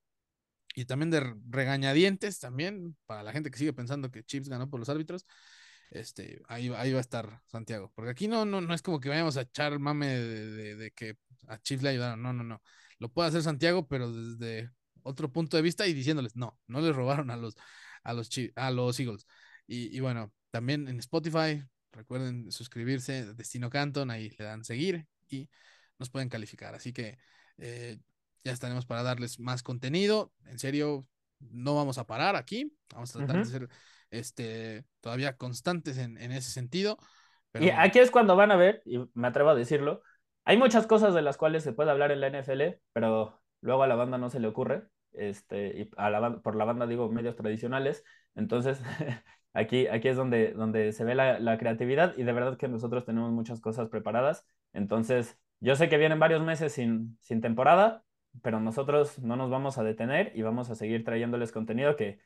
y también de regañadientes también, para la gente que sigue pensando que Chips ganó por los árbitros, este, ahí, ahí va a estar Santiago, porque aquí no, no, no es como que vayamos a echar mame de, que a Chips le ayudaron, no, no, no, lo puede hacer Santiago, pero desde otro punto de vista y diciéndoles, no, no les robaron a los, a los, a los Eagles. Y, y bueno, también en Spotify, recuerden suscribirse, Destino Canton, ahí le dan seguir y nos pueden calificar. Así que eh, ya estaremos para darles más contenido. En serio, no vamos a parar aquí. Vamos a tratar de ser este, todavía constantes en, ese sentido. Y aquí es cuando van a ver, y me atrevo a decirlo, hay muchas cosas de las cuales se puede hablar en la NFL, pero luego a la banda no se le ocurre. Este, y a la, por la banda digo medios tradicionales. Entonces, aquí, aquí es donde, donde se ve la, la creatividad y de verdad que nosotros tenemos muchas cosas preparadas. Entonces, yo sé que vienen varios meses sin, sin temporada, pero nosotros no nos vamos a detener y vamos a seguir trayéndoles contenido que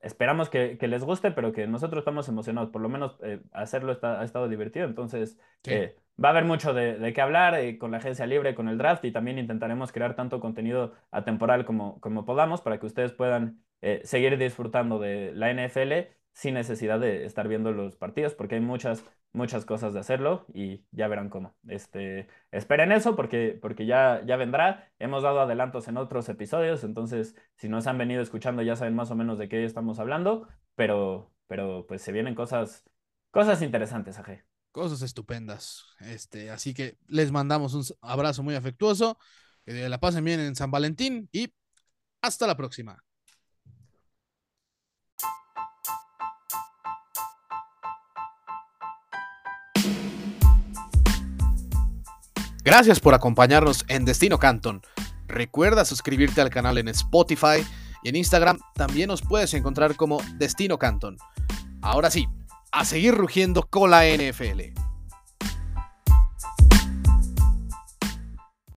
esperamos que, les guste, pero que nosotros estamos emocionados, por lo menos eh, hacerlo ha estado divertido, entonces eh, va a haber mucho de, qué hablar eh, con la agencia libre, con el draft y también intentaremos crear tanto contenido atemporal como, como podamos para que ustedes puedan seguir disfrutando de la NFL sin necesidad de estar viendo los partidos, porque hay muchas, muchas cosas de hacerlo y ya verán cómo. Este, esperen eso porque, porque ya, ya vendrá. Hemos dado adelantos en otros episodios, entonces si nos han venido escuchando ya saben más o menos de qué estamos hablando, pero, pero pues se vienen cosas, cosas interesantes, Aje. Cosas estupendas. Este, así que les mandamos un abrazo muy afectuoso, que la pasen bien en San Valentín y hasta la próxima. Gracias por acompañarnos en Destino Canton. Recuerda suscribirte al canal en Spotify y en Instagram también nos puedes encontrar como Destino Canton. Ahora sí, a seguir rugiendo con la NFL.